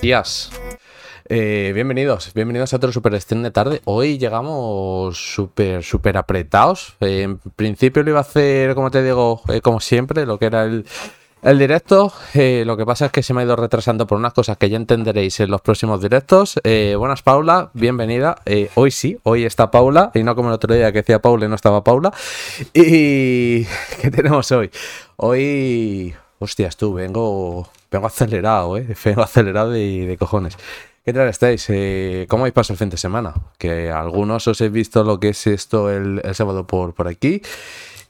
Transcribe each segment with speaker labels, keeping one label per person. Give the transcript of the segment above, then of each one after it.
Speaker 1: días. Eh, bienvenidos, bienvenidos a otro Super Stream de tarde. Hoy llegamos súper, súper apretados. Eh, en principio lo iba a hacer, como te digo, eh, como siempre, lo que era el, el directo. lo que pasa es que se me ha ido retrasando por unas cosas que ya entenderéis en los próximos directos. buenas, Paula, bienvenida. hoy sí, hoy está Paula, y no como el otro día que decía Paula y no estaba Paula. ¿Y qué tenemos hoy? Hoy, hostias, tú, vengo Vengo acelerado, ¿eh? Vengo acelerado de, de cojones. ¿Qué tal estáis? Eh, ¿Cómo habéis pasado el fin de semana? Que algunos os he visto lo que es esto el, sábado por, por aquí.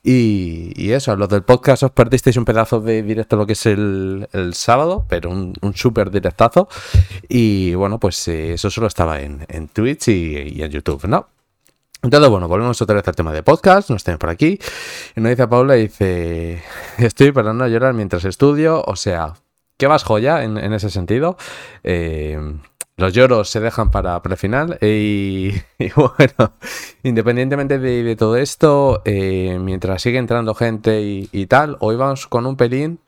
Speaker 1: Y, y, eso, los del podcast os perdisteis un pedazo de directo lo que es el, el sábado, pero un, un súper directazo. Y bueno, pues eh, eso solo estaba en, en Twitch y, y, en YouTube, ¿no? Entonces, bueno, volvemos otra vez al tema de podcast, nos tenemos por aquí. Y nos dice Paula, dice, estoy para no llorar mientras estudio, o sea, ¿Qué más joya en, ese sentido? Eh, los lloros se dejan para, para el final. Y, bueno, independientemente de, todo esto, eh, mientras sigue entrando gente y, tal, hoy vamos con un pelín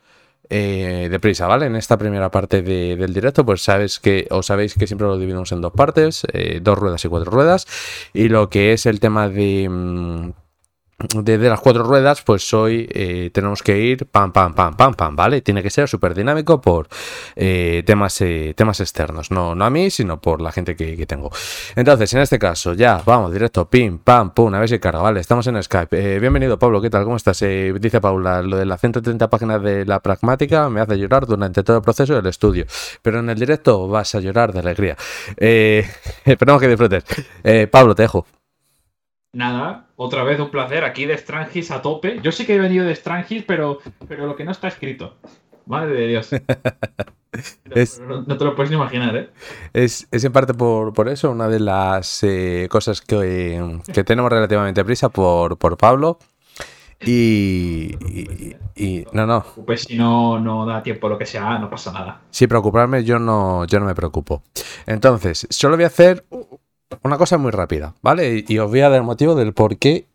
Speaker 1: eh, de prisa, ¿vale? En esta primera parte del directo, pues sabes que, o sabéis que siempre lo dividimos en dos partes, dos ruedas y cuatro ruedas. Y lo que es el tema de. Mm, de, las cuatro ruedas, pues hoy eh, tenemos que ir pam, pam, pam, pam, pam, ¿vale? Tiene que ser súper dinámico por eh, temas, eh, temas externos, no, no a mí, sino por la gente que, tengo. Entonces, en este caso, ya, vamos, directo, pim, pam, pum, a ver si carga, ¿vale? Estamos en Skype. bienvenido, Pablo, ¿qué tal? ¿Cómo estás? dice Paula, lo de las 130 páginas de la pragmática me hace llorar durante todo el proceso del estudio, pero en el directo vas a llorar de alegría. esperamos que disfrutes. Pablo, te dejo.
Speaker 2: Nada, otra vez un placer aquí de Strangis a tope. Yo sí que he venido de Strangis, pero, pero lo que no está escrito. Madre de Dios. no, te lo puedes ni imaginar, ¿eh?
Speaker 1: Es, en parte por, eso una de las eh, cosas que, que, tenemos relativamente prisa por, por Pablo. Y, y, no, no.
Speaker 2: Pues si no, no da tiempo lo que sea, no pasa nada.
Speaker 1: Sí, preocuparme, yo no, yo no me preocupo. Entonces, solo voy a hacer una cosa muy rápida, ¿vale? Y, os voy a dar el motivo del por qué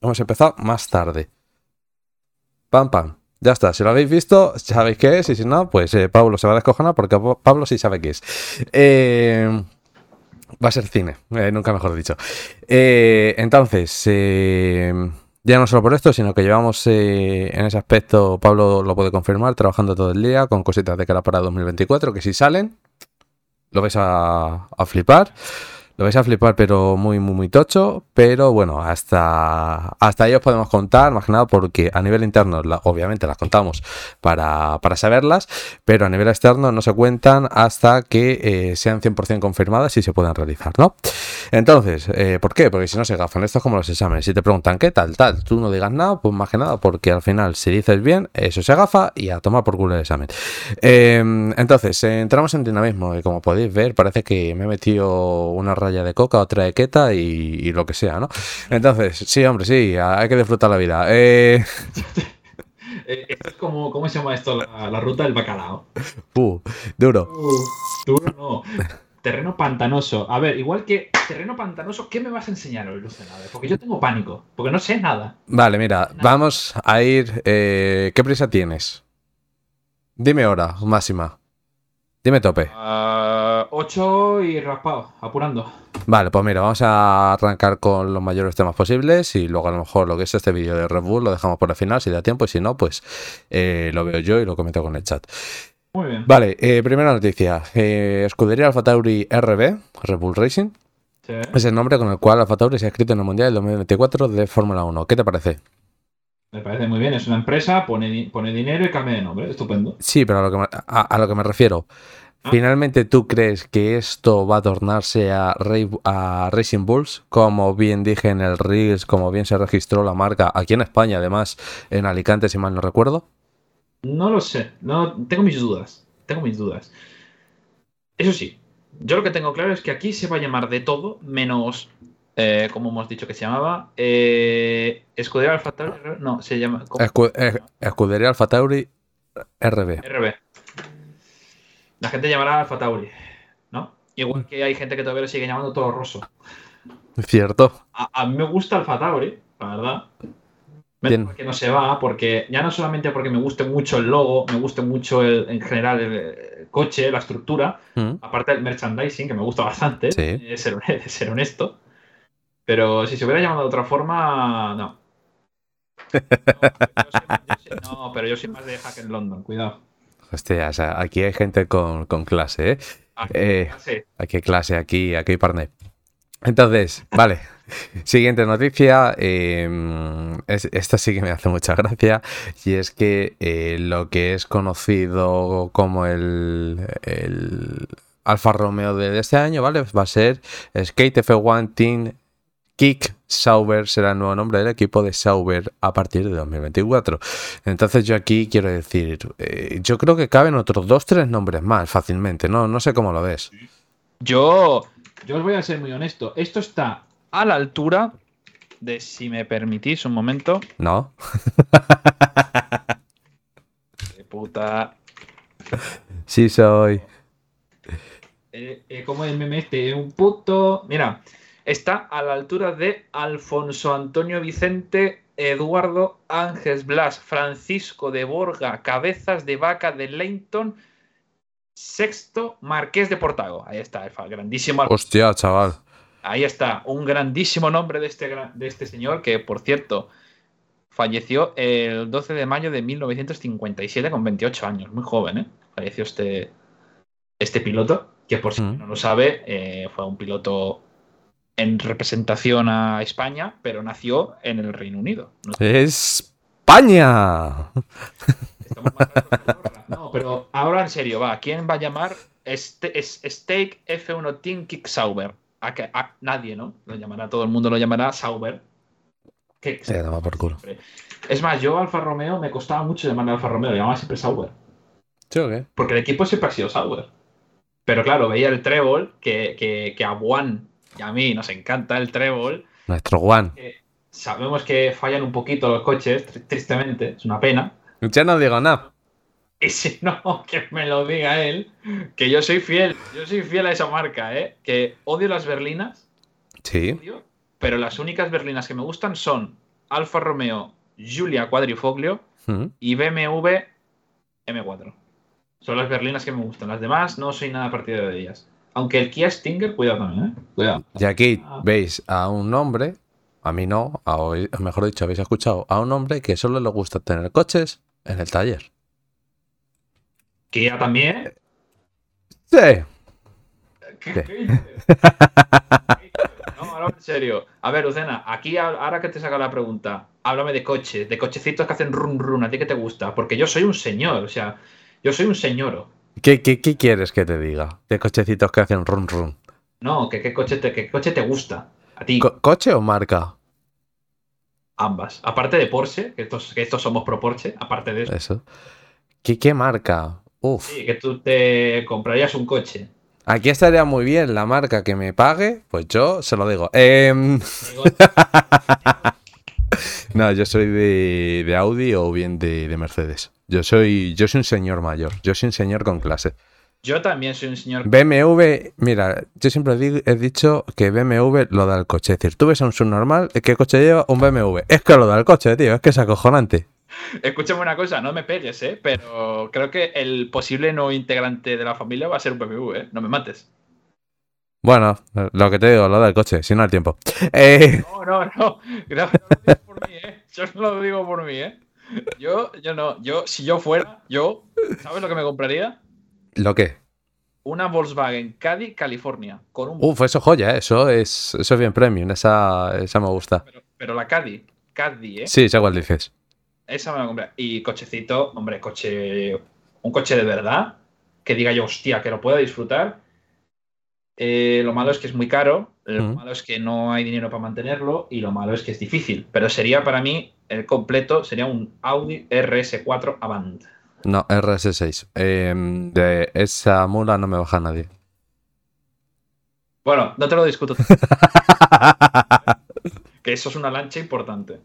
Speaker 1: hemos empezado más tarde. Pam, pam. Ya está, si lo habéis visto, sabéis qué es, y si no, pues eh, Pablo se va a descojonar porque Pablo sí sabe qué es. Eh, va a ser cine, eh, nunca mejor dicho. entonces, ya no solo por esto, sino que llevamos en ese aspecto, Pablo lo puede confirmar, trabajando todo el día con cositas de cara para 2024, que si salen, lo vais a, a flipar. Lo vais a flipar, pero muy, muy, muy tocho. Pero bueno, hasta, hasta ahí os podemos contar, más que nada porque a nivel interno, obviamente las contamos para, para, saberlas, pero a nivel externo no se cuentan hasta que eh, sean 100% confirmadas y se puedan realizar, ¿no? Entonces, eh, ¿por qué? Porque si no se gafan, esto es como los exámenes. Si te preguntan qué tal, tal, tú no digas nada, pues más que nada, porque al final, si dices bien, eso se gafa y a tomar por culo el examen. Em, entonces, entramos en dinamismo y como podéis ver, parece que me he metido una raya de coca, otra de queta y, lo que sea, ¿no? Entonces, sí, hombre, sí, hay que disfrutar la vida.
Speaker 2: Eh... eh esto es como, ¿cómo se llama esto? La, ruta del bacalao.
Speaker 1: Uh, duro.
Speaker 2: duro no. Terreno pantanoso. A ver, igual que terreno pantanoso, ¿qué me vas a enseñar hoy, Lucena? Porque yo tengo pánico, porque no sé nada.
Speaker 1: Vale, mira, vamos a ir. Eh, ¿Qué prisa tienes? Dime hora máxima. Dime tope.
Speaker 2: 8 ah, y raspado, apurando.
Speaker 1: Vale, pues mira, vamos a arrancar con los mayores temas posibles y luego a lo mejor lo que es este vídeo de Red Bull lo dejamos por el final si da tiempo y si no, pues eh, lo veo yo y lo comento con el chat.
Speaker 2: Muy bien.
Speaker 1: Vale, eh, primera noticia. Eh, escudería Alfa Tauri RB, Red Bull Racing. Es el nombre con el cual Alfa Tauri se ha escrito en el Mundial del 2024 de Fórmula 1. ¿Qué te parece?
Speaker 2: Me parece muy bien, es una empresa, pone, pone dinero y cambia de nombre, estupendo.
Speaker 1: Sí, pero a lo que me, a, lo que me refiero. Ah. ¿Finalmente tú crees que esto va a tornarse a, a, Racing Bulls? Como bien dije en el Reels, como bien se registró la marca aquí en España, además en Alicante, si mal no recuerdo.
Speaker 2: No lo sé, no, tengo mis dudas, tengo mis dudas. Eso sí, yo lo que tengo claro es que aquí se va a llamar de todo menos eh, como hemos dicho que se llamaba, eh, Escudería Alfa Tauri, no, se llama...
Speaker 1: Eh, Escudería Alfa Tauri RB.
Speaker 2: RB. La gente llamará Alfa Tauri, ¿no? Igual que hay gente que todavía lo sigue llamando todo roso.
Speaker 1: Cierto.
Speaker 2: A, mí me gusta Alfa Tauri, la verdad. Menos mal que no se va, porque ya no solamente porque me guste mucho el logo, me guste mucho el, en general el, coche, la estructura,
Speaker 1: Mm.
Speaker 2: aparte del merchandising, que me gusta bastante,
Speaker 1: Sí.
Speaker 2: de ser, de ser honesto. Pero si se hubiera llamado de otra forma, no. No, yo soy- yo soy- no, pero yo soy más de Hack en London, cuidado.
Speaker 1: Hostia, o sea, aquí hay gente con, con clase, ¿eh?
Speaker 2: Aquí,
Speaker 1: Eh,
Speaker 2: sí.
Speaker 1: Aquí hay clase, aquí, aquí hay partner. Entonces, vale. Siguiente noticia. eh, es- esta sí que me hace mucha gracia. Y es que eh, lo que es conocido como el, el Alfa Romeo de este año, ¿vale? Va a ser Skate F1 Team Kick Sauber será el nuevo nombre del equipo de Sauber a partir de 2024. Entonces yo aquí quiero decir, eh, yo creo que caben otros dos, tres nombres más fácilmente, ¿no? No sé cómo lo ves.
Speaker 2: Yo, yo os voy a ser muy honesto. Esto está a la altura de, si me permitís un momento,
Speaker 1: ¿No?
Speaker 2: de puta.
Speaker 1: Sí soy.
Speaker 2: Eh, eh, como el meme este, un puto. Mira, está a la altura de Alfonso Antonio Vicente, Eduardo Ángel Blas, Francisco de Borga, Cabezas de Vaca de Leighton, Sexto Marqués de Portago. Ahí está, el grandísimo.
Speaker 1: Hostia, chaval.
Speaker 2: Ahí está, un grandísimo nombre de este, de este señor que, por cierto, falleció el 12 de mayo de 1957 con 28 años, muy joven, ¿eh? Falleció este, este piloto, que por si
Speaker 1: Mm.
Speaker 2: no lo sabe, eh, fue un piloto en representación a España, pero nació en el Reino Unido. No,
Speaker 1: ¡España!
Speaker 2: estamos más. No, pero ahora en serio, va, ¿quién va a llamar este, es, Steak F1 Team Kick Sauber? ¿A, qué? A nadie, ¿no? Lo llamará, todo el mundo lo llamará Sauber. Que-
Speaker 1: Se toma por culo.
Speaker 2: Es más, yo Alfa Romeo me costaba mucho llamarle Alfa Romeo, lo llamaba siempre Sauber.
Speaker 1: ¿Sí o qué?
Speaker 2: Porque el equipo siempre ha sido Sauber. Pero claro, veía el trébol, que, que, que a Juan y a mí nos encanta el trébol.
Speaker 1: Nuestro Juan.
Speaker 2: Sabemos que fallan un poquito los coches, tri- tristemente, es una pena.
Speaker 1: Ya no digo nada.
Speaker 2: Y si no, que me lo diga él, que yo soy fiel, yo soy fiel a esa marca, ¿eh? Que odio las berlinas,
Speaker 1: Sí.
Speaker 2: odio, pero las únicas berlinas que me gustan son Alfa Romeo Giulia Quadrifoglio y BMW M4. Son las berlinas que me gustan. Las demás no soy nada partidario de ellas. Aunque el Kia Stinger, cuidado también, ¿eh? Cuidado.
Speaker 1: Y aquí
Speaker 2: Ah.
Speaker 1: veis a un hombre, a mí no, a hoy- mejor dicho, habéis escuchado, a un hombre que solo le gusta tener coches en el taller.
Speaker 2: Kia también.
Speaker 1: Sí.
Speaker 2: ¿Qué, qué? No, ahora en serio. A ver, Lucena, aquí ahora que te saca la pregunta, háblame de coches, de cochecitos que hacen run run. ¿A ti qué te gusta? Porque yo soy un señor, o sea, yo soy un señoro.
Speaker 1: ¿Qué, qué, qué quieres que te diga? De cochecitos que hacen run run.
Speaker 2: No, que qué coche te, qué coche te gusta. A ti,
Speaker 1: Co- ¿Coche o marca?
Speaker 2: ambas. Aparte de Porsche, que estos, que estos somos pro Porsche, aparte de eso.
Speaker 1: Eso. ¿Qué, qué marca? Uf.
Speaker 2: Sí, que tú te comprarías un coche.
Speaker 1: Aquí estaría muy bien la marca que me pague, pues yo se lo digo.
Speaker 2: Digo,
Speaker 1: no, yo soy de, de Audi o bien de, de Mercedes. Yo soy, yo soy un señor mayor. Yo soy un señor con clase.
Speaker 2: Yo también soy un señor.
Speaker 1: BMW, mira, yo siempre he dicho que BMW lo da el coche. Es decir, tú ves a un subnormal, ¿qué coche lleva? Un BMW. Es que lo da el coche, tío, es que es acojonante.
Speaker 2: Escúchame una cosa, no me pegues, ¿eh? Pero creo que el posible no integrante de la familia va a ser un BMW, ¿eh? No me mates.
Speaker 1: Bueno, lo que te digo, lo da el coche, si no el tiempo. Eh,
Speaker 2: No, no, no. No, no por mí, ¿eh? Yo no lo digo por mí, ¿eh? Yo, yo no. Yo, si yo fuera, yo, ¿sabes lo que me compraría?
Speaker 1: ¿Lo qué?
Speaker 2: Una Volkswagen Caddy California. Con un.
Speaker 1: Uf, eso es joya, ¿eh? eso es, eso es bien premium, esa, esa me gusta.
Speaker 2: Pero, pero la Caddy. Caddy, ¿eh?
Speaker 1: Sí, sé cuál dices.
Speaker 2: Esa me la compré. Y cochecito, hombre, coche. Un coche de verdad. Que diga yo, hostia, que lo pueda disfrutar. Eh, lo malo es que es muy caro. Lo malo es que no hay dinero para mantenerlo. Y lo malo es que es difícil. Pero sería para mí, el completo, sería un Audi RS4 Avant.
Speaker 1: No, RS6. Eh, de esa mula no me baja nadie.
Speaker 2: Bueno, no te lo discuto. que eso es una lancha importante.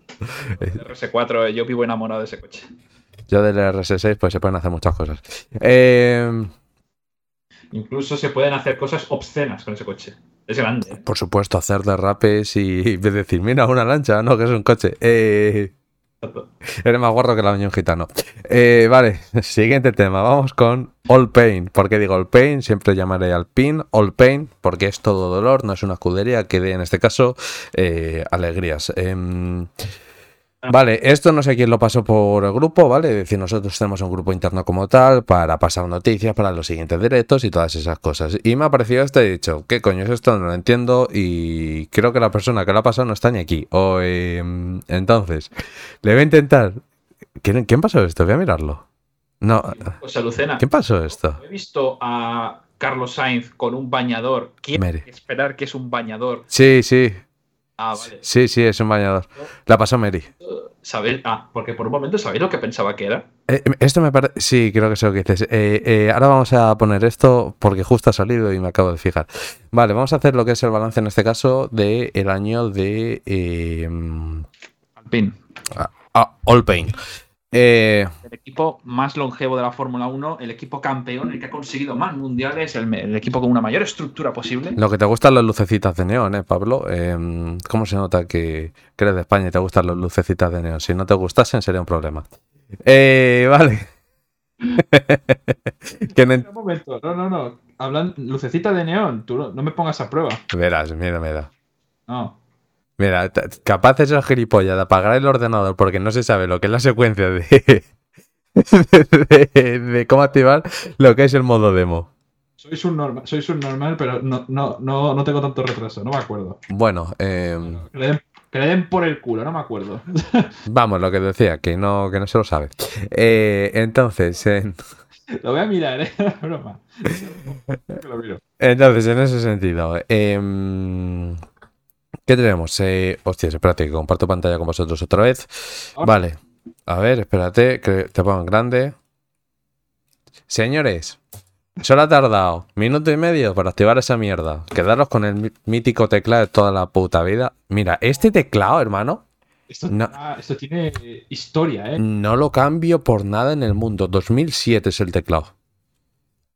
Speaker 2: El RS4, yo vivo enamorado de ese coche.
Speaker 1: Yo del RS6 pues se pueden hacer muchas cosas. Eh,
Speaker 2: Incluso se pueden hacer cosas obscenas con ese coche. Es grande. ¿eh?
Speaker 1: por supuesto, hacer derrapes y decir, mira, una lancha, no, que es un coche. Eh, Eres más guarro que la un gitano. Eh, vale, siguiente tema. Vamos con All Pain. ¿Por qué digo All Pain? Siempre llamaré al PIN All Pain porque es todo dolor, no es una escudería que dé en este caso eh, alegrías. Em. Vale, esto no sé quién lo pasó por el grupo, ¿vale? Es decir, nosotros tenemos un grupo interno como tal para pasar noticias para los siguientes directos y todas esas cosas. Y me ha parecido este he dicho, ¿qué coño es esto? No lo entiendo y creo que la persona que lo ha pasado no está ni aquí. O, em, entonces, le voy a intentar... ¿Quién, ¿Quién pasó esto? Voy a mirarlo. No.
Speaker 2: Pues Lucena.
Speaker 1: ¿Qué pasó esto?
Speaker 2: He visto a Carlos Sainz con un bañador. ¿Quién esperar que es un bañador?
Speaker 1: Sí, sí.
Speaker 2: Ah, vale.
Speaker 1: Sí, sí, es un bañador. La pasó Mary.
Speaker 2: ¿Sabéis? Ah, porque por un momento sabéis lo que pensaba que era.
Speaker 1: Eh, esto me parece. Sí, creo que sé lo que dices. Eh, eh, ahora vamos a poner esto porque justo ha salido y me acabo de fijar. Vale, vamos a hacer lo que es el balance en este caso del el año de.
Speaker 2: Alpine.
Speaker 1: Ah, ah, All Pain.
Speaker 2: Eh, el equipo más longevo de la Fórmula 1, el equipo campeón, el que ha conseguido más mundiales, el, equipo con una mayor estructura posible.
Speaker 1: Lo que te gustan las lucecitas de neón, ¿eh, Pablo? Em, ¿Cómo se nota que, eres de España y te gustan las lucecitas de neón? Si no te gustasen sería un problema. Eh, vale.
Speaker 2: Un momento, no, no, no. Hablan lucecita de neón, tú no, me pongas a prueba.
Speaker 1: Verás, mira, mira.
Speaker 2: No.
Speaker 1: Mira, capaz de ser gilipollas de apagar el ordenador porque no se sabe lo que es la secuencia de, de, cómo activar lo que es el modo demo.
Speaker 2: Soy subnormal, soy normal, pero no, no, no, no, tengo tanto retraso, no me acuerdo.
Speaker 1: Bueno,
Speaker 2: eh... que, le den, por el culo, no me acuerdo.
Speaker 1: Vamos, lo que decía, que no, que no se lo sabe. Eh, entonces,
Speaker 2: Lo voy a mirar, ¿eh? Broma.
Speaker 1: Lo miro. Entonces, en ese sentido, eh, ¿Qué tenemos? Eh, hostias, espérate, que comparto pantalla con vosotros otra vez. Vale. A ver, espérate, que te pongo en grande. Señores, solo ha tardado minuto y medio para activar esa mierda. Quedaros con el mítico teclado de toda la puta vida. Mira, este teclado, hermano.
Speaker 2: Esto, esto tiene historia, ¿eh?
Speaker 1: No lo cambio por nada en el mundo. 2007 es el teclado.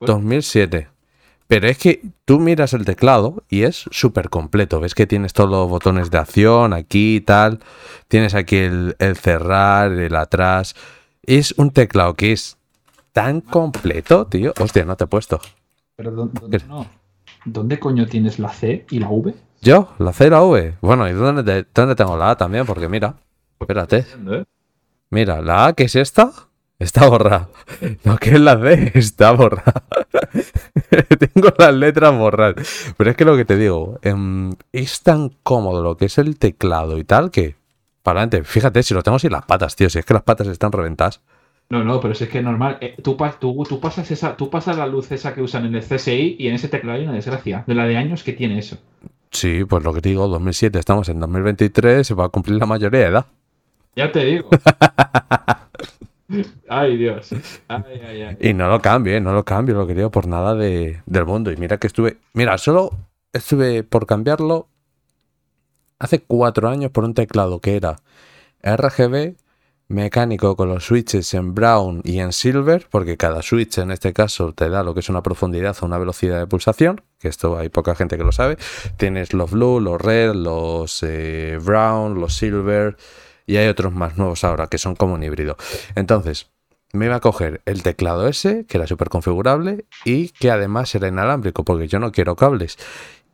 Speaker 1: 2007. Pero es que tú miras el teclado y es súper completo. Ves que tienes todos los botones de acción aquí y tal. Tienes aquí el, cerrar, el atrás. Es un teclado que es tan completo, tío. Hostia, no te he puesto.
Speaker 2: Pero ¿dónde, no? ¿Dónde coño tienes la C y la V?
Speaker 1: ¿Yo? ¿La C y la V? Bueno, ¿y dónde, dónde tengo la A también? Porque mira, espérate. ¿eh? Mira, la A, que es esta, está borrada. Lo que es la D está borrada. Tengo las letras borradas. Pero es que lo que te digo, em, es tan cómodo lo que es el teclado y tal que. Para adelante, fíjate si lo tengo sin las patas, tío. Si es que las patas están reventadas.
Speaker 2: No, no, pero si es que es normal. Eh, tú, tú, pasas esa, tú pasas la luz esa que usan en el CSI y en ese teclado hay una desgracia. De la de años que tiene eso.
Speaker 1: Sí, pues lo que te digo, 2007, estamos en 2023, se va a cumplir la mayoría de edad.
Speaker 2: Ya te digo. Ay, Dios.
Speaker 1: Y no lo cambio, no lo cambio, lo quería por nada de, del mundo. Y mira que estuve. Mira, solo estuve por cambiarlo hace cuatro años por un teclado que era RGB mecánico con los switches en brown y en silver, porque cada switch en este caso te da lo que es una profundidad o una velocidad de pulsación, que esto hay poca gente que lo sabe. Tienes los blue, los red, los eh, brown, los silver y hay otros más nuevos ahora que son como un híbrido. Entonces, me iba a coger el teclado ese, que era súper configurable y que además era inalámbrico, porque yo no quiero cables.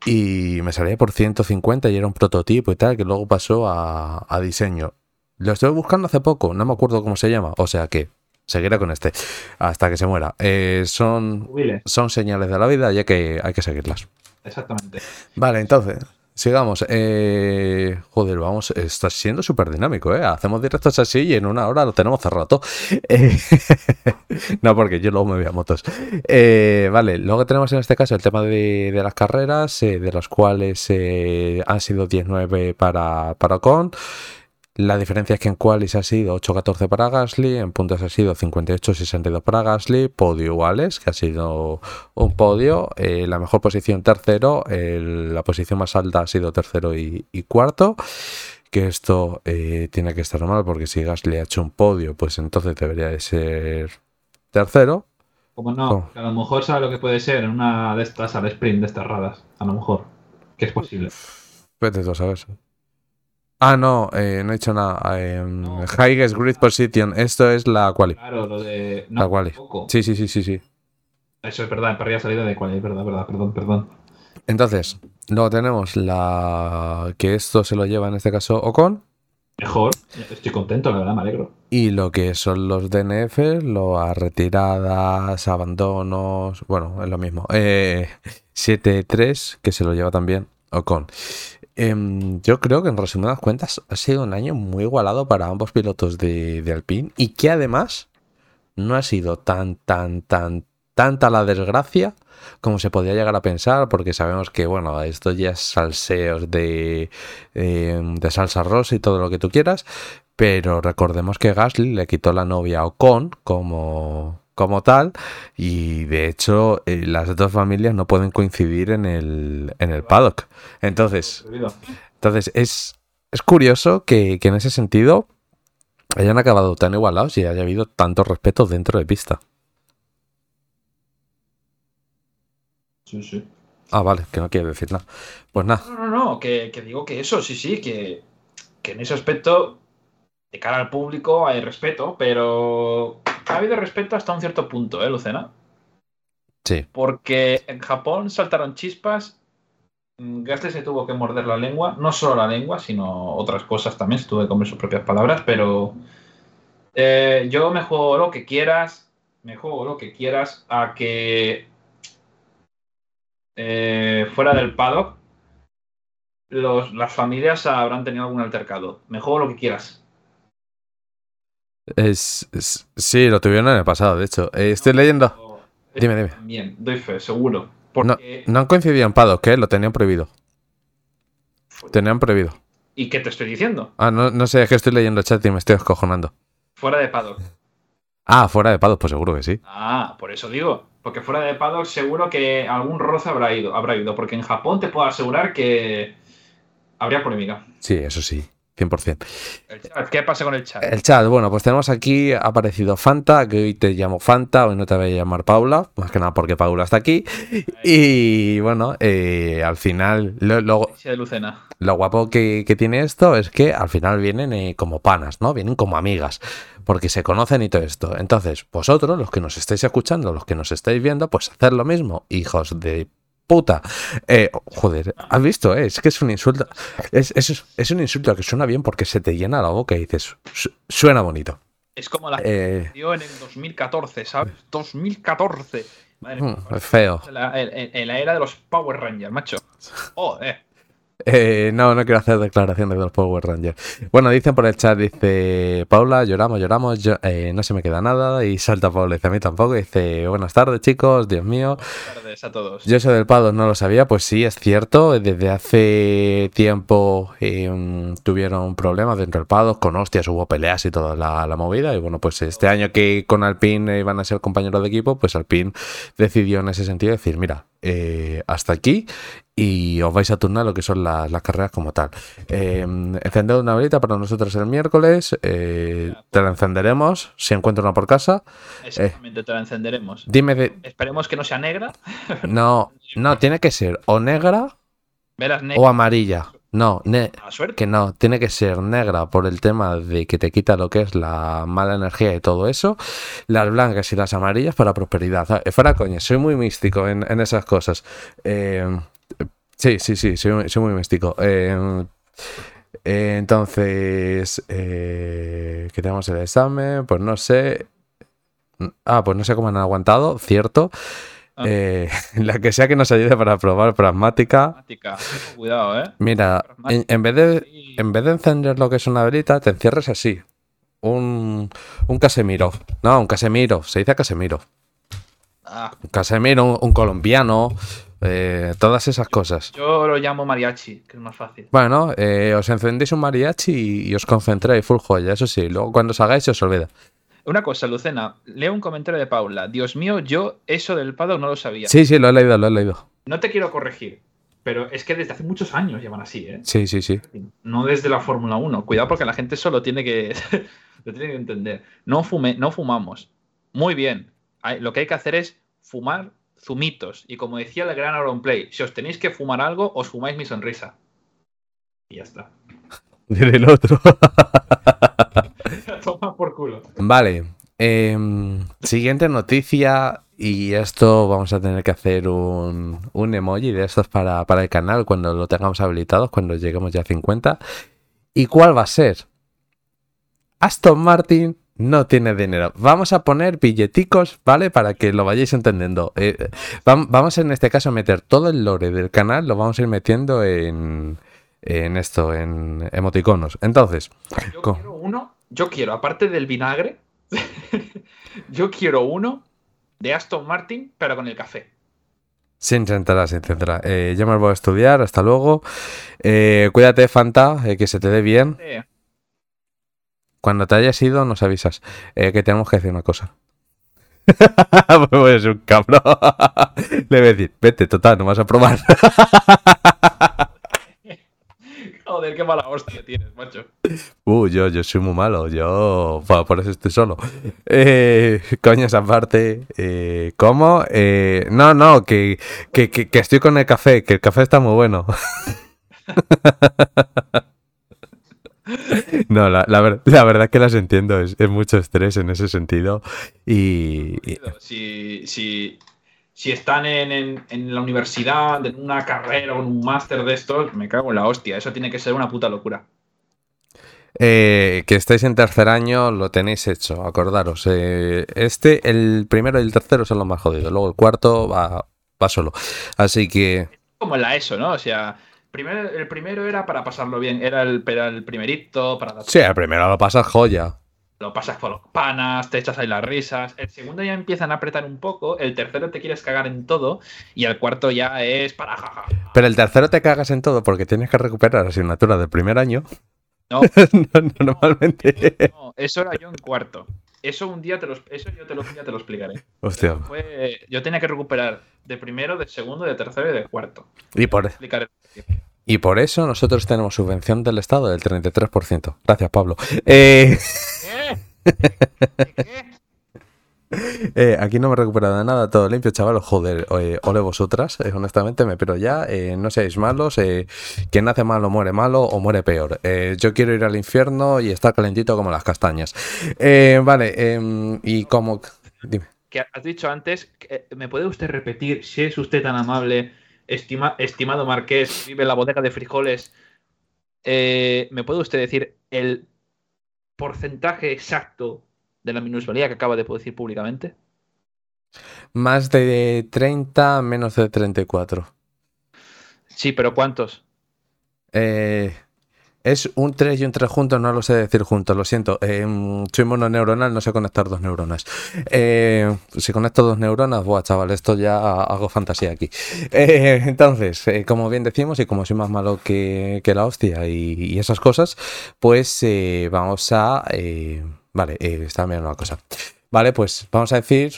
Speaker 1: Y me salía por 150 y era un prototipo y tal, que luego pasó a, diseño. Lo estoy buscando hace poco, no me acuerdo cómo se llama, o sea que seguiré con este hasta que se muera. Eh, son, son señales de la vida ya que hay que seguirlas.
Speaker 2: Exactamente.
Speaker 1: Vale, entonces, Sigamos. Eh, joder, vamos, está siendo súper dinámico, ¿eh? Hacemos directos así y en una hora lo tenemos cerrado. Eh, no, porque yo luego me voy a motos. Eh, vale, luego tenemos en este caso el tema de, las carreras, de las cuales han sido 19 para, para Con. La diferencia es que en qualis ha sido 8-14 para Gasly, en puntos ha sido 58-62 para Gasly, podio iguales, que ha sido un podio. Eh, la mejor posición tercero, la posición más alta ha sido tercero y, cuarto. Que esto eh, tiene que estar mal porque si Gasly ha hecho un podio, pues entonces debería de ser tercero.
Speaker 2: Como no, a lo mejor sabe lo que puede ser en una de estas al sprint de estas radas. A lo mejor, que es posible.
Speaker 1: Vete tú a saber. Ah, no, eh, no he hecho nada. Eh,
Speaker 2: No.
Speaker 1: Highest Grid Position. Esto es la quali.
Speaker 2: Claro, lo de. No,
Speaker 1: La quali. Sí, sí, sí, sí, sí.
Speaker 2: Eso es verdad, en parrilla salida de quali, es verdad, verdad, perdón, perdón.
Speaker 1: Entonces, luego tenemos la que esto se lo lleva en este caso Ocon.
Speaker 2: Mejor, estoy contento, la verdad, me alegro.
Speaker 1: Y lo que son los DNF, las retiradas, abandonos, bueno, es lo mismo. Eh, 7-3, que se lo lleva también Ocon. Em, yo creo que en resumidas cuentas ha sido un año muy igualado para ambos pilotos de, Alpine y que además no ha sido tan, tan, tan, tanta la desgracia como se podía llegar a pensar, porque sabemos que, bueno, esto ya es salseos de, eh, de salsa rosa y todo lo que tú quieras, pero recordemos que Gasly le quitó la novia a Ocon como, como tal, y de hecho eh, las dos familias no pueden coincidir en el, en el paddock. Entonces, entonces es, es curioso que, que en ese sentido hayan acabado tan igualados y haya habido tanto respeto dentro de pista.
Speaker 2: Sí, sí.
Speaker 1: Ah, vale, que no quiere decir nada. Pues nada,
Speaker 2: No, no, no, que, que digo que eso, sí, sí, que, que en ese aspecto, de cara al público, hay respeto, pero ha habido respeto hasta un cierto punto, ¿eh, Lucena?
Speaker 1: sí.
Speaker 2: Porque en Japón saltaron chispas, mm, Gasly se tuvo que morder la lengua, no solo la lengua, sino otras cosas también, se tuvo que comer sus propias palabras, pero eh, yo me juego lo que quieras, me juego lo que quieras a que eh, fuera del paddock los, las familias habrán tenido algún altercado. Me juego lo que quieras.
Speaker 1: Es, es- sí, lo tuvieron en el pasado, de hecho. Eh, estoy leyendo. Dime, dime.
Speaker 2: Bien, doy fe, seguro. Porque,
Speaker 1: No han coincidido en paddock, ¿eh? Lo tenían prohibido. Tenían prohibido.
Speaker 2: ¿Y qué te estoy diciendo?
Speaker 1: Ah, no, no sé, es que estoy leyendo el chat y me estoy escojonando.
Speaker 2: Fuera de paddock.
Speaker 1: Ah, fuera de paddock, pues seguro que sí.
Speaker 2: Ah, por eso digo. Porque fuera de paddock seguro que algún roce habrá ido, habrá ido. Porque en Japón te puedo asegurar que habría polémica.
Speaker 1: Sí, eso sí, 100%.
Speaker 2: El chat, ¿Qué pasa con el chat?
Speaker 1: El chat, bueno, pues tenemos aquí, ha aparecido Fanta, que hoy te llamo Fanta, hoy no te voy a llamar Paula, más que nada porque Paula está aquí. Y bueno, eh, al final, lo, lo- lo guapo que, que tiene esto es que al final vienen eh, como panas, ¿no? Vienen como amigas, porque se conocen y todo esto. Entonces, vosotros, los que nos estáis escuchando, los que nos estáis viendo, pues hacer lo mismo, hijos de puta. Eh, joder, ¿has visto? eh? Es que es un insulto. Es, es, es un insulto que suena bien porque se te llena la boca y dices, "Su- suena bonito.
Speaker 2: Es como la
Speaker 1: Eh,
Speaker 2: dio en el 2014, ¿sabes? 2014. Madre mía.
Speaker 1: mm, es feo.
Speaker 2: En la, en- en la era de los Power Rangers, macho. Oh, eh.
Speaker 1: Eh, no, no quiero hacer declaraciones de los Power Rangers. Bueno, dicen por el chat, dice Paula, lloramos, lloramos, yo- eh, no se me queda nada. Y salta Paula, dice a mí tampoco. Dice, buenas tardes chicos, Dios mío.
Speaker 2: Buenas tardes a todos.
Speaker 1: Yo soy del Pado, no lo sabía, pues sí, es cierto. Desde hace tiempo eh, tuvieron problemas dentro del Pado, con hostias, hubo peleas y toda la, la movida. Y bueno, pues este año que con Alpine iban a ser compañeros de equipo, pues Alpine decidió en ese sentido decir, mira, eh, hasta aquí y os vais a turnar lo que son las, las carreras como tal. Eh, encender una velita para nosotros el miércoles, eh, te la encenderemos si encuentro una por casa.
Speaker 2: Exactamente, te la encenderemos.
Speaker 1: Dime de...
Speaker 2: Esperemos que no sea negra.
Speaker 1: No, no, tiene que ser o negra o amarilla. No, ne- que no, tiene que ser negra por el tema de que te quita lo que es la mala energía y todo eso. Las blancas y las amarillas para prosperidad. ¿sabes? Fuera coña, soy muy místico en, en esas cosas. Eh, sí, sí, sí, soy, muy- soy muy místico. Eh, eh, entonces, eh, que tenemos el examen, pues no sé. Ah, pues no sé cómo han aguantado, cierto.
Speaker 2: Ah.
Speaker 1: Eh, la que sea que nos ayude para probar pragmática.
Speaker 2: Pragmática. Cuidado, eh.
Speaker 1: Mira, en, en vez de, en vez de encender lo que es una velita, te encierres así. Un, un Casemiro. No, un Casemiro. Se dice Casemiro.
Speaker 2: Ah,
Speaker 1: Un Casemiro, un, un colombiano. Eh, todas esas cosas.
Speaker 2: yo lo llamo mariachi, que es más fácil.
Speaker 1: Bueno, eh, os encendéis un mariachi y, y os concentráis full joya. Eso sí, luego cuando os hagáis se os olvida.
Speaker 2: Una cosa, Lucena, leo un comentario de Paula. Dios mío, yo eso del paddock no lo sabía.
Speaker 1: Sí, sí, lo he leído, lo he leído.
Speaker 2: No te quiero corregir, pero es que desde hace muchos años llevan así, ¿eh?
Speaker 1: Sí, sí, sí.
Speaker 2: No desde la Fórmula 1. Cuidado porque la gente solo tiene que, lo tiene que entender. No, fume, no fumamos. Muy bien. Lo que hay que hacer es fumar zumitos. Y como decía el gran Play, si os tenéis que fumar algo, os fumáis mi sonrisa. Y ya está.
Speaker 1: del otro.
Speaker 2: Toma por culo.
Speaker 1: Vale. em, siguiente noticia. Y esto vamos a tener que hacer un, un emoji de estos para, para el canal cuando lo tengamos habilitados, cuando lleguemos ya a 50. ¿Y cuál va a ser? Aston Martin no tiene dinero. Vamos a poner billeticos, ¿vale? Para que lo vayáis entendiendo. Eh, vam- vamos en este caso a meter todo el lore del canal, lo vamos a ir metiendo en, en esto, en emoticonos. Entonces,
Speaker 2: Yo quiero uno, yo quiero, aparte del vinagre, yo quiero uno de Aston Martin, pero con el café.
Speaker 1: se intentará, se intentará. Eh, yo me voy a estudiar, hasta luego. Eh, cuídate, Fanta, que se te dé bien.
Speaker 2: Eh,
Speaker 1: Cuando te hayas ido, nos avisas. Eh, que tenemos que decir una cosa. pues un cabrón. Le voy a decir, vete, total, no vas a probar.
Speaker 2: Joder, qué mala hostia tienes, macho.
Speaker 1: Uh, yo, yo soy muy malo, yo bueno, por eso estoy solo. Eh, coñas aparte, eh, ¿cómo? Eh, no, no, que, que, que, que estoy con el café, que el café está muy bueno. No, la, la, la verdad que las entiendo, es, es mucho estrés en ese sentido. Y, y-
Speaker 2: Si, si, si están en, en- en la universidad, en una carrera o en un máster de estos, me cago en la hostia. Eso tiene que ser una puta locura.
Speaker 1: eh, que estáis en tercer año, lo tenéis hecho, acordaros. eh, este, el primero y el tercero son los más jodidos, luego el cuarto va, va solo. Así que...
Speaker 2: Como en la ESO, ¿no? O sea, primero, el primero era para pasarlo bien, era el, era el primerito, para
Speaker 1: Sí, el primero lo pasas joya.
Speaker 2: lo pasas con los panas, te echas ahí las risas. El segundo ya empiezan a apretar un poco, el tercero te quieres cagar en todo y el cuarto ya es para jaja.
Speaker 1: Pero el tercero te cagas en todo porque tienes que recuperar asignatura del primer año.
Speaker 2: No,
Speaker 1: No, no, Normalmente.
Speaker 2: no, eso era yo en cuarto. Eso un día te lo, eso yo te lo, ya te lo explicaré.
Speaker 1: Hostia.
Speaker 2: Fue- yo tenía que recuperar de primero, de segundo, de tercero y de cuarto.
Speaker 1: Y por. Y por eso nosotros tenemos subvención del Estado del 33%. Gracias, Pablo. Eh, eh, aquí no me he recuperado de nada, todo limpio, chaval. Joder, eh, ole vosotras, eh, honestamente, me pero ya. eh, no seáis malos. eh, quien nace malo muere malo o muere peor. Yo quiero ir al infierno y estar calentito como las castañas. Vale, em, y como. Dime.
Speaker 2: que has dicho antes, ¿me puede usted repetir, si es usted tan amable, estima- estimado Marqués, vive en la bodega de frijoles, eh, ¿me puede usted decir el porcentaje exacto de la minusvalía que acaba de decir públicamente?
Speaker 1: Más de 30, menos de 34.
Speaker 2: Sí, pero ¿cuántos?
Speaker 1: Eh, es un 3 y un 3 juntos, no lo sé decir juntos, lo siento. Eh, soy mononeuronal, no sé conectar dos neuronas. Eh, si conecto dos neuronas, buah, chaval, esto ya hago fantasía aquí. Eh, entonces, eh, como bien decimos, y como soy más malo que, la hostia y, esas cosas, pues vamos a... vale, está mirando una cosa. Vale, pues vamos a decir,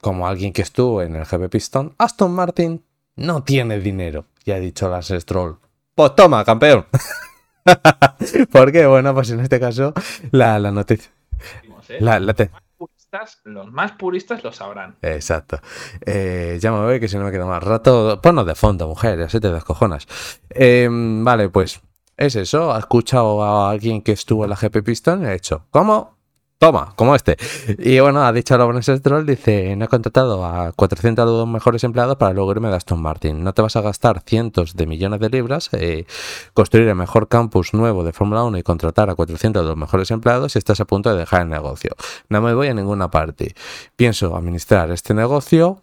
Speaker 1: como alguien que estuvo en el GP Piston, Aston Martin no tiene dinero. Ya ha dicho Lance Stroll. Pues toma, campeón. ¿Por qué? Bueno, pues en este caso, la, la noticia.
Speaker 2: ¿eh?
Speaker 1: La, la te-
Speaker 2: Los más puristas- lo sabrán.
Speaker 1: Exacto. Eh, ya me voy, que si no me quedo más rato. Ponnos de fondo, mujer, así te descojonas. Eh, vale, pues es eso. Ha escuchado a alguien que estuvo en la GP Piston y ha hecho, ¿cómo? Toma, como este. Y bueno, ha dicho Lawrence Stroll, dice, no he contratado a 400 de los mejores empleados para luego irme de Aston Martin. No te vas a gastar cientos de millones de libras, eh, construir el mejor campus nuevo de Fórmula 1 y contratar a 400 de los mejores empleados si estás a punto de dejar el negocio. No me voy a ninguna parte. Pienso administrar este negocio,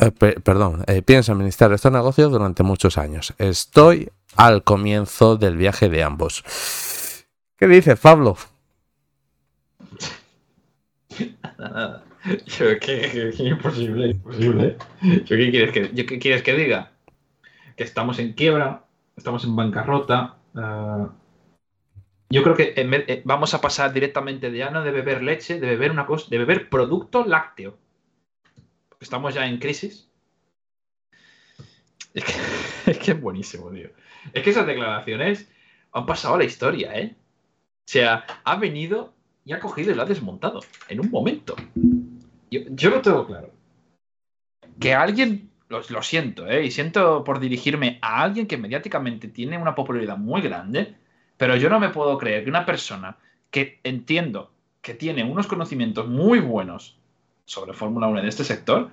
Speaker 1: eh, pe- perdón, eh, pienso administrar estos negocios durante muchos años. Estoy al comienzo del viaje de ambos. ¿Qué dices, Pablo?
Speaker 2: Nada, nada. ¿qué, qué- imposible, imposible. Yo, ¿qué, quieres que, yo, ¿Qué quieres que diga? Que estamos en quiebra, estamos en bancarrota. ah, yo creo que eh, vamos a pasar directamente de ya no de beber leche, de beber una cosa, de beber producto lácteo. Estamos ya en crisis. Es que, es que buenísimo, tío. Es que esas declaraciones han pasado a la historia, ¿eh? O sea, ha venido y ha cogido y lo ha desmontado en un momento. Yo, yo lo tengo claro. Que alguien, lo, lo siento, ¿eh? y siento por dirigirme a alguien que mediáticamente tiene una popularidad muy grande, Pero yo no me puedo creer que una persona que entiendo que tiene unos conocimientos muy buenos sobre Fórmula 1 en este sector,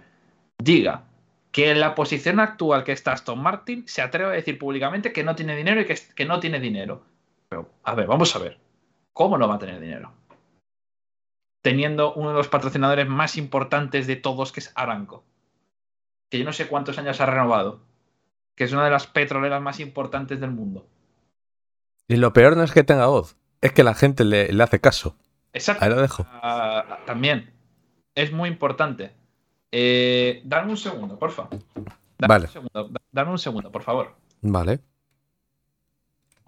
Speaker 2: diga que en la posición actual que está Aston Martin se atreve a decir públicamente que no tiene dinero y que, que no tiene dinero. Pero, a ver, vamos a ver. ¿Cómo no va a tener dinero? Teniendo uno de los patrocinadores más importantes de todos, que es Aranco. Que yo no sé cuántos años ha renovado. Que es una de las petroleras más importantes del mundo.
Speaker 1: Y lo peor no es que tenga voz, es que la gente le, hace caso.
Speaker 2: Exacto.
Speaker 1: Ahí lo dejo.
Speaker 2: Ah, también. Es muy importante. Eh, dame un segundo, porfa. Dame
Speaker 1: vale.
Speaker 2: Un segundo, dame un segundo, por favor.
Speaker 1: Vale.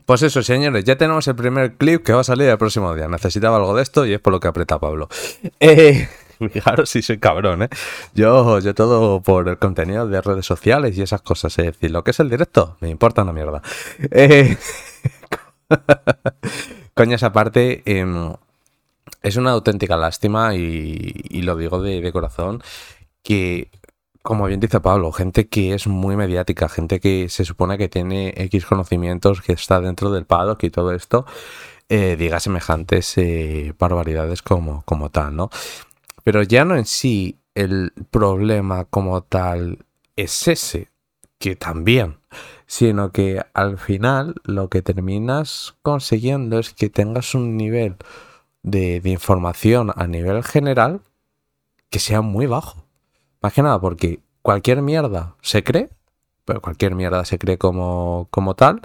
Speaker 1: Pues eso, señores, ya tenemos el primer clip que va a salir el próximo día. Necesitaba algo de esto y es por lo que aprieta Pablo. Eh, fijaros si soy cabrón, ¿eh? Yo, yo todo por el contenido de redes sociales y esas cosas. Es decir, lo que es el directo, me importa una mierda. Eh, coño, esa parte em, es una auténtica lástima y, lo digo de corazón que como bien dice Pablo, gente que es muy mediática, gente que se supone que tiene X conocimientos, que está dentro del paddock y todo esto, eh, diga semejantes eh, barbaridades como, como tal, ¿no? Pero ya no en sí el problema como tal es ese, que también, sino que al final lo que terminas consiguiendo es que tengas un nivel de información a nivel general que sea muy bajo. Más que nada porque cualquier mierda se cree, pero cualquier mierda se cree como, como tal.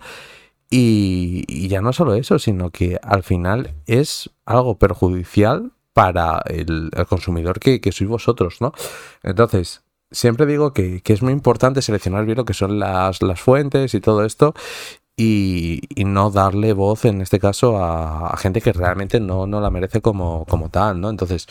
Speaker 1: Y, ya no solo eso, sino que al final es algo perjudicial para el, consumidor que, sois vosotros, ¿no? Entonces, siempre digo que, es muy importante seleccionar bien lo que son las, las fuentes y todo esto. Y, no darle voz, en este caso, a, gente que realmente no, no la merece como, como tal, ¿no? Entonces,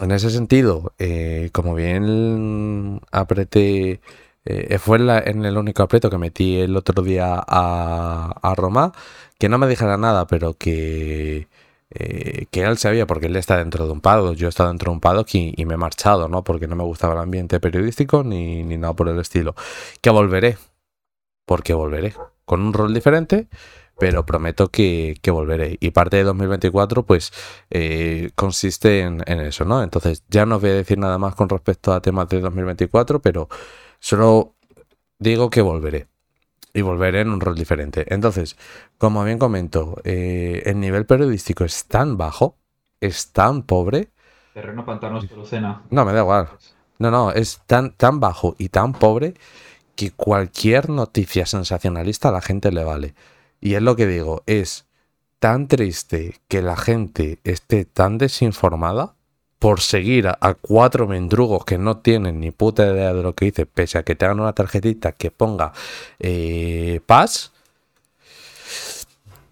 Speaker 1: en ese sentido, eh, como bien apreté, eh, fue en, el único aprieto que metí el otro día a, Roma, que no me dijera nada, pero que, eh, que él sabía, porque él está dentro de un paddock, yo he estado dentro de un paddock y, y, me he marchado, ¿no? Porque no me gustaba el ambiente periodístico ni, ni nada por el estilo. Que volveré, porque volveré, con un rol diferente pero prometo que, volveré. Y parte de 2024, pues, eh, consiste en, eso, ¿no? Entonces, ya no voy a decir nada más con respecto a temas de 2024, pero solo digo que volveré. Y volveré en un rol diferente. Entonces, como bien comento, eh, el nivel periodístico es tan bajo, es tan pobre.
Speaker 2: Terreno pantanoso, Lucena.
Speaker 1: No, me da igual. No, no, es tan, tan bajo y tan pobre que cualquier noticia sensacionalista a la gente le vale. Y es lo que digo, es tan triste que la gente esté tan desinformada por seguir a, cuatro mendrugos que no tienen ni puta idea de lo que dice, pese a que te una tarjetita que ponga eh, paz.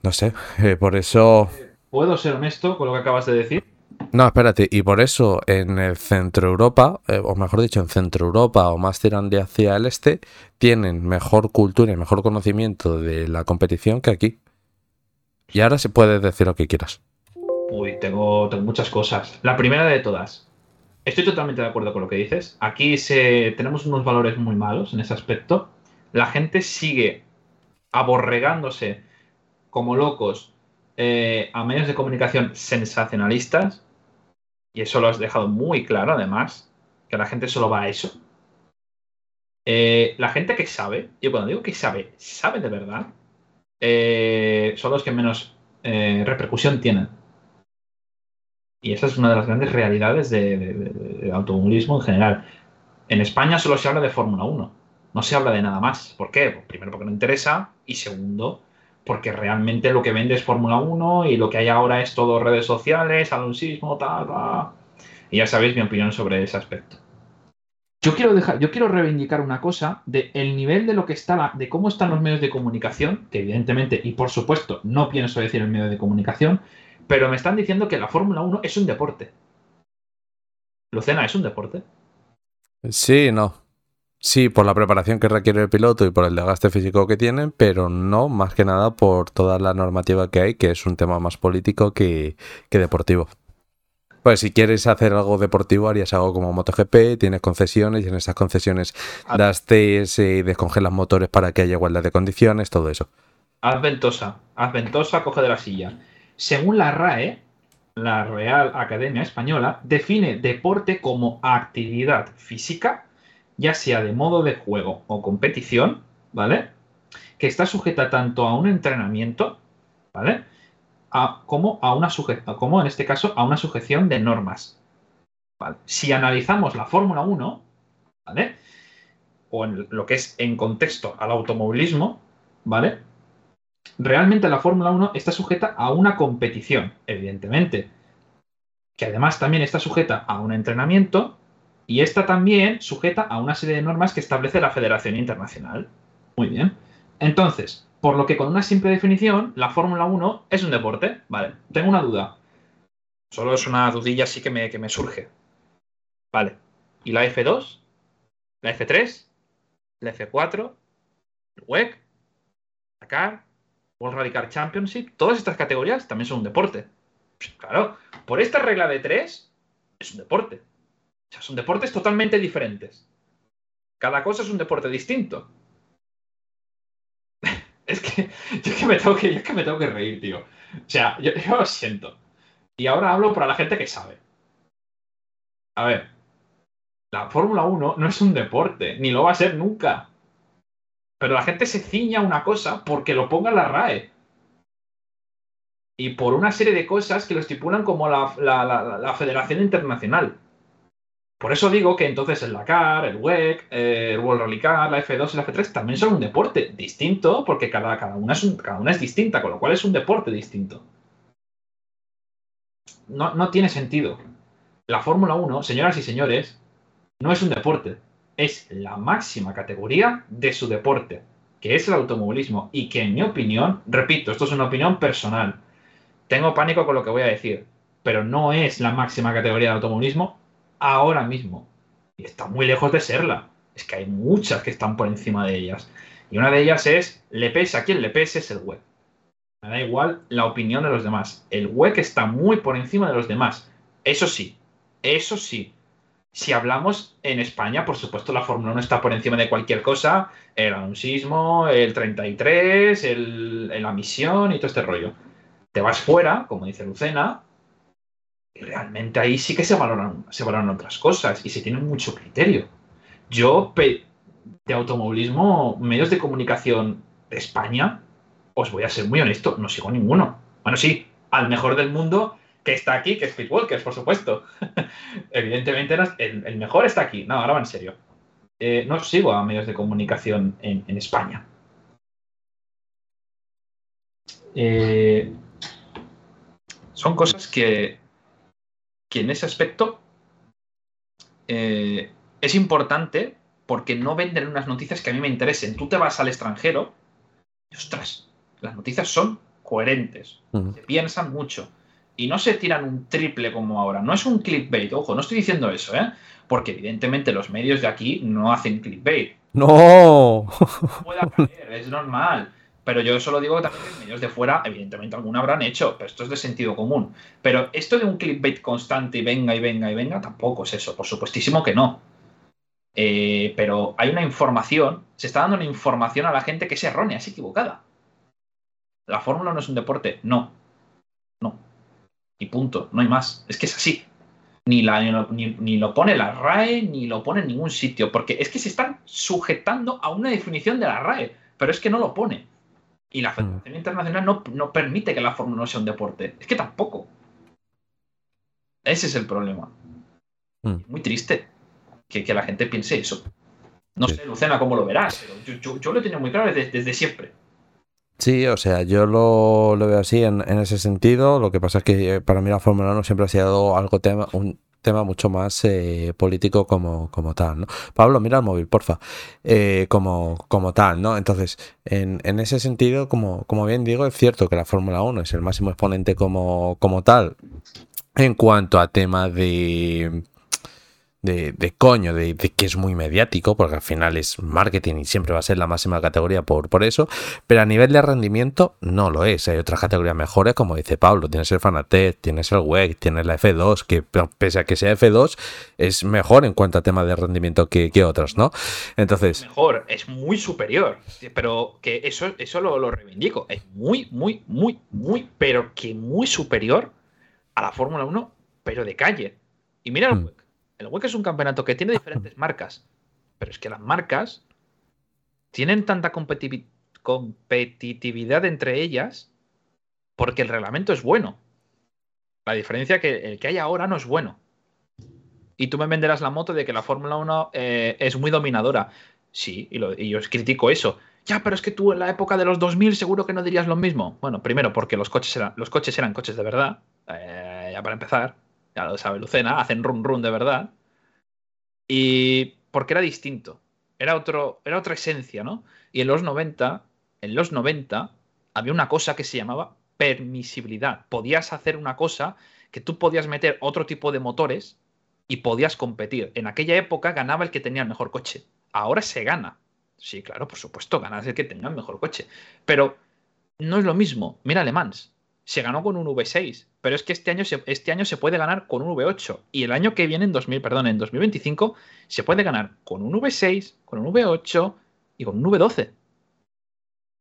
Speaker 1: No sé, eh, por eso...
Speaker 2: ¿Puedo ser honesto con lo que acabas de decir?
Speaker 1: No, espérate, y por eso en el centro Europa, eh, o mejor dicho, en centro Europa o más tirando hacia el este, tienen mejor cultura y mejor conocimiento de la competición que aquí. Y ahora se puede decir lo que quieras.
Speaker 2: Uy, tengo, tengo muchas cosas. La primera de todas. Estoy totalmente de acuerdo con lo que dices. Aquí se, tenemos unos valores muy malos en ese aspecto. La gente sigue aborregándose como locos eh, a medios de comunicación sensacionalistas y eso lo has dejado muy claro, además, que la gente solo va a eso. Eh, la gente que sabe, y cuando digo que sabe, sabe de verdad, eh, son los que menos eh, repercusión tienen. Y esa es una de las grandes realidades del automovilismo en general. En España solo se habla de Fórmula 1, no se habla de nada más. ¿Por qué? primero, porque no interesa, y segundo, porque realmente lo que vende es Fórmula 1 y lo que hay ahora es todo redes sociales, alonsismo, tal, tal. Y ya sabéis mi opinión sobre ese aspecto. Yo quiero dejar, yo quiero reivindicar una cosa de el nivel de lo que está de cómo están los medios de comunicación, que evidentemente y por supuesto no pienso decir el medio de comunicación, pero me están diciendo que la Fórmula 1 es un deporte. Lucena, ¿es un deporte?
Speaker 1: Sí, no. Sí, por la preparación que requiere el piloto y por el desgaste físico que tienen, pero no más que nada por toda la normativa que hay, que es un tema más político que, deportivo. Pues si quieres hacer algo deportivo, harías algo como MotoGP, tienes concesiones y en esas concesiones ah. das TS y descongelas motores para que haya igualdad de condiciones, todo eso.
Speaker 2: haz ventosa, haz ventosa, coge de la silla. Según la RAE, la Real Academia Española, define deporte como actividad física, ya sea de modo de juego o competición, ¿vale? Que está sujeta tanto a un entrenamiento, ¿vale? como, a una como en este caso a una sujeción de normas. Si analizamos la Fórmula 1, ¿vale? O en lo que es en contexto al automovilismo, ¿vale? Realmente la Fórmula 1 está sujeta a una competición, evidentemente, que además también está sujeta a un entrenamiento y está también sujeta a una serie de normas que establece la Federación Internacional. Muy bien. Entonces, por lo que con una simple definición, la Fórmula 1 es un deporte. Vale, tengo una duda. Solo es una dudilla así que me, que me surge. Vale. ¿Y la F2? ¿La F3? ¿La F4? ¿El WEC? ¿La CAR? World Radical Championship? Todas estas categorías también son un deporte. Claro, por esta regla de tres, es un deporte. O sea, son deportes totalmente diferentes. Cada cosa es un deporte distinto. es que yo que me tengo que, yo que me tengo que reír, tío. O sea, yo, yo lo siento. Y ahora hablo para la gente que sabe. A ver, la Fórmula 1 no es un deporte, ni lo va a ser nunca. Pero la gente se ciña a una cosa porque lo ponga la RAE. Y por una serie de cosas que lo estipulan como la, Federación Internacional. Por eso digo que entonces el Dakar, el WEC, el World Rally Car, la F2 y la F3 también son un deporte distinto porque cada, cada, una es cada una es distinta, con lo cual es un deporte distinto. No, no tiene sentido. La Fórmula 1, señoras y señores, no es un deporte, es la máxima categoría de su deporte, que es el automovilismo, y que en mi opinión, repito, esto es una opinión personal, tengo pánico con lo que voy a decir, pero no es la máxima categoría de automovilismo ahora mismo, y está muy lejos de serla, es que hay muchas que están por encima de ellas, y una de ellas es, le pese a quien le pese, es el web. Me da igual la opinión de los demás. El WEC está muy por encima de los demás. Eso sí, eso sí, si hablamos en España, por supuesto, la Fórmula 1 está por encima de cualquier cosa. El anunsismo, el 33, el, la misión y todo este rollo. Te vas fuera, como dice Lucena, realmente ahí sí que se valoran, se valoran otras cosas y se tiene mucho criterio. Yo, de automovilismo, medios de comunicación de España, os voy a ser muy honesto, no sigo ninguno. Bueno, sí, al mejor del mundo que está aquí, que es Pitwalkers, por supuesto. Evidentemente el, mejor está aquí. No, ahora va en serio. Eh, no sigo a medios de comunicación en, España. Eh, son cosas que, que en ese aspecto eh, es importante porque no venden unas noticias que a mí me interesen. Tú te vas al extranjero y ostras, las noticias son coherentes, se piensan mucho y no se tiran un triple como ahora. No es un clickbait, ojo, no estoy diciendo eso, ¿eh? Porque evidentemente los medios de aquí no hacen clickbait.
Speaker 1: No.
Speaker 2: Puede caer, es normal. Pero yo solo digo que también medios de fuera, evidentemente alguna habrán hecho, pero esto es de sentido común. Pero esto de un clickbait constante y venga y venga y venga, tampoco es eso, por supuestísimo que no. Eh, pero hay una información, se está dando una información a la gente que es errónea, es equivocada. La fórmula no es un deporte, no. No. Y punto, no hay más. Es que es así. Ni, la, ni, lo pone la RAE, ni lo pone en ningún sitio, porque es que se están sujetando a una definición de la RAE, pero es que no lo pone. Y la mm. Federación Internacional no, permite que la Fórmula no sea un deporte. Es que tampoco. Ese es el problema. Mm. Muy triste que, la gente piense eso. No sé, Lucena, cómo lo verás, pero yo, lo he tenido muy claro desde siempre.
Speaker 1: Sí, o sea, yo lo, veo así en, ese sentido. Lo que pasa es que eh, para mí la Fórmula 1 siempre ha sido algo tema, un tema mucho más eh, político como, como tal, ¿no? Pablo, mira el móvil, porfa. Eh, como, como tal, ¿no? Entonces, en, en ese sentido, como, como bien digo, es cierto que la Fórmula 1 es el máximo exponente como, como tal en cuanto a tema de de, de coño, de, de, que es muy mediático, porque al final es marketing y siempre va a ser la máxima categoría por, por eso, pero a nivel de rendimiento no lo es. Hay otras categorías mejores, como dice Pablo, tienes el Fanatec, tienes el WEG, tienes la F2, que pese a que sea F2, es mejor en cuanto a tema de rendimiento que, que otros, ¿no? Entonces...
Speaker 2: Mejor, es muy superior, pero que eso, eso lo, lo reivindico, es muy, muy, muy, muy, pero que muy superior a la Fórmula 1, pero de calle. Y mira el WEC. El WEC es un campeonato que tiene diferentes marcas, pero es que las marcas tienen tanta competitividad entre ellas porque el reglamento es bueno. La diferencia es que el que hay ahora no es bueno. Y tú me venderás la moto de que la Fórmula 1 eh, es muy dominadora. Sí, y, lo, y yo critico eso. Ya, pero es que tú en la época de los 2000 seguro que no dirías lo mismo. Bueno, primero porque los coches eran, los coches, eran coches de verdad. Eh, ya para empezar ya lo sabe Lucena, hacen run run de verdad. Y porque era distinto, era, otro, era otra esencia, ¿no? Y en los 90, en los 90 había una cosa que se llamaba permisibilidad. Podías hacer una cosa que tú podías meter otro tipo de motores y podías competir. En aquella época ganaba el que tenía el mejor coche. Ahora se gana. Sí, claro, por supuesto, ganas el que tenga el mejor coche. Pero no es lo mismo. Mira Le Mans. Se ganó con un V6 pero es que este año, se, este año se puede ganar con un V8 y el año que viene, en, 2000, perdón, en 2025, se puede ganar con un V6, con un V8 y con un V12.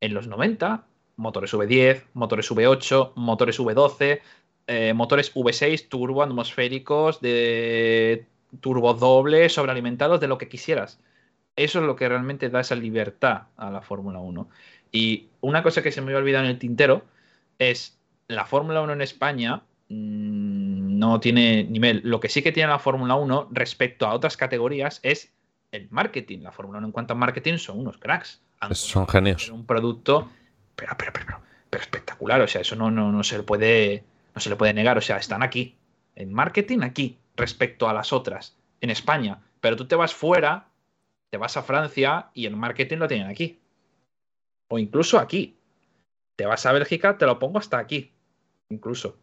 Speaker 2: En los 90, motores V10, motores V8, motores V12, eh, motores V6 turbo atmosféricos, de turbo doble, sobrealimentados, de lo que quisieras. Eso es lo que realmente da esa libertad a la Fórmula 1. Y una cosa que se me había olvidado en el tintero es la Fórmula 1 en España mmm, no tiene nivel. Lo que sí que tiene la Fórmula 1 respecto a otras categorías es el marketing. La Fórmula 1 en cuanto a marketing son unos cracks.
Speaker 1: son genios.
Speaker 2: Un producto, pero, pero, pero, pero, espectacular. O sea, eso no, no, no, se le puede, no se le puede negar. O sea, están aquí. En marketing aquí, respecto a las otras. En España. Pero tú te vas fuera, te vas a Francia y el marketing lo tienen aquí. O incluso aquí. Te vas a Bélgica, te lo pongo hasta aquí incluso.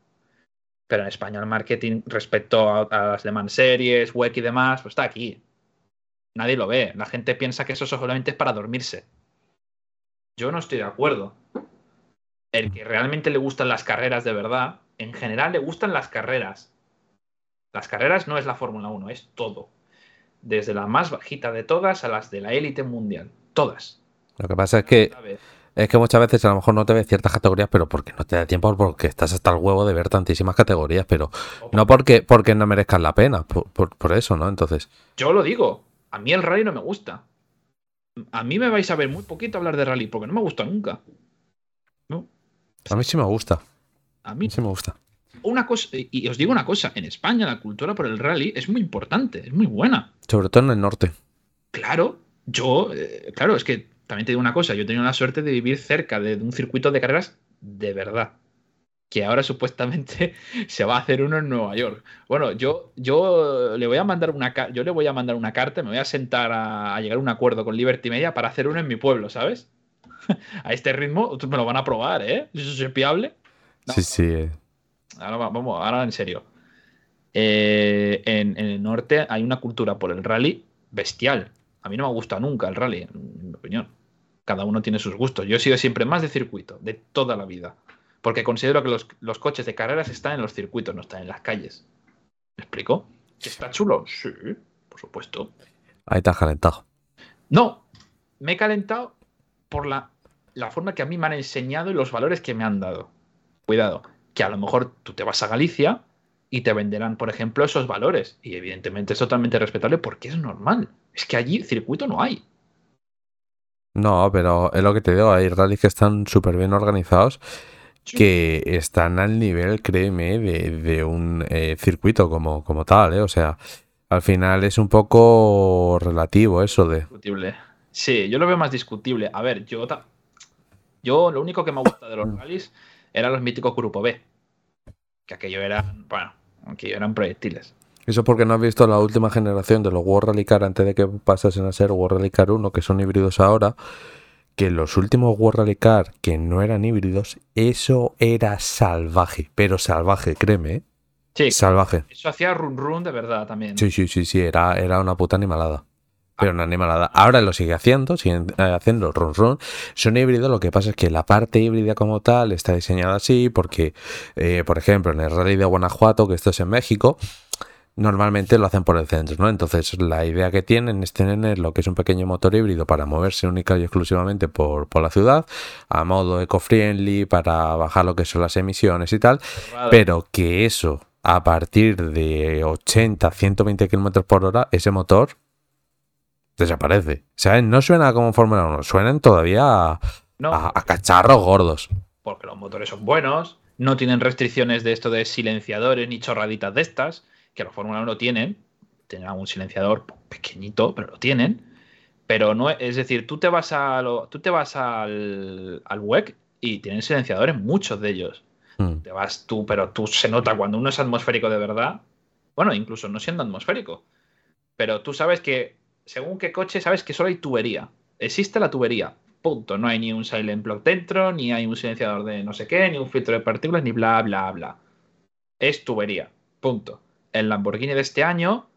Speaker 2: Pero en España el marketing respecto a, a las demás series, web y demás, pues está aquí. Nadie lo ve. La gente piensa que eso solamente es para dormirse. Yo no estoy de acuerdo. El que realmente le gustan las carreras de verdad, en general le gustan las carreras. Las carreras no es la Fórmula 1, es todo. Desde la más bajita de todas a las de la élite mundial. Todas.
Speaker 1: Lo que pasa es que es que muchas veces a lo mejor no te ves ciertas categorías, pero porque no te da tiempo, porque estás hasta el huevo de ver tantísimas categorías, pero no porque, porque no merezcan la pena, por, por, por eso, ¿no? Entonces.
Speaker 2: Yo lo digo, a mí el rally no me gusta. A mí me vais a ver muy poquito hablar de rally, porque no me gusta nunca. No.
Speaker 1: A mí sí me gusta.
Speaker 2: A mí
Speaker 1: sí me gusta.
Speaker 2: Una cosa, y os digo una cosa, en España la cultura por el rally es muy importante, es muy buena.
Speaker 1: Sobre todo en el norte.
Speaker 2: Claro, yo, eh, claro, es que también te digo una cosa, yo he tenido la suerte de vivir cerca de un circuito de carreras de verdad. Que ahora supuestamente se va a hacer uno en Nueva York. Bueno, yo, yo le voy a mandar una yo le voy a mandar una carta, me voy a sentar a, a llegar a un acuerdo con Liberty Media para hacer uno en mi pueblo, ¿sabes? a este ritmo me lo van a probar, ¿eh? ¿Eso es fiable?
Speaker 1: No, sí, sí.
Speaker 2: Ahora vamos, ahora en serio. Eh, en, en, el norte hay una cultura por el rally bestial. A mí no me gusta nunca el rally, en mi opinión cada uno tiene sus gustos. Yo he sido siempre más de circuito, de toda la vida. Porque considero que los, los coches de carreras están en los circuitos, no están en las calles. ¿Me explico? ¿Está chulo? Sí, por supuesto.
Speaker 1: Ahí te has calentado.
Speaker 2: No, me he calentado por la, la forma que a mí me han enseñado y los valores que me han dado. Cuidado, que a lo mejor tú te vas a Galicia y te venderán, por ejemplo, esos valores. Y evidentemente es totalmente respetable porque es normal. Es que allí circuito no hay.
Speaker 1: No, pero es lo que te digo, hay rallies que están súper bien organizados, que están al nivel, créeme, de, de un eh, circuito como, como tal, ¿eh? O sea, al final es un poco relativo eso de...
Speaker 2: Discutible. Sí, yo lo veo más discutible. A ver, yo, yo lo único que me gusta de los rallies eran los míticos Grupo B. Que aquello eran, bueno, aquello eran proyectiles.
Speaker 1: Eso porque no has visto la última generación de los World Rally Car antes de que pasasen a ser World Rally Car 1, que son híbridos ahora. Que los últimos World Rally Car que no eran híbridos, eso era salvaje, pero salvaje, créeme. ¿eh?
Speaker 2: Sí,
Speaker 1: salvaje.
Speaker 2: eso hacía run run de verdad también.
Speaker 1: Sí, sí, sí, sí, era, era una puta animalada. Pero una animalada. Ahora lo sigue haciendo, siguen eh, haciendo run run. Son híbridos, lo que pasa es que la parte híbrida como tal está diseñada así porque, eh, por ejemplo, en el rally de Guanajuato, que esto es en México, normalmente lo hacen por el centro, ¿no? Entonces la idea que tienen es tener lo que es un pequeño motor híbrido para moverse única y exclusivamente por, por la ciudad, a modo eco-friendly, para bajar lo que son las emisiones y tal,
Speaker 2: Vale.
Speaker 1: pero que eso, a partir de 80, 120 kilómetros por hora, ese motor desaparece. ¿Sabes? No suena como Fórmula 1, suenan todavía a,
Speaker 2: No,
Speaker 1: a- a cacharros gordos.
Speaker 2: porque los motores son buenos, no tienen restricciones de esto de silenciadores ni chorraditas de estas, que los Fórmula 1 tienen. Tienen un silenciador pequeñito, pero lo tienen. Pero no, es decir, tú te vas, a lo- tú te vas al, al WEC y tienen silenciadores, muchos de ellos.
Speaker 1: Mm.
Speaker 2: Te vas tú, pero tú se nota cuando uno es atmosférico de verdad. Bueno, incluso no siendo atmosférico. Pero tú sabes que, según qué coche, sabes que solo hay tubería. Existe la tubería. Punto. No hay ni un silent block dentro, ni hay un silenciador de no sé qué, ni un filtro de partículas, ni bla, bla, bla. Es tubería. Punto. El Lamborghini de este año,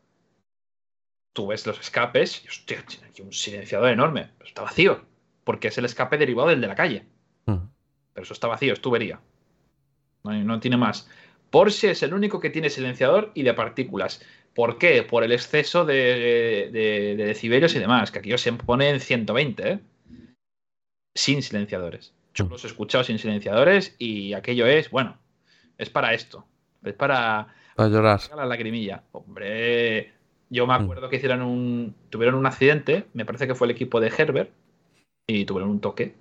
Speaker 2: tú ves los escapes y, hostia, tiene aquí un silenciador enorme. Pero está vacío. Porque es el escape derivado del de la calle.
Speaker 1: Mm.
Speaker 2: Pero eso está vacío, es tubería. No, no tiene más. Porsche es el único que tiene silenciador y de partículas. ¿Por qué? Por el exceso de, de- de decibelios y demás, que aquí se pone en 120, ¿eh? Sin silenciadores. Yo los he escuchado sin silenciadores y aquello es, bueno, es para esto. Es para
Speaker 1: A llorar.
Speaker 2: la lagrimilla. Hombre, yo me
Speaker 1: Mm.
Speaker 2: acuerdo que hicieron un. Tuvieron un accidente, me parece que fue el equipo de Herbert, y tuvieron un toque.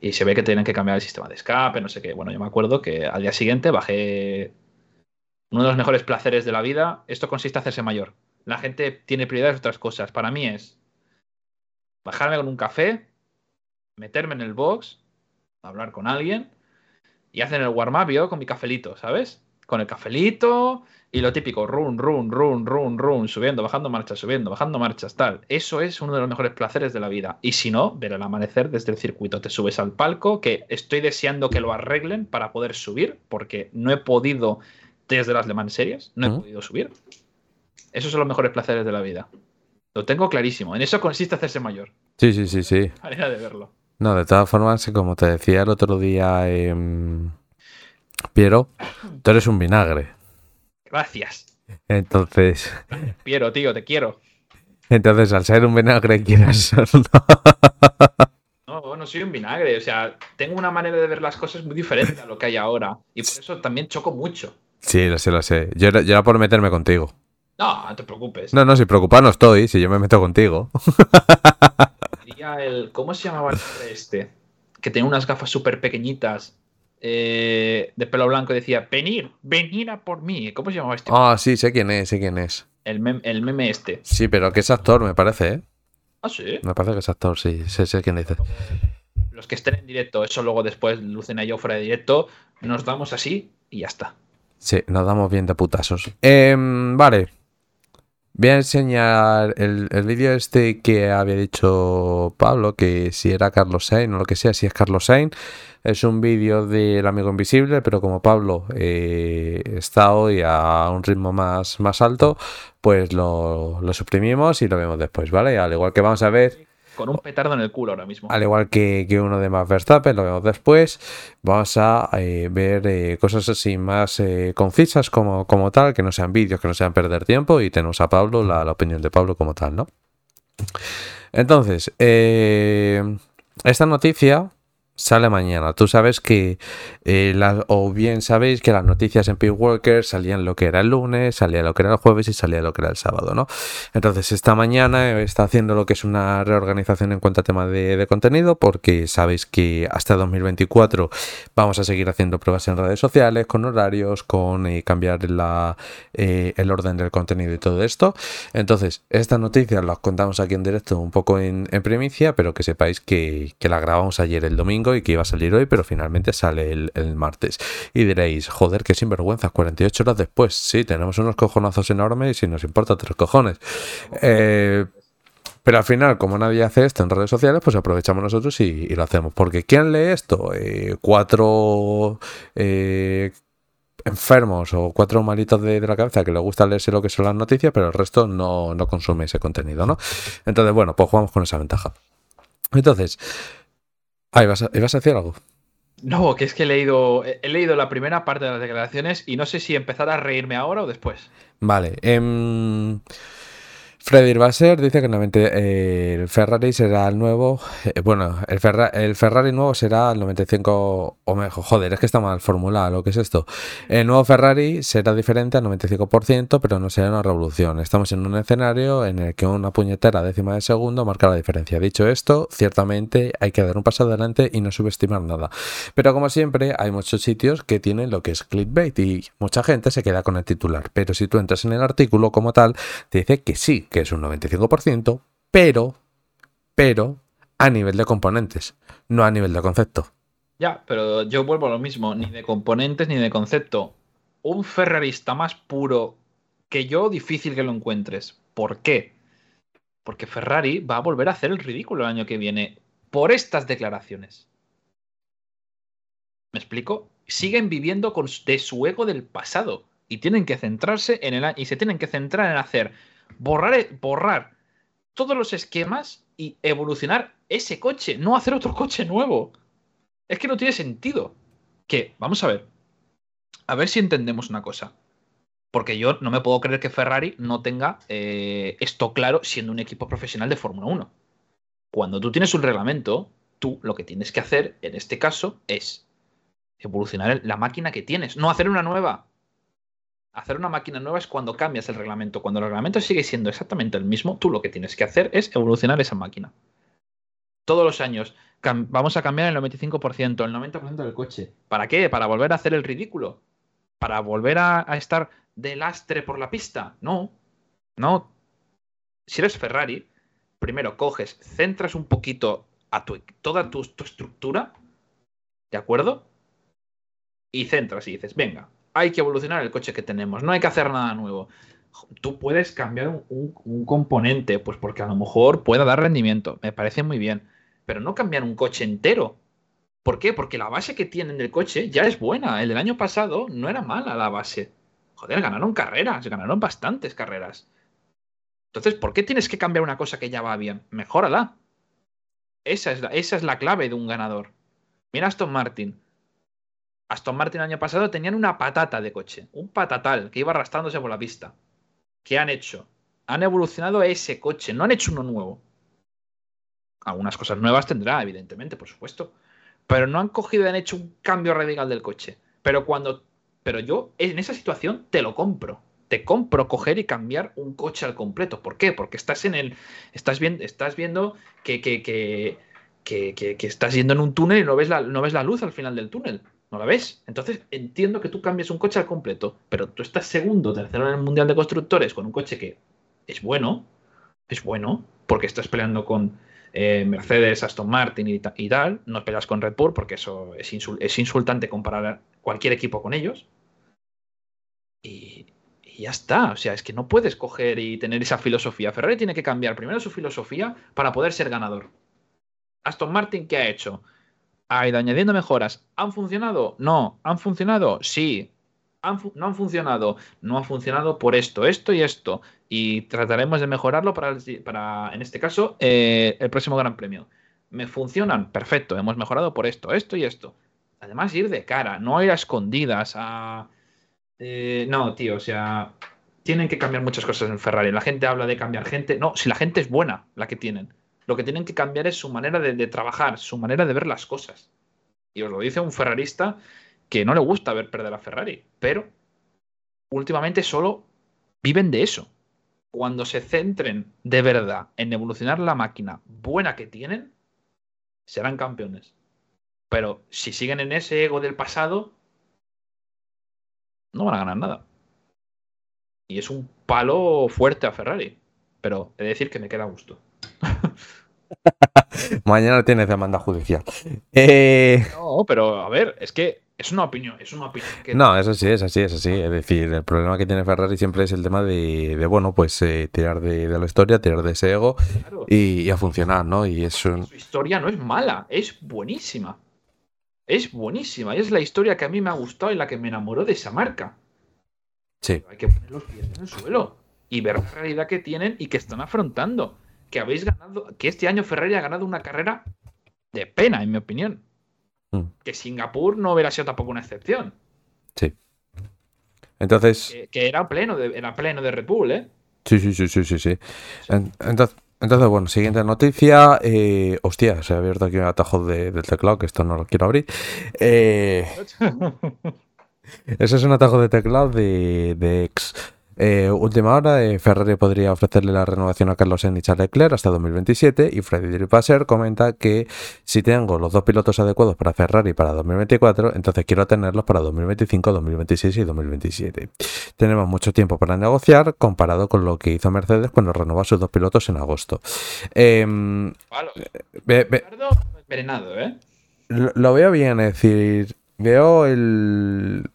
Speaker 2: Y se ve que tienen que cambiar el sistema de escape, no sé qué. Bueno, yo me acuerdo que al día siguiente bajé. Uno de los mejores placeres de la vida. Esto consiste en hacerse mayor. La gente tiene prioridades otras cosas. Para mí es bajarme con un café, meterme en el box, hablar con alguien y hacer el warm-up yo con mi cafelito, ¿sabes? Con el cafelito y lo típico, run, run, run, run, run, subiendo, bajando marchas, subiendo, bajando marchas, tal. Eso es uno de los mejores placeres de la vida. Y si no, ver el amanecer desde el circuito. Te subes al palco, que estoy deseando que lo arreglen para poder subir, porque no he podido desde las Le Mans series, no he podido subir. Esos son los mejores placeres de la vida. Lo tengo clarísimo. En eso consiste hacerse mayor.
Speaker 1: Sí, sí, sí, sí.
Speaker 2: Manera de verlo.
Speaker 1: No, de todas formas, como te decía el otro día, em, Piero, tú eres un vinagre.
Speaker 2: Gracias.
Speaker 1: Entonces,
Speaker 2: Piero, tío, te quiero.
Speaker 1: entonces al ser un vinagre quieras o no.
Speaker 2: No, soy un vinagre. O sea, tengo una manera de ver las cosas muy diferente a lo que hay ahora. Y por eso también choco mucho.
Speaker 1: Sí, lo sé, lo sé. Yo era, yo era por meterme contigo.
Speaker 2: No, no te preocupes.
Speaker 1: No, no, si preocupado no estoy, si yo me meto contigo.
Speaker 2: El. ¿Cómo se llamaba el este? Que tenía unas gafas súper pequeñitas. Eh, de pelo blanco decía, venir, venir a por mí. ¿Cómo se llamaba este?
Speaker 1: Ah, sí, sé quién es, sé quién es.
Speaker 2: El, mem- el meme este.
Speaker 1: Sí, pero que es actor, me parece, ¿eh?
Speaker 2: Ah, sí.
Speaker 1: Me parece que es actor, sí, sé, sé quién dice.
Speaker 2: Los que estén en directo, eso luego después Lucena y yo fuera de directo, nos damos así y ya está.
Speaker 1: Sí, nos damos bien de putazos. Em, vale. Voy a enseñar el, el vídeo este que había dicho Pablo, que si era Carlos Sainz o lo que sea, si es Carlos Sainz. Es un vídeo del amigo invisible, pero como Pablo eh, está hoy a un ritmo más, más alto, pues lo, lo suprimimos y lo vemos después, ¿vale? Al igual que vamos a ver
Speaker 2: Con un petardo en el culo ahora mismo.
Speaker 1: al igual que, que uno de Max Verstappen, lo vemos después. Vamos a eh, ver eh, cosas así más eh, concisas como, como tal, que no sean vídeos, que no sean perder tiempo. Y tenemos a Pablo, la, la opinión de Pablo como tal, ¿no? Entonces, esta noticia sale mañana. Tú sabes que, eh, las- o bien sabéis que las noticias en Pig Walker salían lo que era el lunes, salía lo que era el jueves y salía lo que era el sábado, ¿no? Entonces, esta mañana está haciendo lo que es una reorganización en cuanto a tema de, de contenido, porque sabéis que hasta 2024 vamos a seguir haciendo pruebas en redes sociales, con horarios, con eh, cambiar la, eh, el orden del contenido y todo esto. Entonces, estas noticias las contamos aquí en directo un poco en, en primicia, pero que sepáis que, que la grabamos ayer el domingo y que iba a salir hoy, pero finalmente sale el, el martes. Y diréis, joder, qué sinvergüenza, 48 horas después. Sí, tenemos unos cojonazos enormes y nos importa tres cojones. Eh, pero al final, como nadie hace esto en redes sociales, pues aprovechamos nosotros y, lo hacemos. Porque ¿quién lee esto? Eh, cuatro eh, enfermos o cuatro malitos de, la cabeza que les gusta leerse lo que son las noticias, pero el resto no, no consume ese contenido, ¿no? Entonces, bueno, pues jugamos con esa ventaja. Entonces, ahí vas a, ¿ibas a decir algo?
Speaker 2: No, que es que he leído, he leído la primera parte de las declaraciones y no sé si empezar a reírme ahora o después.
Speaker 1: Vale. Eh, Freddy Basser dice que eh, el Ferrari será el nuevo. Eh, bueno, el, el, Ferrari nuevo será el 95. O mejor, joder, es que está mal formulado lo que es esto. El nuevo Ferrari será diferente al 95%, pero no será una revolución. Estamos en un escenario en el que una puñetera décima de segundo marca la diferencia. Dicho esto, ciertamente hay que dar un paso adelante y no subestimar nada. Pero como siempre, hay muchos sitios que tienen lo que es clickbait y mucha gente se queda con el titular. Pero si tú entras en el artículo como tal, te dice que sí, que es un 95%, pero, pero a nivel de componentes, no a nivel de concepto.
Speaker 2: Ya, pero yo vuelvo a lo mismo, ni de componentes ni de concepto. Un ferrarista más puro que yo, difícil que lo encuentres. ¿Por qué? Porque Ferrari va a volver a hacer el ridículo el año que viene por estas declaraciones. ¿Me explico? Siguen viviendo con, de su ego del pasado y tienen que centrarse en el y se tienen que centrar en hacer borrar, e, borrar todos los esquemas y evolucionar ese coche, no hacer otro coche nuevo. Es que no tiene sentido. Que, vamos a ver, a ver si entendemos una cosa. Porque yo no me puedo creer que Ferrari no tenga eh, esto claro siendo un equipo profesional de Fórmula 1. Cuando tú tienes un reglamento, tú lo que tienes que hacer en este caso es evolucionar la máquina que tienes, no hacer una nueva hacer una máquina nueva es cuando cambias el reglamento. Cuando el reglamento sigue siendo exactamente el mismo, tú lo que tienes que hacer es evolucionar esa máquina. Todos los años vamos a cambiar el 95%, el 90% del coche. ¿Para qué? ¿Para volver a hacer el ridículo? ¿Para volver a, estar de lastre por la pista? No. No. Si eres Ferrari, primero coges, centras un poquito a tu, toda tu estructura, ¿de acuerdo? Y centras y dices, venga, hay que evolucionar el coche que tenemos, no hay que hacer nada nuevo. Tú puedes cambiar un, componente, pues porque a lo mejor pueda dar rendimiento, me parece muy bien, pero no cambiar un coche entero. ¿Por qué? Porque la base que tienen del coche ya es buena. El del año pasado no era mala la base. Joder, ganaron carreras, ganaron bastantes carreras. Entonces, ¿por qué tienes que cambiar una cosa que ya va bien? Mejórala. Esa es la, esa es la clave de un ganador. Mira Aston Martin. Aston Martin el año pasado tenían una patata de coche, un patatal que iba arrastrándose por la pista. ¿Qué han hecho? Han evolucionado ese coche, no han hecho uno nuevo. Algunas cosas nuevas tendrá, evidentemente, por supuesto. Pero no han cogido y han hecho un cambio radical del coche. Pero cuando. Pero yo en esa situación te lo compro. Te compro coger y cambiar un coche al completo. ¿Por qué? Porque estás en el. Estás viendo, estás viendo que, que, que, que, estás yendo en un túnel y no ves, la, no ves la luz al final del túnel. ¿No la ves? Entonces entiendo que tú cambies un coche al completo, pero tú estás segundo, tercero en el Mundial de Constructores con un coche que es bueno, es bueno, porque estás peleando con eh, Mercedes, Aston Martin y, tal, no peleas con Red Bull porque eso es, insultante comparar cualquier equipo con ellos. Y ya está, o sea, es que no puedes coger y tener esa filosofía. Ferrari tiene que cambiar primero su filosofía para poder ser ganador. Aston Martin, ¿qué ha hecho? Ha ido añadiendo mejoras. ¿Han funcionado? No. ¿Han funcionado? Sí. no han funcionado. No ha funcionado por esto, esto y esto. Y trataremos de mejorarlo para, en este caso, eh, el próximo Gran Premio. ¿Me funcionan? Perfecto. Hemos mejorado por esto, esto y esto. Además, ir de cara, no ir a escondidas. Eh, no, tío, o sea, tienen que cambiar muchas cosas en Ferrari. La gente habla de cambiar gente. No, si la gente es buena, la que tienen. Lo que tienen que cambiar es su manera de, trabajar, su manera de ver las cosas. Y os lo dice un ferrarista que no le gusta ver perder a Ferrari, pero últimamente solo viven de eso. Cuando se centren de verdad en evolucionar la máquina buena que tienen, serán campeones. Pero si siguen en ese ego del pasado, no van a ganar nada. Y es un palo fuerte a Ferrari. Pero he de decir que me queda gusto.
Speaker 1: Mañana tienes demanda judicial. Eh,
Speaker 2: no, pero a ver, es que es una opinión, es una opinión.
Speaker 1: No, eso sí, es así, es así. Es decir, el problema que tiene Ferrari siempre es el tema de, bueno, pues eh, tirar de, la historia, tirar de ese ego y, a funcionar, ¿no? Y eso...
Speaker 2: Su historia no es mala, es buenísima. es buenísima y es la historia que a mí me ha gustado y la que me enamoró de esa marca.
Speaker 1: Sí.
Speaker 2: Hay que poner los pies en el suelo y ver la realidad que tienen y que están afrontando. Que habéis ganado, que este año Ferrari ha ganado una carrera de pena, en mi opinión.
Speaker 1: Mm.
Speaker 2: Que Singapur no hubiera sido tampoco una excepción.
Speaker 1: Sí. Entonces.
Speaker 2: Que, que era pleno de, era pleno de Red Bull, ¿eh?
Speaker 1: Sí, sí, sí, sí, sí. sí. En- Entonces, entonces, bueno, siguiente noticia. Eh, hostia, se ha abierto aquí un atajo de- del teclado, que esto no lo quiero abrir. Eh, ese es un atajo de teclado de, de ex. Eh, última hora, eh, Ferrari podría ofrecerle la renovación a Carlos Sainz y Charles Leclerc hasta 2027 y Freddy Passer comenta que si tengo los dos pilotos adecuados para Ferrari para 2024, entonces quiero tenerlos para 2025, 2026 y 2027. Tenemos mucho tiempo para negociar comparado con lo que hizo Mercedes cuando renovó a sus dos pilotos en agosto. Em, ve- ve-
Speaker 2: envenenado, ¿eh?
Speaker 1: lo, lo veo bien, es decir, veo el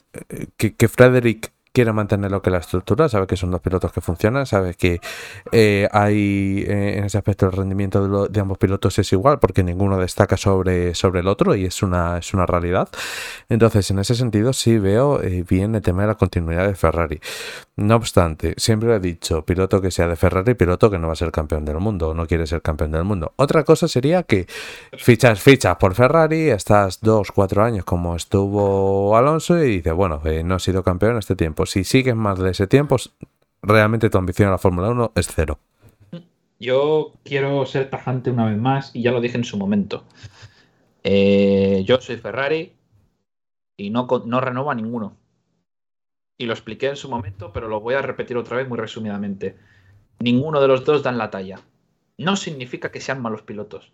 Speaker 1: que, que Frederick quiere mantener lo que es la estructura, sabe que son dos pilotos que funcionan, sabe que eh, hay eh, en ese aspecto el rendimiento de, lo- de ambos pilotos es igual porque ninguno destaca sobre, sobre el otro y es una, es una realidad. Entonces, en ese sentido, sí veo eh, bien el tema de la continuidad de Ferrari. No obstante, siempre he dicho, piloto que sea de Ferrari, piloto que no va a ser campeón del mundo, no quiere ser campeón del mundo. Otra cosa sería que fichas, fichas por Ferrari, estás dos, cuatro años como estuvo Alonso y dices, bueno, eh, no he sido campeón este tiempo. Si sigues más de ese tiempo, realmente tu ambición a la Fórmula 1 es cero.
Speaker 2: Yo quiero ser tajante una vez más y ya lo dije en su momento. Eh, yo soy Ferrari y no, no renovo a ninguno. Y lo expliqué en su momento, pero lo voy a repetir otra vez muy resumidamente. Ninguno de los dos dan la talla. No significa que sean malos pilotos,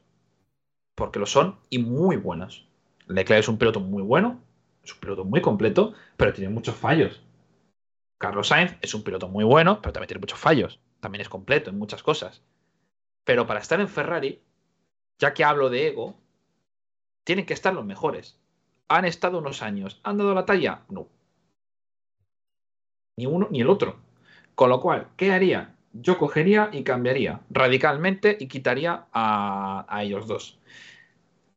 Speaker 2: porque lo son y muy buenos. Leclerc es un piloto muy bueno, es un piloto muy completo, pero tiene muchos fallos. Carlos Sainz es un piloto muy bueno, pero también tiene muchos fallos. También es completo en muchas cosas. Pero para estar en Ferrari, ya que hablo de ego, tienen que estar los mejores. Han estado unos años. ¿Han dado la talla? No. Ni uno ni el otro. Con lo cual, ¿qué haría? Yo cogería y cambiaría radicalmente y quitaría a, a ellos dos.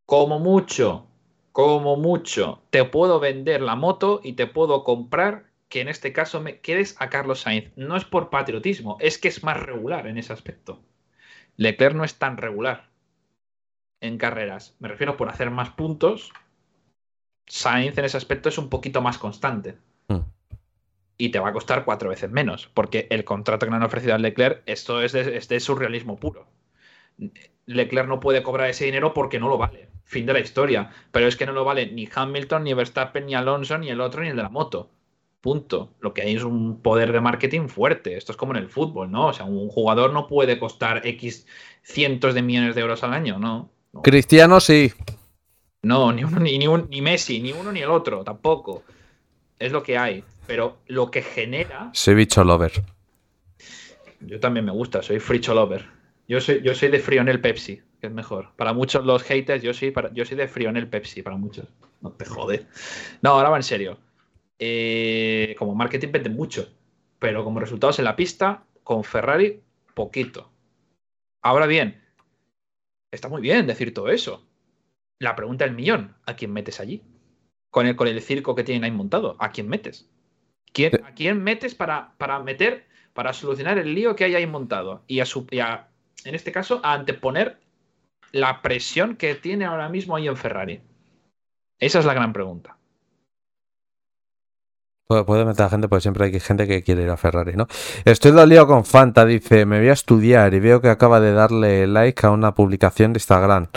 Speaker 2: Como mucho, como mucho, te puedo vender la moto y te puedo comprar que en este caso me quedes a Carlos Sainz. No es por patriotismo, es que es más regular en ese aspecto. Leclerc no es tan regular en carreras. Me refiero por hacer más puntos. Sainz en ese aspecto es un poquito más constante. Y te va a costar cuatro veces menos. Porque el contrato que le han ofrecido a Leclerc, esto es de, es de surrealismo puro. Leclerc no puede cobrar ese dinero porque no lo vale. Fin de la historia. Pero es que no lo vale ni Hamilton, ni Verstappen, ni Alonso, ni el otro, ni el de la moto. Punto. Lo que hay es un poder de marketing fuerte. Esto es como en el fútbol, ¿no? O sea, un jugador no puede costar X cientos de millones de euros al año, ¿no? No,
Speaker 1: Cristiano sí.
Speaker 2: no ni uno, ni, ni, un- ni Messi, ni uno ni el otro, tampoco. Es lo que hay. Pero lo que genera.
Speaker 1: Soy bicho lover.
Speaker 2: Yo también me gusta, soy fricho lover. Yo soy, yo soy de Frionel Pepsi, que es mejor. Para muchos los haters, yo soy, para, yo soy de Frionel Pepsi, para muchos. No te jode. No, ahora va en serio. Eh, como marketing vende mucho, pero como resultados en la pista, con Ferrari, poquito. Ahora bien, está muy bien decir todo eso. La pregunta del millón, ¿a quién metes allí? Con el, con el circo que tienen ahí montado, ¿a quién metes? ¿Quién, ¿A quién metes para, para meter, para solucionar el lío que hay ahí montado? Y a, su, y a, en este caso, a anteponer la presión que tiene ahora mismo ahí en Ferrari. Esa es la gran pregunta.
Speaker 1: Puede, puede meter a gente, porque siempre hay gente que quiere ir a Ferrari, ¿no? Estoy dolido con Fanta, dice, me voy a estudiar y veo que acaba de darle like a una publicación de Instagram.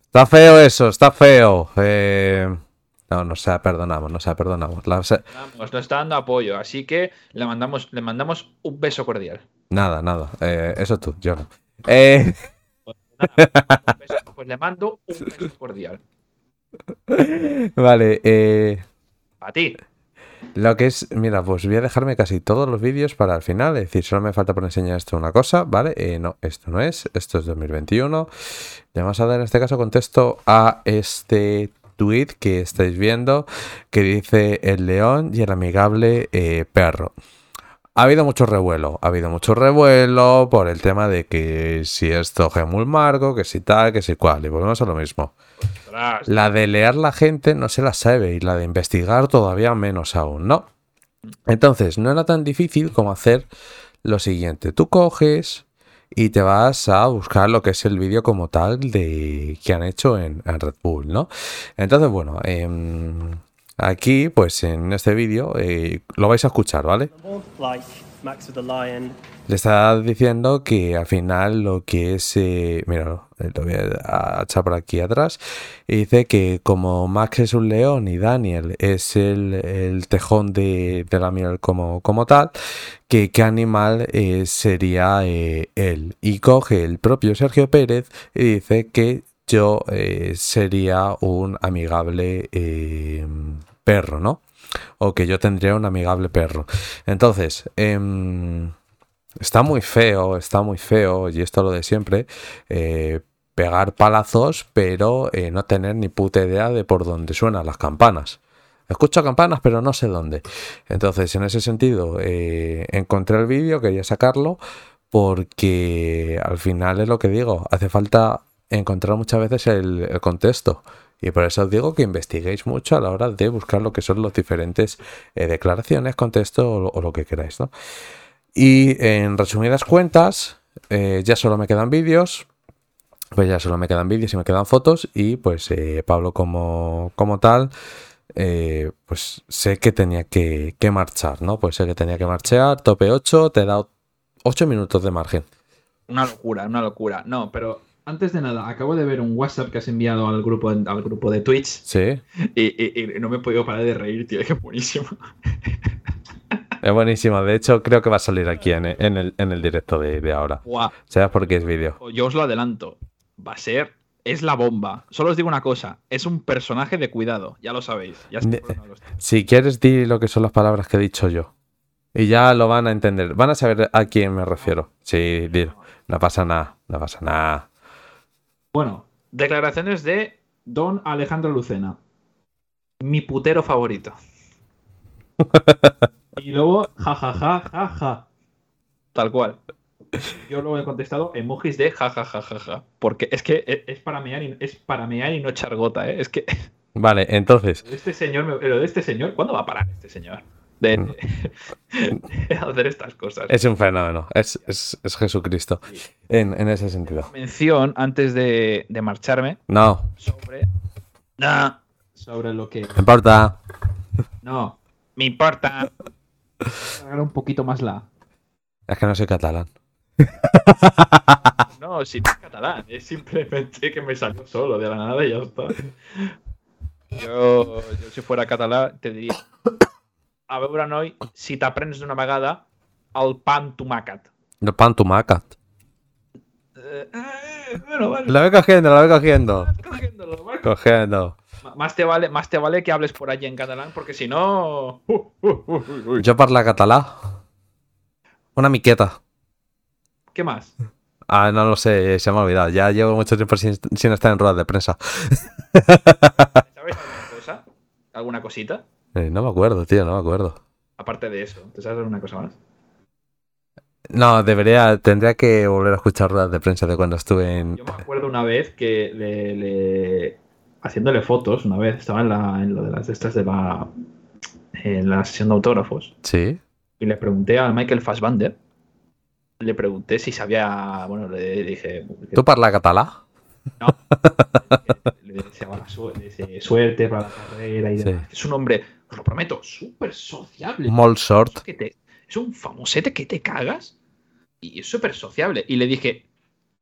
Speaker 1: Está feo eso, está feo. Eh, No, no sea, perdonamos, no sea, perdonamos. La- se-
Speaker 2: nos está dando apoyo, así que le mandamos, le mandamos un beso cordial.
Speaker 1: Nada, nada. Eh, eso tú, yo no. Eh,
Speaker 2: beso- pues le mando un beso cordial.
Speaker 1: vale, eh,
Speaker 2: A ti.
Speaker 1: Lo que es, mira, pues voy a dejarme casi todos los vídeos para el final, es decir, solo me falta por enseñar esto una cosa, ¿vale? Eh, no, esto no es, esto es 2021. Le vamos a dar en este caso contexto a este tweet que estáis viendo que dice el león y el amigable eh, perro. Ha habido mucho revuelo, ha habido mucho revuelo por el tema de que si esto es muy marco, que si tal, que si cual, y volvemos a lo mismo.
Speaker 2: Ostras.
Speaker 1: La de leer la gente no se la sabe y la de investigar todavía menos aún, ¿no? Entonces, no era tan difícil como hacer lo siguiente. Tú coges y te vas a buscar lo que es el vídeo como tal de que han hecho en, Red Bull, ¿no? Entonces, bueno, em, aquí, pues en este vídeo eh, lo vais a escuchar, ¿vale? Le está diciendo que al final lo que es. eh, mira, eh, lo voy a echar por aquí atrás. Y dice que como Max es un león y Daniel es el, el tejón de, de la miel como, como tal, que qué animal eh, sería eh, él. Y coge el propio Sergio Pérez y dice que yo sería un amigable perro, ¿no? O que yo tendría un amigable perro. Entonces, em, está muy feo, está muy feo, y esto lo de siempre, eh, pegar palazos, pero eh, no tener ni puta idea de por dónde suenan las campanas. Escucho campanas, pero no sé dónde. Entonces, en ese sentido, eh, encontré el vídeo, quería sacarlo, porque al final es lo que digo, hace falta encontrar muchas veces el, el contexto. Y por eso os digo que investiguéis mucho a la hora de buscar lo que son los diferentes eh, declaraciones, contexto o, lo- que queráis, ¿no? Y en resumidas cuentas, eh, ya solo me quedan vídeos. Pues ya solo me quedan vídeos y me quedan fotos. Y pues eh, Pablo como, como tal, pues sé que tenía que, que marchar, ¿no? Pues sé que tenía que marchar. Tope 8, te he dado 8 minutos de margen.
Speaker 2: Una locura, una locura. No, pero antes de nada, acabo de ver un WhatsApp que has enviado al grupo, al grupo de Twitch
Speaker 1: Sí,
Speaker 2: y, y- y no me he podido parar de reír, tío. Es que es buenísimo.
Speaker 1: es buenísimo. De hecho, creo que va a salir aquí en, el- en el, en el directo de, de ahora.
Speaker 2: Guau.
Speaker 1: ¿Sabes por qué es vídeo?
Speaker 2: Yo os lo adelanto. Va a ser. Es la bomba. Solo os digo una cosa. Es un personaje de cuidado. Ya lo sabéis. Ya de
Speaker 1: Si quieres, di lo que son las palabras que he dicho yo. Y ya lo van a entender. Van a saber a quién me refiero. Sí, di. No pasa nada. No pasa nada.
Speaker 2: Bueno, declaraciones de Don Alejandro Lucena. Mi putero favorito. y luego, jajaja, jaja. Tal cual. Yo luego he contestado emojis de jajajajaja. Porque es que e- es para mear y, es para mear y no echar gota, ¿eh? Es que
Speaker 1: Vale, entonces.
Speaker 2: este señor, me- lo de este señor, ¿cuándo va a parar este señor? De, de hacer estas cosas.
Speaker 1: Es un fenómeno. Es, es, es Jesucristo. En, en ese sentido.
Speaker 2: Mención antes de, de marcharme
Speaker 1: No,
Speaker 2: sobre. Nah, sobre lo que.
Speaker 1: no importa.
Speaker 2: No, me importa. Agarra un poquito más la.
Speaker 1: Es que no soy catalán.
Speaker 2: No, si no es catalán, es simplemente que me salió solo de la nada y ya está. Yo, yo si fuera catalán, te diría. A veure, noi, si t'aprens d'una vegada el pa amb tomàquet.
Speaker 1: El pan tumaca.
Speaker 2: Eh, eh, bueno, vale.
Speaker 1: Lo voy cogiendo, lo voy cogiendo. Cogiendo.
Speaker 2: Más te, vale, más te vale que hables por allí en catalán, porque si no. Uh, uh, uh, uh, uh.
Speaker 1: Yo parla catalá. Una miqueta.
Speaker 2: ¿Qué más?
Speaker 1: Ah, no lo sé, se me ha olvidado. Ya llevo mucho tiempo sin, sin estar en ruedas de prensa.
Speaker 2: ¿Sabes alguna cosa? ¿Alguna cosita?
Speaker 1: Eh, no me acuerdo, tío, no me acuerdo.
Speaker 2: Aparte de eso, ¿te sabes alguna cosa más?
Speaker 1: No, debería, tendría que volver a escuchar ruedas de prensa de cuando estuve en.
Speaker 2: Yo me acuerdo una vez que le, le- haciéndole fotos, una vez estaba en, la, en lo de las de estas de la en la sesión de autógrafos
Speaker 1: Sí.
Speaker 2: y le pregunté a Michael Fassbander, le pregunté si sabía, bueno, le dije,
Speaker 1: ¿Tú parla catalá?
Speaker 2: le deseaba la su- le deseé suerte para la carrera y
Speaker 1: Sí.
Speaker 2: demás. Es un hombre, os lo prometo, súper sociable.
Speaker 1: Molt sort.
Speaker 2: que te- es un famosete que te cagas y es súper sociable. Y le dije,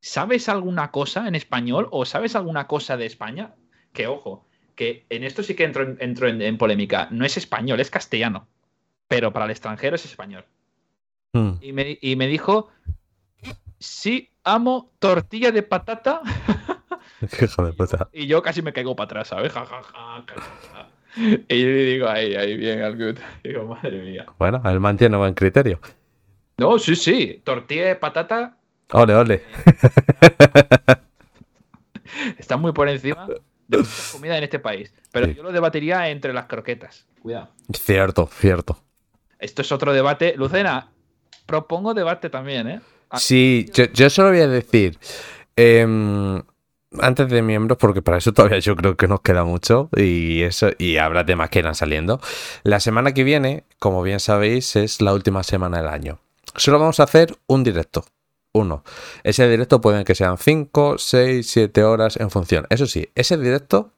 Speaker 2: ¿sabes alguna cosa en español o sabes alguna cosa de España? Que ojo, que en esto sí que entro en, entro en, en polémica. No es español, es castellano. Pero para el extranjero es español.
Speaker 1: Mm.
Speaker 2: Y me, y me dijo, sí, amo tortilla de patata.
Speaker 1: Hijo de puta.
Speaker 2: Y yo casi me caigo para atrás, ¿sabes? Ja, ja, ja, ja, ja. Y yo le digo, ahí, ahí, bien, al good. Digo, madre mía.
Speaker 1: Bueno, él mantiene buen criterio.
Speaker 2: No, sí, sí. Tortilla de patata
Speaker 1: Ole, ole.
Speaker 2: está muy por encima de mucha comida en este país. Pero
Speaker 1: Sí.
Speaker 2: yo lo debatiría entre las croquetas. Cuidado.
Speaker 1: Cierto, cierto.
Speaker 2: Esto es otro debate. Lucena, propongo debate también, ¿eh?
Speaker 1: Sí, yo, yo solo voy a decir, em, antes de miembros, porque para eso todavía yo creo que nos queda mucho y eso y habrá temas que irán saliendo. La semana que viene, como bien sabéis, es la última semana del año. Solo vamos a hacer un directo. Uno. Ese directo pueden que sean 5, 6, 7 horas en función. Eso sí, ese directo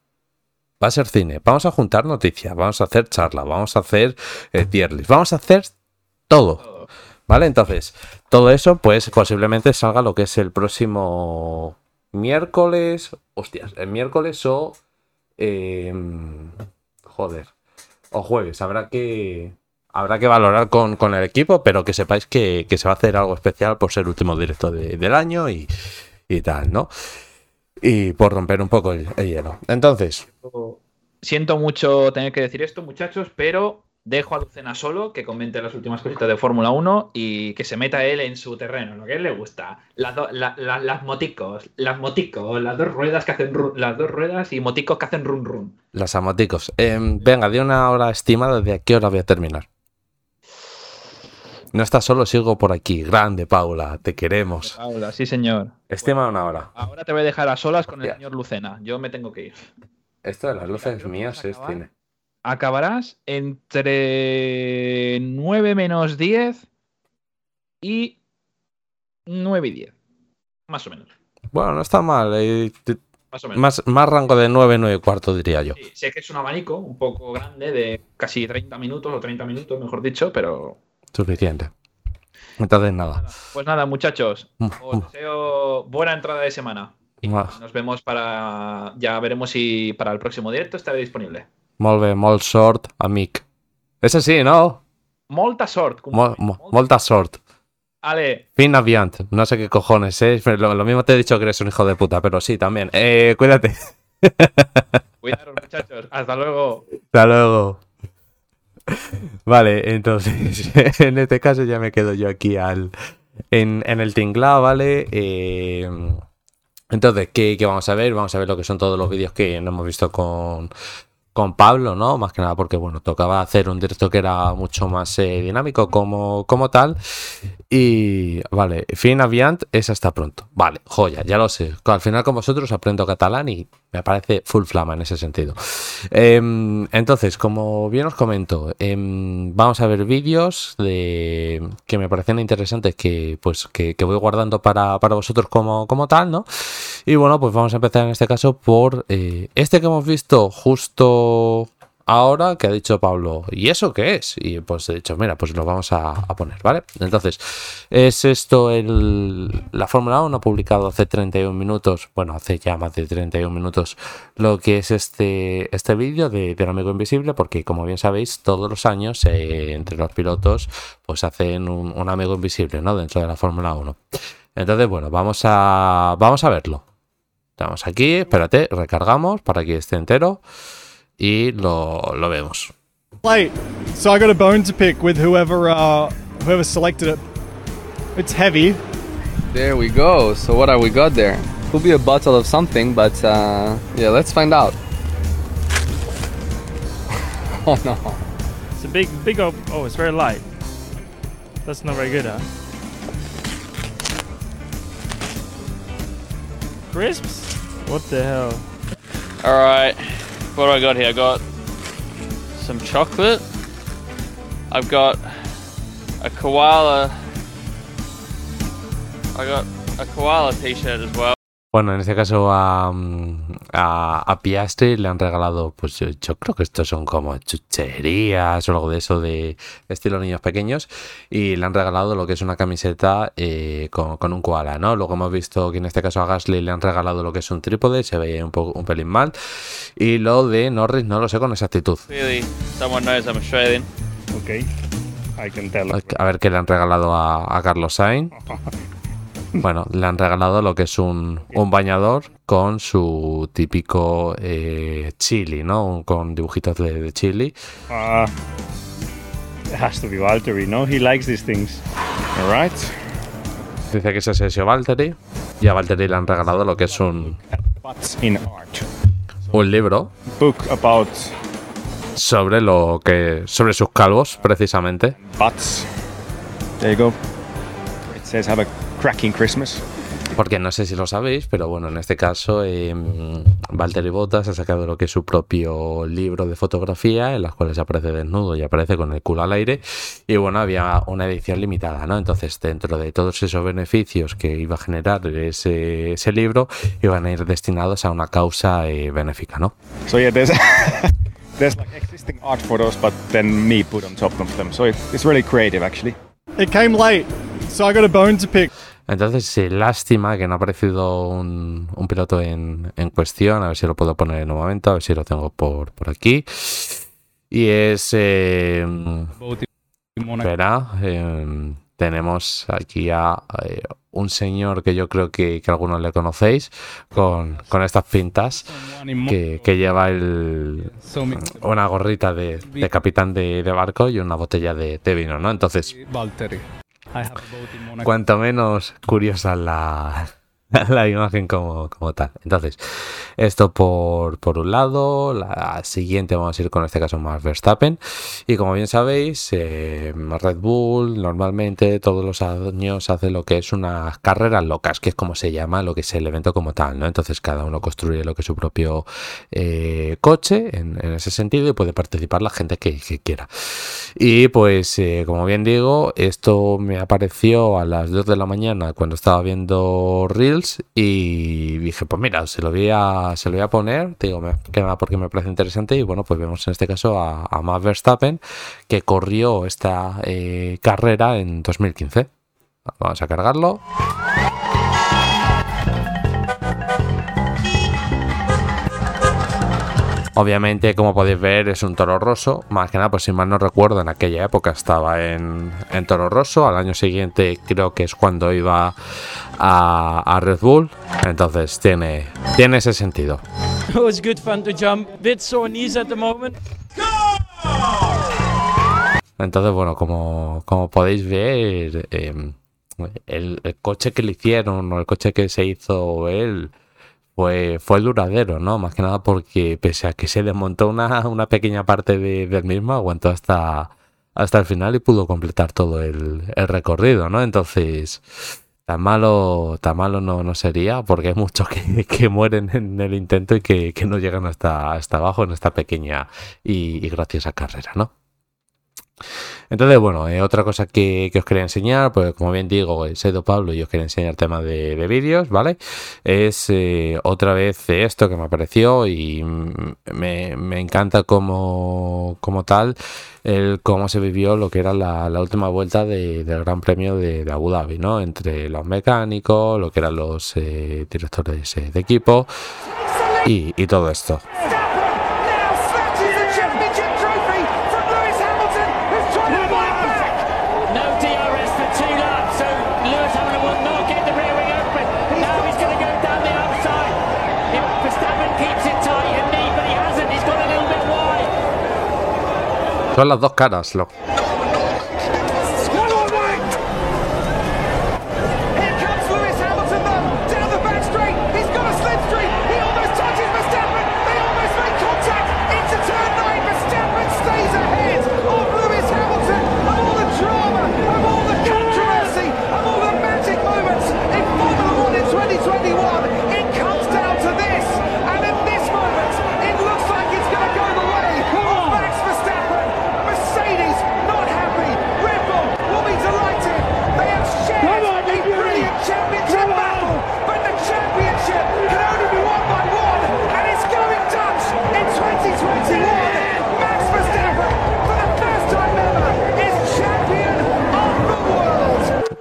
Speaker 1: va a ser cine. Vamos a juntar noticias, vamos a hacer charla, vamos a hacer eh, tier list, vamos a hacer todo. ¿Vale? Entonces, todo eso, pues posiblemente salga lo que es el próximo miércoles. Hostias, el miércoles o. em, joder. O jueves. Habrá que. Habrá que valorar con, con el equipo, pero que sepáis que, que se va a hacer algo especial por ser último directo de- del año y, y tal, ¿no? Y por romper un poco el hielo. Entonces,
Speaker 2: Siento mucho tener que decir esto, muchachos, pero dejo a Lucena solo que comente las últimas cositas de Fórmula 1 y que se meta él en su terreno, lo que a él le gusta. Las, do- la- la- las moticos, las moticos, las dos ruedas que hacen ru- las dos ruedas y moticos que hacen run run.
Speaker 1: los amoticos. Em, venga, de una hora estimada, ¿de a qué hora voy a terminar? No estás solo, sigo por aquí. Grande, Paula, te queremos.
Speaker 2: Paula, sí señor.
Speaker 1: Estima una hora.
Speaker 2: Ahora te voy a dejar a solas con el señor Lucena. Yo me tengo que ir.
Speaker 1: Esto de las luces mías es cine.
Speaker 2: Acabarás entre 9 menos 10 y 9 y 10. Más o menos.
Speaker 1: Bueno, no está mal. eh,
Speaker 2: Más o menos.
Speaker 1: más, más rango de 9, 9 y cuarto, diría yo.
Speaker 2: Sí, sé que es un abanico un poco grande de casi 30 minutos o 30 minutos, mejor dicho, pero
Speaker 1: Suficiente. Entonces, nada.
Speaker 2: nada. Pues nada, muchachos,
Speaker 1: Mm,
Speaker 2: os deseo buena entrada de semana. Y nos vemos para. Ya veremos si para el próximo directo estaré disponible.
Speaker 1: Molt bé, molt sort, amic. Ese sí, ¿no?
Speaker 2: Molta sort.
Speaker 1: Mol, mo- molta sort.
Speaker 2: Ale,
Speaker 1: Fin aviant. No sé qué cojones, ¿eh? Lo, lo mismo te he dicho que eres un hijo de puta, pero sí, también. Eh, cuídate.
Speaker 2: cuidaros, muchachos. Hasta luego.
Speaker 1: Hasta luego. Vale, entonces, en este caso ya me quedo yo aquí al, en, en el tinglado, ¿vale? Eh, entonces, ¿qué, qué vamos a ver? Vamos a ver lo que son todos los vídeos que no hemos visto con, con Pablo, ¿no? Más que nada porque, bueno, tocaba hacer un directo que era mucho más eh, dinámico como, como tal. Y, vale, fin aviant es hasta pronto. Vale, joya, ya lo sé. Al final con vosotros aprendo catalán y me parece full flama en ese sentido. Em, entonces, como bien os comento, em, vamos a ver vídeos de que me parecen interesantes que pues que, que voy guardando para, para vosotros como, como tal, ¿no? Y bueno, pues vamos a empezar en este caso por eh, este que hemos visto justo ahora, que ha dicho Pablo, ¿y eso qué es? Y pues he dicho, mira, pues lo vamos a, poner, ¿vale? Entonces, es esto el, la Fórmula 1 ha publicado hace 31 minutos, bueno, hace ya más de 31 minutos, lo que es este, este vídeo de, del amigo invisible, porque como bien sabéis, todos los años eh, entre los pilotos pues hacen un, un amigo invisible, ¿no? Dentro de la Fórmula 1. Entonces, bueno, vamos a, vamos a verlo. Estamos aquí, espérate, recargamos para que esté entero y lo, lo vemos.
Speaker 3: plate. So I got a bone to pick with whoever uh, whoever selected it. It's heavy.
Speaker 4: There we go. So what have we got there? Could be a bottle of something, but uh, yeah, let's find out. Oh no.
Speaker 5: It's a big, big. Oh, oh, it's very light. That's not very good, huh? Crisps? What the hell?
Speaker 6: All right, what do I got here? I got some chocolate. I've got a koala. I got a koala T-shirt as well.
Speaker 1: Bueno, en este caso a, a, a Piastri le han regalado, pues yo, yo creo que estos son como chucherías o algo de eso de estilo niños pequeños y le han regalado lo que es una camiseta eh, con, con un koala, ¿no? Luego hemos visto que en este caso a Gasly le han regalado lo que es un trípode, se veía un, poco, un pelín mal y lo de Norris no lo sé con exactitud.
Speaker 3: Okay, I can tell.
Speaker 1: A ver qué le han regalado a, a Carlos Sainz. Bueno, le han regalado lo que es un, un bañador con su típico eh, chili, ¿no? Con dibujitos de, de chili.
Speaker 3: Uh, it has to be Valtteri, no? He likes these things. All right.
Speaker 1: Dice que es ese Valtteri. Y a Valtteri le han regalado lo que es un,
Speaker 3: in art.
Speaker 1: un libro
Speaker 3: Book about
Speaker 1: sobre lo que. sobre sus calvos, precisamente.
Speaker 3: butts. There you go.
Speaker 7: says have a cracking Christmas.
Speaker 1: Porque no sé si lo sabéis, pero bueno, en este caso eh, Valtteri Bottas ha sacado lo que es su propio libro de fotografía, en las cuales aparece desnudo y aparece con el culo al aire. Y bueno, había una edición limitada, ¿no? Entonces, dentro de todos esos beneficios que iba a generar ese, ese libro, iban a ir destinados a una causa eh, benéfica, ¿no?
Speaker 7: So yeah, there's there's like existing art photos, but then me put on top of them. So it, it's really creative, actually.
Speaker 3: It came late, so I got a bone to pick.
Speaker 1: Entonces, eh, lástima que no ha aparecido un, piloto en, en cuestión. A ver si lo puedo poner en un momento, a ver si lo tengo por, aquí. Y es. Eh, espera, eh, tenemos aquí a eh, un señor que yo creo que, que algunos le conocéis, con, con estas pintas, que, lleva el, una gorrita de, capitán de, de barco y una botella de, de vino, ¿no? Entonces, Cuanto menos curiosa la, la imagen como, como tal. Entonces, esto por, por un lado, la siguiente vamos a ir con este caso más Verstappen. Y como bien sabéis, eh, Red Bull normalmente todos los años hace lo que es unas carreras locas, que es como se llama lo que es el evento como tal, ¿no? Entonces cada uno construye lo que es su propio eh, coche en, ese sentido y puede participar la gente que, que quiera. Y pues, eh, como bien digo, esto me apareció a las 2 de la mañana cuando estaba viendo Reels y dije, pues mira, se lo voy a, se lo voy a poner, te digo, me, porque me parece interesante y bueno, pues vemos en este caso a, a Max Verstappen que corrió esta eh, carrera en 2015. Vamos a cargarlo. Obviamente, como podéis ver, es un toro roso. Más que nada, pues si mal no recuerdo, en aquella época estaba en, en toro roso. Al año siguiente creo que es cuando iba a, a Red Bull. Entonces tiene, tiene ese sentido.
Speaker 5: It was good fun to jump. Bit sore knees at the moment.
Speaker 1: Entonces, bueno, como, como podéis ver, eh, el, el coche que le hicieron o el coche que se hizo él fue, fue duradero, ¿no? Más que nada porque pese a que se desmontó una, una pequeña parte de- del mismo, aguantó hasta, hasta el final y pudo completar todo el, el recorrido, ¿no? Entonces, tan malo, tan malo no, no sería porque hay muchos que, que mueren en el intento y que, que no llegan hasta, hasta abajo en esta pequeña y, y graciosa carrera, ¿no? Entonces, bueno, eh, otra cosa que, os quería enseñar, pues como bien digo, he sido Pablo y os quería enseñar tema de, de vídeos, ¿vale? Es eh, otra vez esto que me apareció y mm, me, me encanta como, como tal el cómo se vivió lo que era la, última vuelta de- del Gran Premio de, Abu Dhabi, ¿no? Entre los mecánicos, lo que eran los eh, directores eh, de equipo y todo esto. Son las dos caras, lo,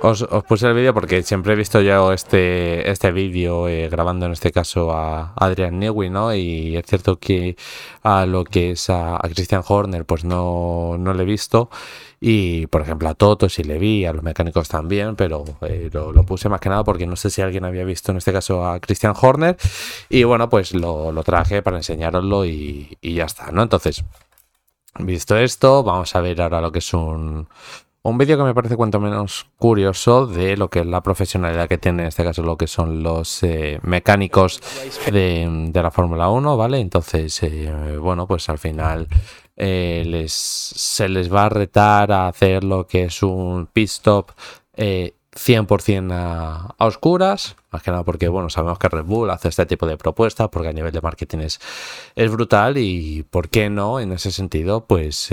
Speaker 1: Os, puse el vídeo porque siempre he visto yo este, este vídeo eh, grabando en este caso a Adrian Newey, ¿no? Y es cierto que a lo que es a, Christian Horner, pues no, no le he visto. Y por ejemplo a Toto sí le vi, a los mecánicos también, pero eh, lo, puse más que nada porque no sé si alguien había visto en este caso a Christian Horner. Y bueno, pues lo, lo traje para enseñaroslo y, y ya está, ¿no? Entonces, visto esto, vamos a ver ahora lo que es un, un vídeo que me parece cuanto menos curioso de lo que es la profesionalidad que tiene en este caso lo que son los eh, mecánicos de, de la Fórmula 1, ¿vale? Entonces, eh, bueno, pues al final eh, les, se les va a retar a hacer lo que es un pit stop eh, 100% a, a oscuras, más que nada porque, bueno, sabemos que Red Bull hace este tipo de propuestas porque a nivel de marketing es, es brutal y, ¿por qué no? En ese sentido, pues...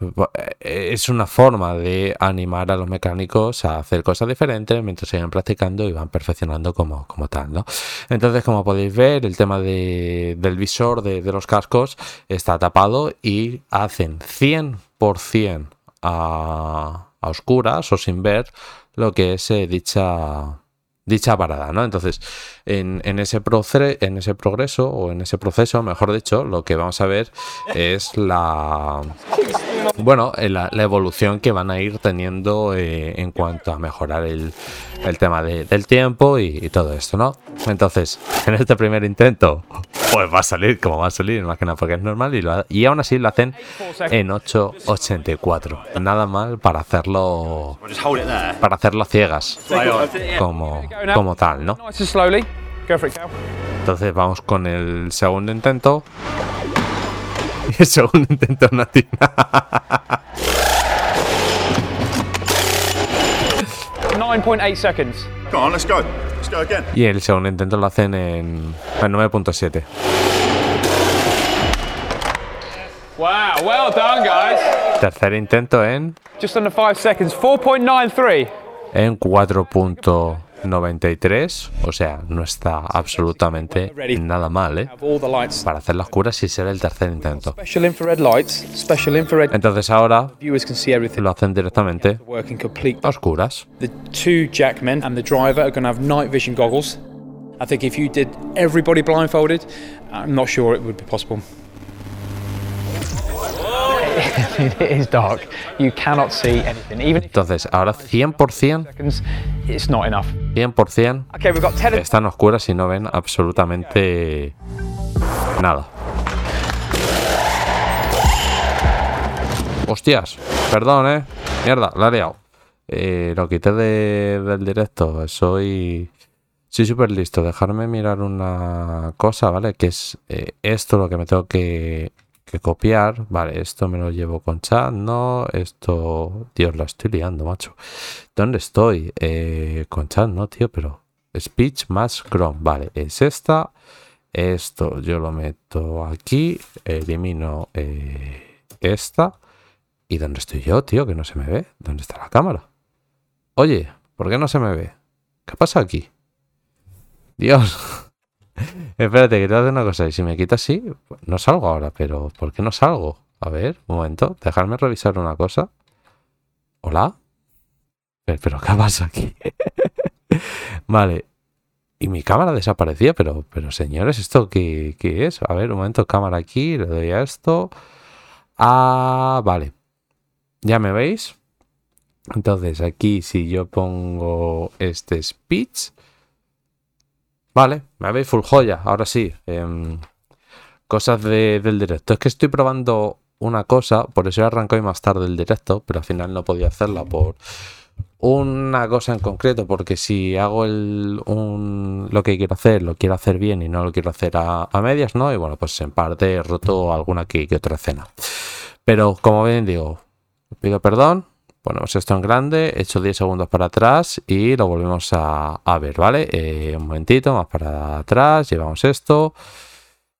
Speaker 1: eh, es una forma de animar a los mecánicos a hacer cosas diferentes mientras sigan practicando y van perfeccionando como, como tal, ¿no? Entonces, como podéis ver, el tema de- del visor de, de los cascos está tapado y hacen 100% a, a oscuras o sin ver lo que es eh, dicha dicha parada, ¿no? Entonces, en, en ese en ese progreso o en ese proceso, mejor dicho, lo que vamos a ver es la bueno, eh, la, la evolución que van a ir teniendo eh, en cuanto a mejorar el, el tema de- del tiempo y, y todo esto, ¿no? Entonces, en este primer intento, pues va a salir como va a salir, más que nada porque es normal y, lo y aún así lo hacen en 8.84. Nada mal para hacerlo para hacerlo a ciegas, como, como tal, ¿no? Entonces vamos con el segundo intento. Y el segundo intento no tiene
Speaker 8: 9.8 seconds.
Speaker 9: Come on, let's go. Let's go again.
Speaker 1: Y el segundo intento lo hacen en, en 9.7.
Speaker 8: Wow, well done, guys.
Speaker 1: Tercer intento en,
Speaker 8: Just under five seconds. 4.93.
Speaker 1: en 4.93. O sea, no está absolutamente nada mal, ¿eh? Para hacer las curas y ser el tercer intento.
Speaker 8: Special infrared lights. Special infrared.
Speaker 1: Entonces ahora
Speaker 8: Viewers can see everything.
Speaker 1: lo hacen directamente a oscuras.
Speaker 8: I think if you did everybody blindfolded, I'm not sure it would be possible. it is dark. You cannot see anything. Even if
Speaker 1: Entonces, ahora 100%,
Speaker 8: seconds, it's not enough.
Speaker 1: 100%
Speaker 8: Okay, we've got 10.
Speaker 1: están oscuras y no ven absolutamente nada. Hostias, perdón, eh. Mierda, la he liado. Eh, lo quité de- del directo. Soy. Soy súper listo. Dejarme mirar una cosa, ¿vale? Que es eh, esto lo que me tengo que, copiar. Vale, esto me lo llevo con chat. No, esto. Dios, la estoy liando, macho. ¿Dónde estoy? Eh, con chat, no, tío, pero. Speech más Chrome. Vale, es esta. Esto yo lo meto aquí. Elimino eh, esta. ¿Y dónde estoy yo, tío? Que no se me ve. ¿Dónde está la cámara? Oye, ¿por qué no se me ve? ¿Qué pasa aquí? Dios. Espérate, que te voy a hacer una cosa. Y si me quito así, no salgo ahora, pero ¿por qué no salgo? A ver, un momento. Dejarme revisar una cosa. ¿Hola? Pero, pero ¿qué pasa aquí? vale. Y mi cámara desaparecía, pero, pero señores, ¿esto qué, qué es? A ver, un momento, cámara aquí, le doy a esto. Ah, vale. ¿Ya me veis? Entonces aquí si yo pongo este speech. Vale, me veis full joya, ahora sí. em, cosas de- del directo. Es que estoy probando una cosa, por eso arrancó hoy más tarde el directo, pero al final no podía hacerla por una cosa en concreto, porque si hago el, un, lo que quiero hacer, lo quiero hacer bien y no lo quiero hacer a, a medias, ¿no? Y bueno, pues en parte roto alguna que, que otra escena. Pero como ven, digo, pido perdón, ponemos esto en grande, echo 10 segundos para atrás y lo volvemos a, a ver, ¿vale? Eh, un momentito, más para atrás, llevamos esto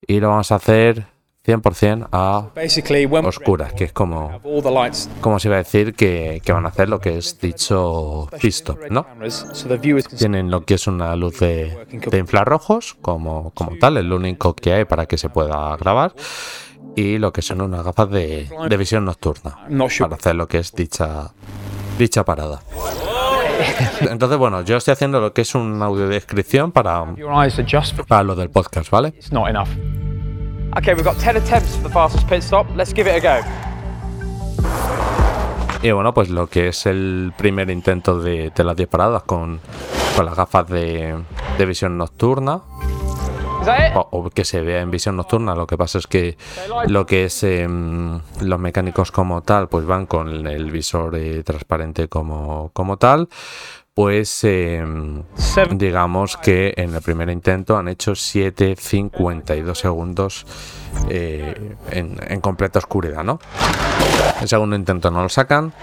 Speaker 1: y lo vamos a hacer 100% a oscuras, que es como, como se iba a decir que, que van a hacer lo que es dicho
Speaker 8: red
Speaker 1: ¿no? Tienen lo que es una luz de, de infrarrojos como, como tal, es lo único que hay para que se pueda grabar. Y lo que son unas gafas de, de visión nocturna para hacer lo que es dicha, dicha parada. Entonces, bueno, yo estoy haciendo lo que es un audio descripción para, para lo del podcast, ¿vale?
Speaker 8: it's not enough. Okay, we've got 10 attempts for the fastest pit stop. Let's give it a go.
Speaker 1: Y bueno, pues lo que es el primer intento de, de las 10 paradas con, con las gafas de, de visión nocturna. O, o que se vea en visión nocturna. Lo que pasa es que lo que es em, los mecánicos como tal, pues van con el visor eh, transparente como, como tal. Pues em, digamos que en el primer intento han hecho 7.52 segundos eh, en, en completa oscuridad, ¿no? El segundo intento no lo sacan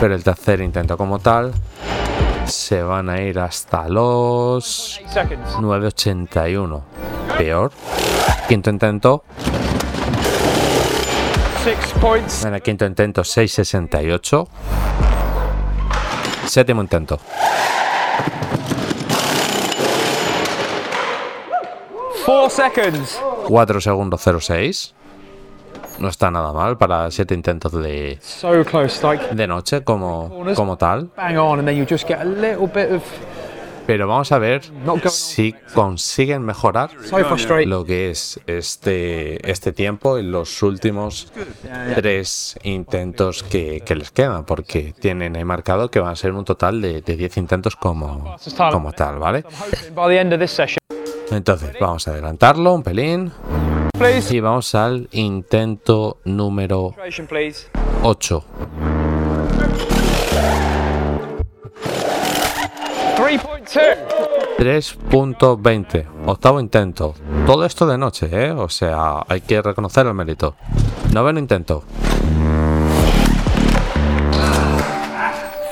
Speaker 1: Pero el tercer intento como tal se van a ir hasta los 9.81. Peor. Quinto intento. En el quinto intento 6.68. Séptimo intento.
Speaker 8: Four seconds.
Speaker 1: 4 segundos 06. No está nada mal para 7 intentos de,
Speaker 8: So close, like
Speaker 1: de noche como, como tal.
Speaker 8: bang on, and then you just get a little bit of.
Speaker 1: Pero vamos a ver si consiguen mejorar lo que es este, este tiempo en los últimos tres intentos que, que les quedan, porque tienen ahí marcado que van a ser un total de, de 10 intentos como, como tal, ¿vale?
Speaker 8: By the end of this session,
Speaker 1: Entonces, vamos a adelantarlo un pelín y vamos al intento número
Speaker 8: Concentration, please.
Speaker 1: 8. 3.20, octavo intento. Todo esto de noche, ¿eh? O sea, hay que reconocer el mérito. Noveno intento.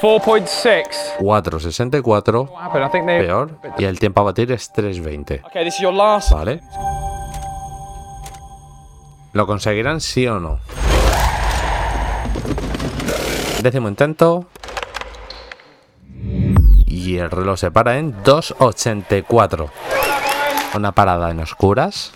Speaker 8: 4.6.
Speaker 1: 4.64,
Speaker 8: What happened? I think they.
Speaker 1: peor. Y el tiempo a batir es 3.20.
Speaker 8: Okay, this is your last.
Speaker 1: ¿Vale? ¿Lo conseguirán sí o no? Décimo intento. Y el reloj se para en 2.84. Una parada en oscuras.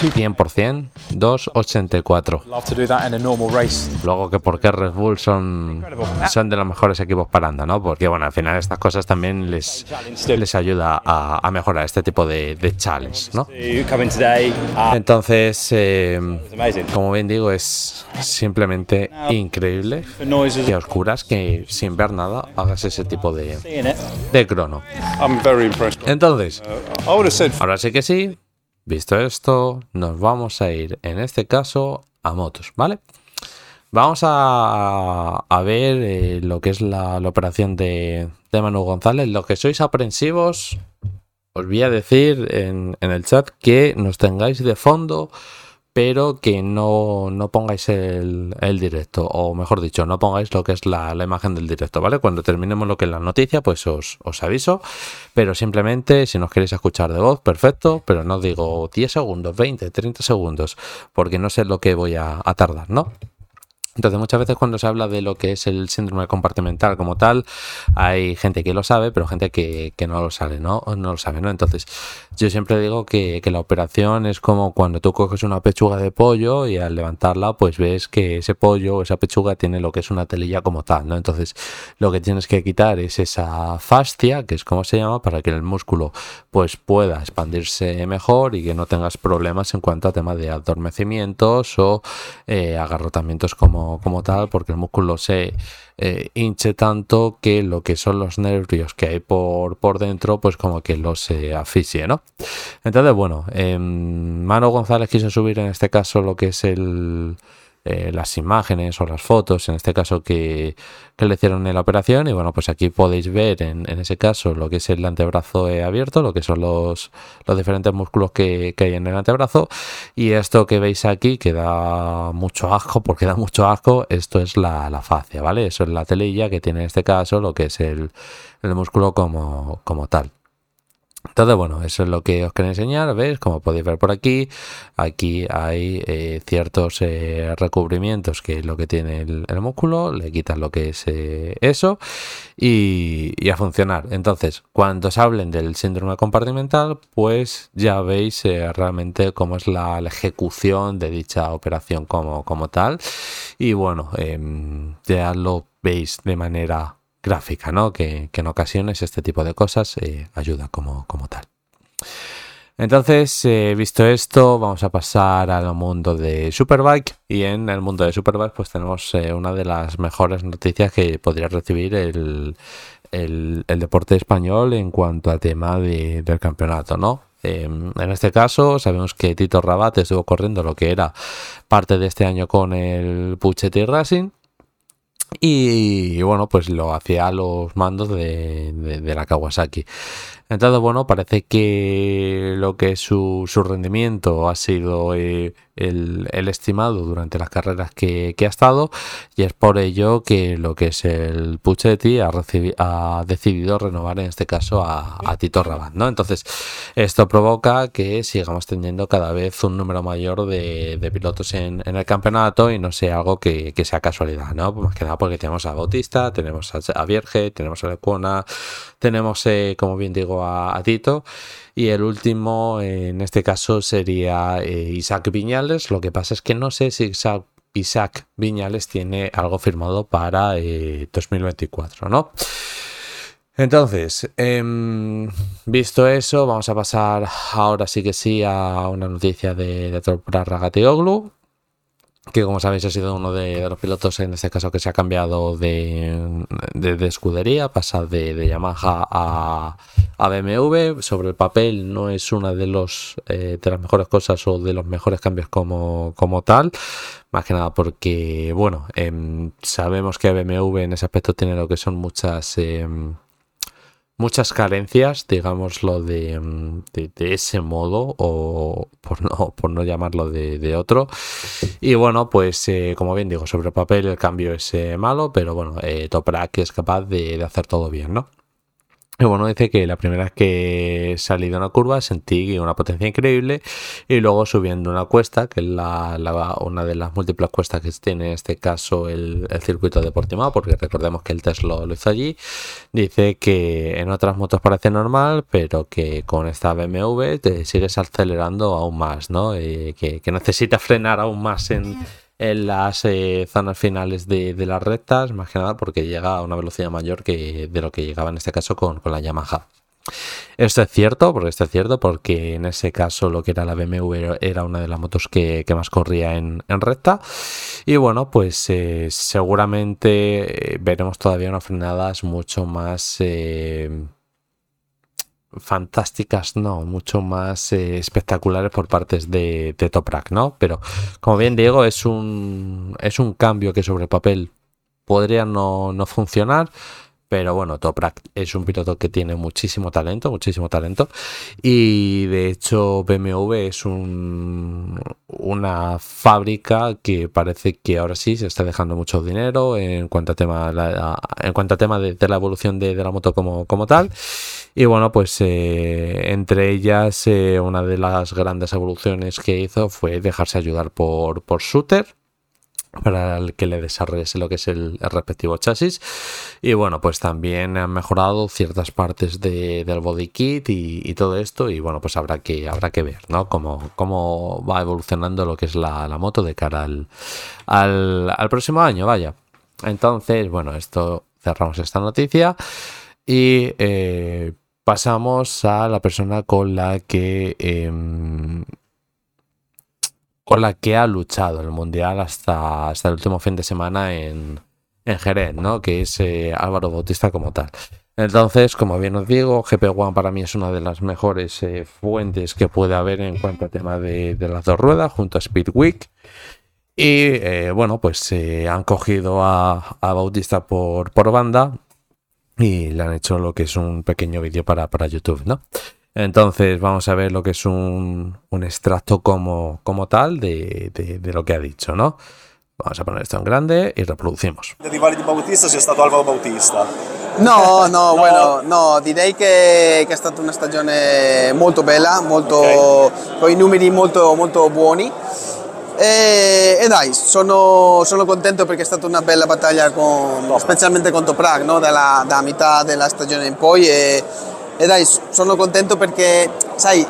Speaker 1: 100%. 2.84.
Speaker 8: Love to do that in a normal race.
Speaker 1: Luego que por qué Red Bull son, son de los mejores equipos parando, ¿no? Porque bueno, al final estas cosas también les, les ayuda a, a mejorar este tipo de, de challenge, ¿no?
Speaker 10: Uh,
Speaker 1: Entonces, eh, como bien digo, es simplemente increíble que a oscuras, que sin ver nada, hagas ese tipo de, de crono.
Speaker 9: I'm very impressed.
Speaker 1: Entonces,
Speaker 9: I would have said
Speaker 1: ahora sí que sí, visto esto, nos vamos a ir en este caso a motos, ¿vale? Vamos a, a ver eh, lo que es la, operación de, de Manu González. Lo que sois aprensivos, os voy a decir en, en el chat que nos tengáis de fondo, pero que no, no pongáis el, el directo, o mejor dicho, no pongáis lo que es la, la imagen del directo, ¿vale? Cuando terminemos lo que es la noticia, pues os, os aviso, pero simplemente si nos queréis escuchar de voz, perfecto, pero no digo 10 segundos, 20, 30 segundos, porque no sé lo que voy a, tardar, ¿no? Entonces, muchas veces cuando se habla de lo que es el síndrome compartimental como tal, hay gente que lo sabe, pero gente que, que no lo sabe, ¿no? No lo sabe, ¿no? Entonces, yo siempre digo que, que la operación es como cuando tú coges una pechuga de pollo y al levantarla, pues ves que ese pollo o esa pechuga tiene lo que es una telilla como tal, ¿no? Entonces, lo que tienes que quitar es esa fascia, que es como se llama, para que el músculo pues pueda expandirse mejor y que no tengas problemas en cuanto a tema de adormecimientos o eh, agarrotamientos como, como tal, porque el músculo se eh, hinche tanto que lo que son los nervios que hay por, por dentro, pues como que los eh, ¿no? Entonces, bueno, em, Mano González quiso subir en este caso lo que es el eh, las imágenes o las fotos, en este caso que, que le hicieron en la operación. Y bueno, pues aquí podéis ver en, ese caso lo que es el antebrazo eh, abierto, lo que son los, los diferentes músculos que, que hay en el antebrazo. Y esto que veis aquí, que da mucho asco, porque da mucho asco, esto es la, la fascia, ¿vale? Eso es la telilla que tiene en este caso lo que es el, el músculo como, como tal. Entonces, bueno, eso es lo que os quería enseñar, ¿veis? Como podéis ver por aquí, aquí hay eh, ciertos eh, recubrimientos que es lo que tiene el, músculo, le quitan lo que es eh, eso y, y a funcionar. Entonces, cuando os hablen del síndrome compartimental, pues ya veis realmente cómo es la, la ejecución de dicha operación como, como tal. Y bueno, em, ya lo veis de manera gráfica, ¿no? Que, en ocasiones este tipo de cosas eh, ayuda como, como tal. Entonces, eh, visto esto, vamos a pasar al mundo de Superbike y en el mundo de Superbike pues tenemos eh, una de las mejores noticias que podría recibir el, el, deporte español en cuanto a tema de- del campeonato, ¿no? Eh, en este caso, sabemos que Tito Rabat estuvo corriendo lo que era parte de este año con el Puchetti Racing Y, bueno, pues lo hacía a los mandos de, de- de la Kawasaki. Entonces, bueno, parece que lo que su, su rendimiento ha sido eh, el, estimado durante las carreras que, que ha estado y es por ello que lo que es el Puchetti ha, ha decidido renovar en este caso a, a Tito Rabat, ¿no? Entonces, esto provoca que sigamos teniendo cada vez un número mayor de, de pilotos en, en el campeonato y no sea algo que, que sea casualidad, ¿no? Más que nada porque tenemos a Bautista, tenemos a, a Vierge, tenemos a Lecuona, tenemos, eh, como bien digo, a, Tito. Y el último, eh, en este caso, sería eh, Isaac Viñales. Lo que pasa es que no sé si Isaac, Viñales tiene algo firmado para eh, 2024, ¿no? Entonces, em, visto eso, vamos a pasar ahora sí que sí a una noticia de, de Ragatigoglu, que como sabéis ha sido uno de, los pilotos en este caso que se ha cambiado de, de- de escudería, pasa de, de Yamaha a, a BMW. Sobre el papel no es una de, los, eh, de las mejores cosas o de los mejores cambios como, como tal. Más que nada porque, bueno, em, sabemos que BMW en ese aspecto tiene lo que son muchas... em, muchas carencias, digámoslo de, mm, de, de ese modo, o por no, por no llamarlo de, de otro. Y bueno, pues eh, como bien digo, sobre el papel el cambio es eh, malo, pero bueno, eh, Toprak es capaz de, de hacer todo bien, ¿no? Y bueno, dice que la primera vez que salí de una curva sentí una potencia increíble y luego subiendo una cuesta, que es la, una de las múltiples cuestas que tiene en este caso el, el circuito de Portimao, porque recordemos que el Tesla lo hizo allí, dice que en otras motos parece normal, pero que con esta BMW te sigues acelerando aún más, ¿no? Eh, que, que necesitas frenar aún más en, en las eh, zonas finales de, de las rectas, más que nada porque llega a una velocidad mayor que de lo que llegaba en este caso con, con la Yamaha. Esto es cierto, porque esto es cierto, porque en ese caso lo que era la BMW era- una de las motos que, que más corría en, en recta. Y bueno, pues eh, seguramente eh, veremos todavía unas frenadas mucho más fantásticas, no, mucho más eh, espectaculares por partes de, de Toprak, ¿no? Pero como bien digo, es un, es un cambio que sobre el papel podría no, no funcionar. Pero bueno, Toprak es un piloto que tiene muchísimo talento, muchísimo talento. Y de hecho, BMW es un, una fábrica que parece que ahora sí se está dejando mucho dinero en cuanto a tema, la- en cuanto a tema de, de la evolución de, de la moto como, como tal. Y bueno, pues eh, entre ellas, eh, una de las grandes evoluciones que hizo fue dejarse ayudar por, por Shooter para el que le desarrollase lo que es el, respectivo chasis. Y bueno, pues también han mejorado ciertas partes de- del body kit y, todo esto. Y bueno, pues habrá que, habrá que ver, ¿no? Cómo, cómo va evolucionando lo que es la, la moto de cara al, al próximo año, vaya. Entonces, bueno, esto cerramos esta noticia. Y eh, pasamos a la persona con la que em, con la que ha luchado el mundial hasta, hasta el último fin de semana en, en Jerez, ¿no? Que es eh, Álvaro Bautista como tal. Entonces, como bien os digo, GP1 para mí es una de las mejores eh, fuentes que puede haber en cuanto a tema de, de las dos ruedas, junto a Speedweek. Y bueno, pues han cogido a, a Bautista por, por banda y le han hecho lo que es un pequeño vídeo para, para YouTube, ¿no? Entonces vamos a ver lo que es un, un extracto como, como tal de, de- de lo que ha dicho, ¿no? Vamos a poner esto en grande y reproducimos.
Speaker 10: Il rivale di Bautista sia stato Alvaro Bautista.
Speaker 11: No, no, bueno, no, direi che, che è stata una stagione molto bella, molto, con i numeri molto, molto buoni. E, e dai, sono, sono contento perché è stata una bella battaglia, con, specialmente contro Prague, no? Dalla- da metà della stagione in poi. E, e dai, sono contento perché, sai,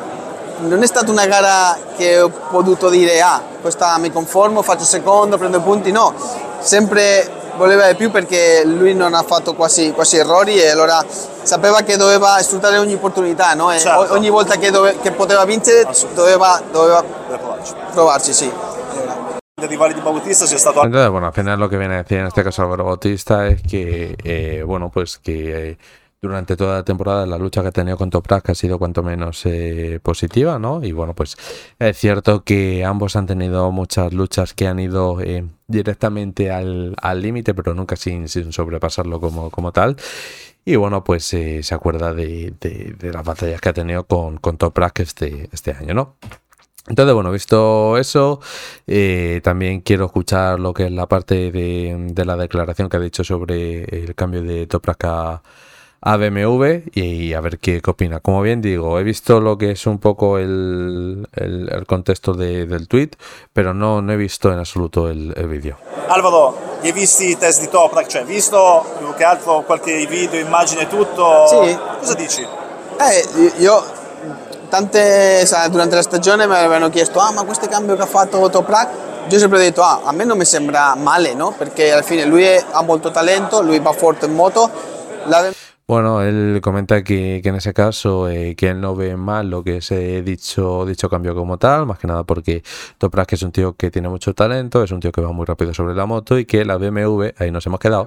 Speaker 11: non è stata una gara che ho potuto dire, ah, questa mi conformo, faccio secondo, prendo punti, no, sempre voleva di più perché lui non ha fatto quasi, quasi errori e allora sapeva che doveva sfruttare ogni opportunità, no?
Speaker 10: Certo.
Speaker 11: ogni volta che, dove- che poteva vincere doveva, doveva provarci, sì.
Speaker 10: Di Bautista stato
Speaker 1: Entonces, bueno, al final lo que viene a decir en este caso Álvaro Bautista es que, eh, bueno, pues que eh, durante toda la temporada la lucha que ha tenido con Toprak ha sido cuanto menos eh, positiva, ¿no? Y bueno, pues es cierto que ambos han tenido muchas luchas que han ido directamente al límite, pero nunca sin, sin sobrepasarlo como, como tal. Y bueno, pues se acuerda de, de- de las batallas que ha tenido con, con Toprak este, este año, ¿no? Entonces, bueno, visto eso, eh, también quiero escuchar lo que es la parte de, de la declaración que ha dicho sobre el cambio de Toprak a, a BMW y, a ver qué, qué opina. Como bien digo, he visto lo que es un poco el, el- el contexto de- del tweet, pero no, no he visto en absoluto el, el vídeo.
Speaker 10: Alvaro, li hai visti i test di Toprak? Cioè, visto più che altro qualche video, immagine, tutto?
Speaker 11: Sì.
Speaker 10: Cosa dici?
Speaker 11: Eh, io tante, durante la stagione mi avevano chiesto, ah ma questo cambio che ha fatto Toprak, io ho sempre detto, ah a me non mi sembra male, no? Perché alla fine lui è- ha molto talento, lui va forte in moto, la
Speaker 1: Bueno, él comenta que, que en ese caso eh, que él no ve mal lo que es eh, dicho, dicho cambio como tal, más que nada porque Toprak es un tío que tiene mucho talento, es un tío que va muy rápido sobre la moto y que la BMW, ahí nos hemos quedado,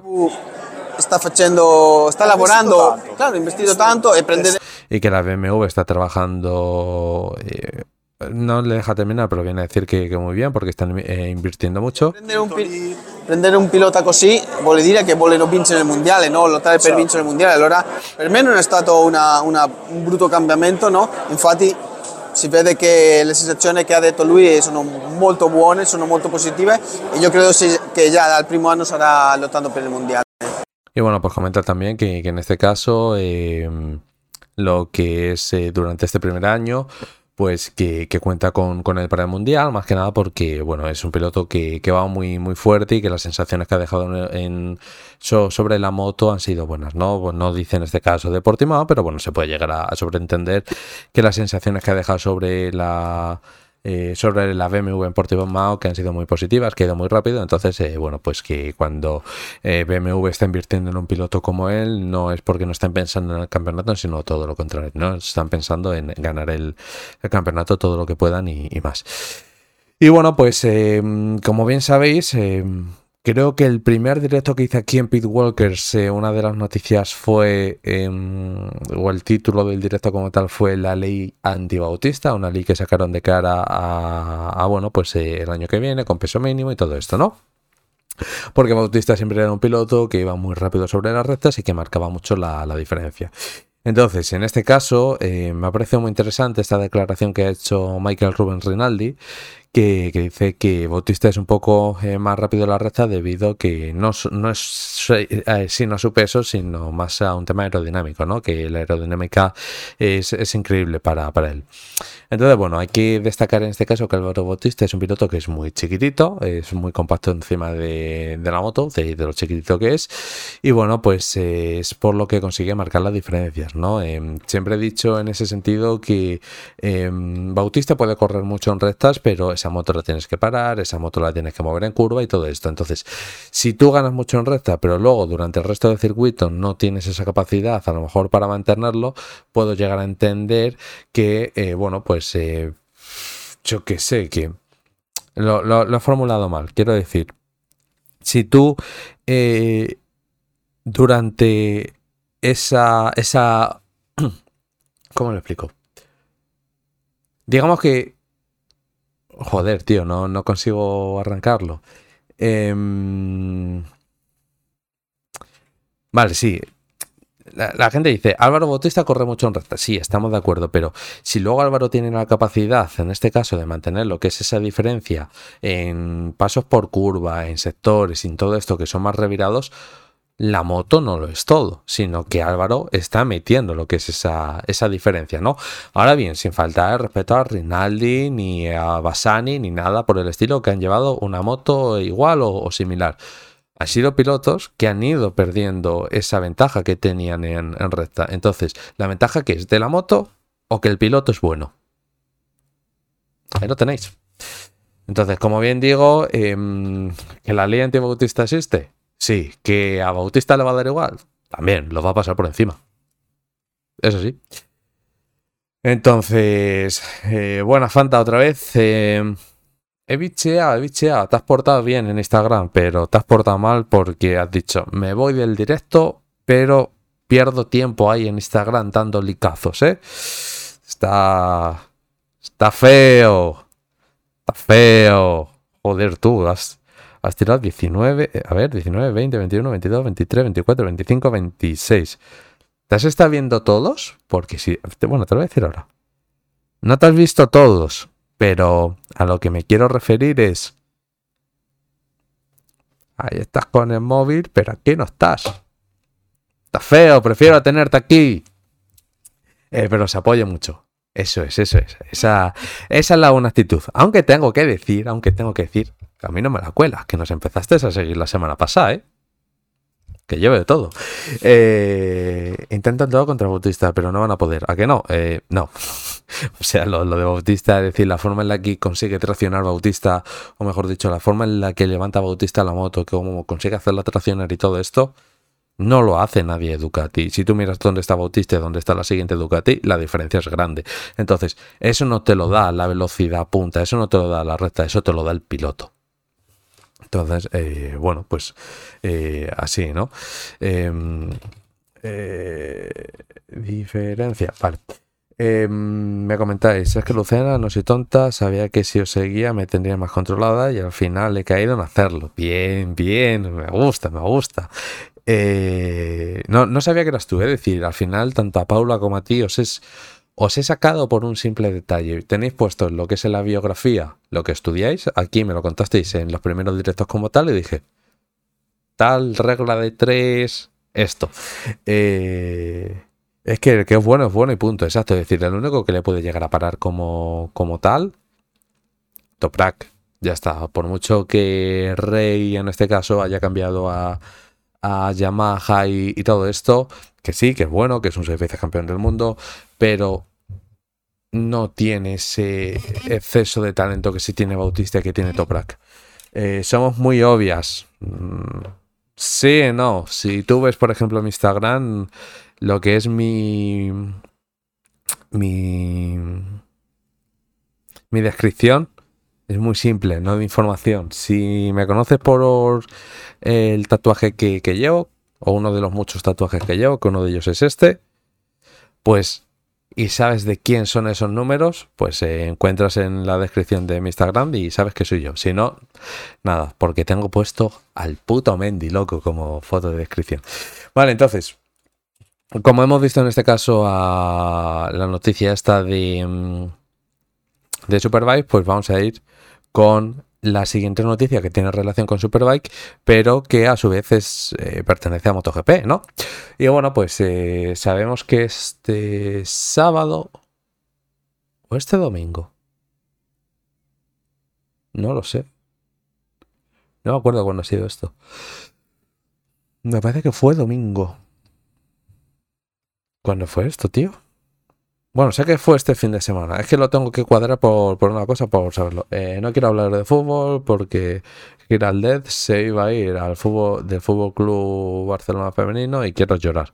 Speaker 11: sta facendo, sta lavorando, claro, ha investito tanto e prendere
Speaker 1: y que la BMW está trabajando, eh, no le deja terminar, pero viene a decir que, que muy bien porque están eh, invirtiendo mucho.
Speaker 11: Prendere un, pi- prendere un pilota così vuol dire che vogliono vincere il mondiale, no? lottare per vincere il mondiale. Allora per me non è stato una- una- un brutto cambiamento, no? infatti si vede che le sensazioni che ha detto lui sono molto buone, sono molto positive e io credo che già dal primo anno sarà lottando per il mondiale.
Speaker 1: Y bueno, pues comentar también que, en este caso eh, lo que es eh, durante este primer año, pues que, cuenta con, con él para el Mundial, más que nada porque, bueno, es un piloto que, va muy, muy fuerte y que las sensaciones que ha dejado en, en- so- sobre la moto han sido buenas, ¿no? Pues no dice en este caso de Portimao, pero bueno, se puede llegar a sobreentender que las sensaciones que ha dejado sobre la eh, sobre la BMW en Portimao que han sido muy positivas, que ha ido muy rápido. Entonces, eh, bueno, pues que cuando eh, BMW está invirtiendo en un piloto como él, no es porque no estén pensando en el campeonato, sino todo lo contrario, ¿no? Están pensando en ganar el, campeonato todo lo que puedan y, más. Y bueno, pues eh, como bien sabéis, creo que el primer directo que hice aquí en Pit Walkers, eh, una de las noticias fue, eh, o el título del directo como tal fue la ley antibautista, una ley que sacaron de cara a, bueno, pues eh, el año que viene con peso mínimo y todo esto, ¿no? Porque Bautista siempre era un piloto que iba muy rápido sobre las rectas y que marcaba mucho la, la diferencia. Entonces, en este caso, eh, me ha parecido muy interesante esta declaración que ha hecho Michael Rubens Rinaldi, que, dice que Bautista es un poco eh, más rápido la recta debido que no, no es eh, sino a su peso, sino más a un tema aerodinámico, ¿no? Que la aerodinámica es, es increíble para, para él. Entonces, bueno, hay que destacar en este caso que Álvaro Bautista es un piloto que es muy chiquitito, es muy compacto encima de, de la moto, de, de lo chiquitito que es, y bueno, pues eh, es por lo que consigue marcar las diferencias, ¿no? Em, siempre he dicho en ese sentido que Bautista puede correr mucho en rectas, pero esa moto la tienes que parar, esa moto la tienes que mover en curva y todo esto. Entonces, si tú ganas mucho en recta, pero luego durante el resto del circuito no tienes esa capacidad, a lo mejor para mantenerlo, puedo llegar a entender que, eh, bueno, pues eh, yo que sé, que lo, lo- lo he formulado mal. Quiero decir, si tú eh, durante esa, esa, ¿cómo lo explico? Digamos que, joder, tío, no, no consigo arrancarlo. Em, vale, sí. La, gente dice, Álvaro Bautista corre mucho en recta. Sí, estamos de acuerdo, pero si luego Álvaro tiene la capacidad, en este caso, de mantener lo que es esa diferencia en pasos por curva, en sectores, en todo esto que son más revirados, la moto no lo es todo, sino que Álvaro está metiendo lo que es esa, esa diferencia, ¿no? Ahora bien, sin faltar respeto a Rinaldi, ni a Bassani, ni nada por el estilo, que han llevado una moto igual o, o similar. Han sido pilotos que han ido perdiendo esa ventaja que tenían en, en recta. Entonces, ¿la ventaja que es? ¿De la moto o que el piloto es bueno? Ahí lo tenéis. Entonces, como bien digo, em, que la ley antibautista existe. Sí, que a Bautista le va a dar igual. También, lo va a pasar por encima. Eso sí. Entonces, eh, buena Fanta otra vez. eh, he bicheado, he bicheado. Te has portado bien en Instagram, pero te has portado mal porque has dicho, me voy del directo, pero pierdo tiempo ahí en Instagram dando licazos, ¿eh? Está... Está feo. Está feo. Joder, tú, has, Has tirado 19, eh, a ver, 19, 20, 21, 22, 23, 24, 25, 26. ¿Te has estado viendo todos? Porque te- bueno, te lo voy a decir ahora. No te has visto todos, pero a lo que me quiero referir es... Ahí estás con el móvil, pero aquí no estás. Está feo, prefiero tenerte aquí. Eh, pero se apoya mucho. Eso es, eso es. Esa, esa es la buena actitud. Aunque tengo que decir, aunque tengo que decir, a mí no me la cuela, que nos empezaste a seguir la semana pasada, ¿eh? Que lleve de todo. Eh, intentan todo contra Bautista, pero no van a poder. ¿A que no? Eh, no. o sea, lo, lo de Bautista, es decir, la forma en la que consigue traccionar Bautista, o mejor dicho, la forma en la que levanta Bautista la moto, que como consigue hacerla traccionar y todo esto, no lo hace nadie Ducati. Si tú miras dónde está Bautista y dónde está la siguiente Ducati, la diferencia es grande. Entonces, eso no te lo da la velocidad punta, eso no te lo da la recta, eso te lo da el piloto. Entonces, eh, bueno, pues eh, así, ¿no? Em, eh, diferencia, vale. Em, me comentáis, es que Lucena no soy tonta, sabía que si os seguía me tendría más controlada y al final he caído en hacerlo. Bien, bien, me gusta, me gusta. Eh, no, no sabía que eras tú, es decir, al final tanto a Paula como a ti os, es, os he sacado por un simple detalle. Tenéis puesto lo que es en la biografía lo que estudiáis, aquí me lo contasteis en los primeros directos como tal y dije, tal regla de tres, esto. Eh, es que el que es bueno es bueno y punto, exacto. Es decir, el único que le puede llegar a parar como, como tal, Toprak. Ya está. Por mucho que Rey en este caso haya cambiado a, a Yamaha y, y todo esto, que sí, que es bueno, que es un seis veces campeón del mundo, pero no tiene ese exceso de talento que sí tiene Bautista que tiene Toprak. Eh, somos muy obvias. Mm, Sí, no. Si tú ves, por ejemplo, mi Instagram, lo que es mi. Mi. Mi descripción es muy simple, no de información. Si me conoces por el tatuaje que, que llevo, o uno de los muchos tatuajes que llevo, que uno de ellos es este, pues. Y sabes de quién son esos números, pues eh, encuentras en la descripción de mi Instagram y sabes que soy yo. Si no, nada, porque tengo puesto al puto Mendy, loco, como foto de descripción. Vale, entonces, como hemos visto en este caso a la noticia esta de, mm, de Superbike, pues vamos a ir con la siguiente noticia que tiene relación con Superbike, pero que a su vez es, eh, pertenece a MotoGP, ¿no? Y bueno, pues eh, sabemos que este sábado o este domingo, no lo sé, no me acuerdo cuándo ha sido esto. Me parece que fue domingo. ¿Cuándo fue esto, tío? Bueno, sé que fue este fin de semana. Es que lo tengo que cuadrar por, por una cosa, por saberlo. Eh, no quiero hablar de fútbol porque Giraldez se iba a ir al fútbol del Fútbol Club Barcelona Femenino y quiero llorar.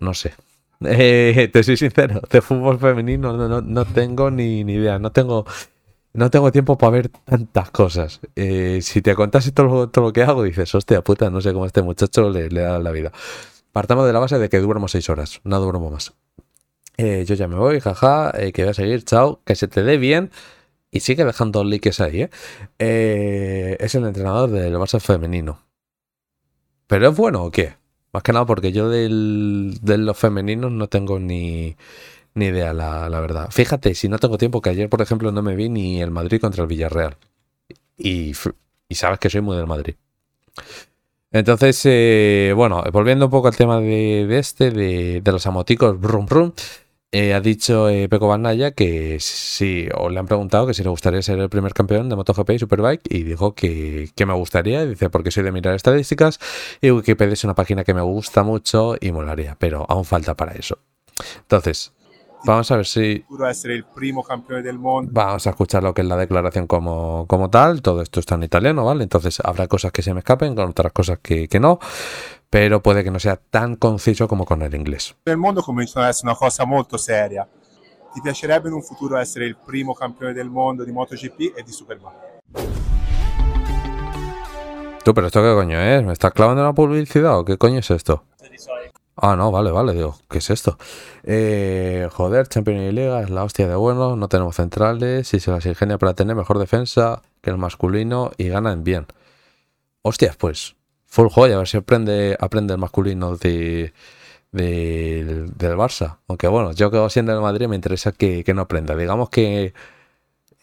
Speaker 1: No sé. Eh, te soy sincero, de fútbol femenino no, no, no tengo ni, ni idea. No tengo, no tengo tiempo para ver tantas cosas. Eh, si te contase todo, lo- todo lo que hago, dices, hostia puta, no sé cómo a este muchacho le, le da la vida. Partamos de la base de que duermo seis horas, no duermo más. Eh, yo ya me voy, jaja, eh, que voy a seguir, chao, que se te dé bien. Y sigue dejando likes ahí, ¿eh? Eh, Es el entrenador del Barça femenino. ¿Pero es bueno o qué? Más que nada porque yo del, de los femeninos no tengo ni, ni idea, la, la verdad. Fíjate, si no tengo tiempo, que ayer, por ejemplo, no me vi ni el Madrid contra el Villarreal. Y, y sabes que soy muy del Madrid. Entonces, eh, bueno, volviendo un poco al tema de, este, de, de los amoticos, brum, brum, eh, ha dicho eh, Peco Banaya que sí, o le han preguntado que si le gustaría ser el primer campeón de MotoGP y Superbike, y dijo que, que me gustaría, y dice, porque soy de mirar estadísticas, y Wikipedia es una página que me gusta mucho y molaría, pero aún falta para eso. Entonces, vamos a ver si
Speaker 9: Futuro essere il primo campione del mondo.
Speaker 1: Vamos a escuchar lo que es la declaración como, como tal. Todo esto está en italiano, ¿vale? Entonces habrá cosas que se me escapen, con otras cosas que, que no. Pero puede que no sea tan conciso como con el inglés.
Speaker 9: Nel mondo cominciano ad essere una cosa molto seria. Ti piacerebbe in un futuro essere il primo campione del mondo di MotoGP e di Superbike?
Speaker 1: Tú, pero esto qué coño es? ¿Me estás clavando una publicidad o qué coño es esto? Ah, no, vale, vale, digo, ¿qué es esto? Eh, joder, Champions League Liga es la hostia de bueno, no tenemos centrales y se las ingenia para tener mejor defensa que el masculino y ganan bien. Hostias, pues, full joya, a ver si aprende, aprende el masculino de, del- del Barça. Aunque bueno, yo que siendo del Madrid me interesa que, que no aprenda. Digamos que,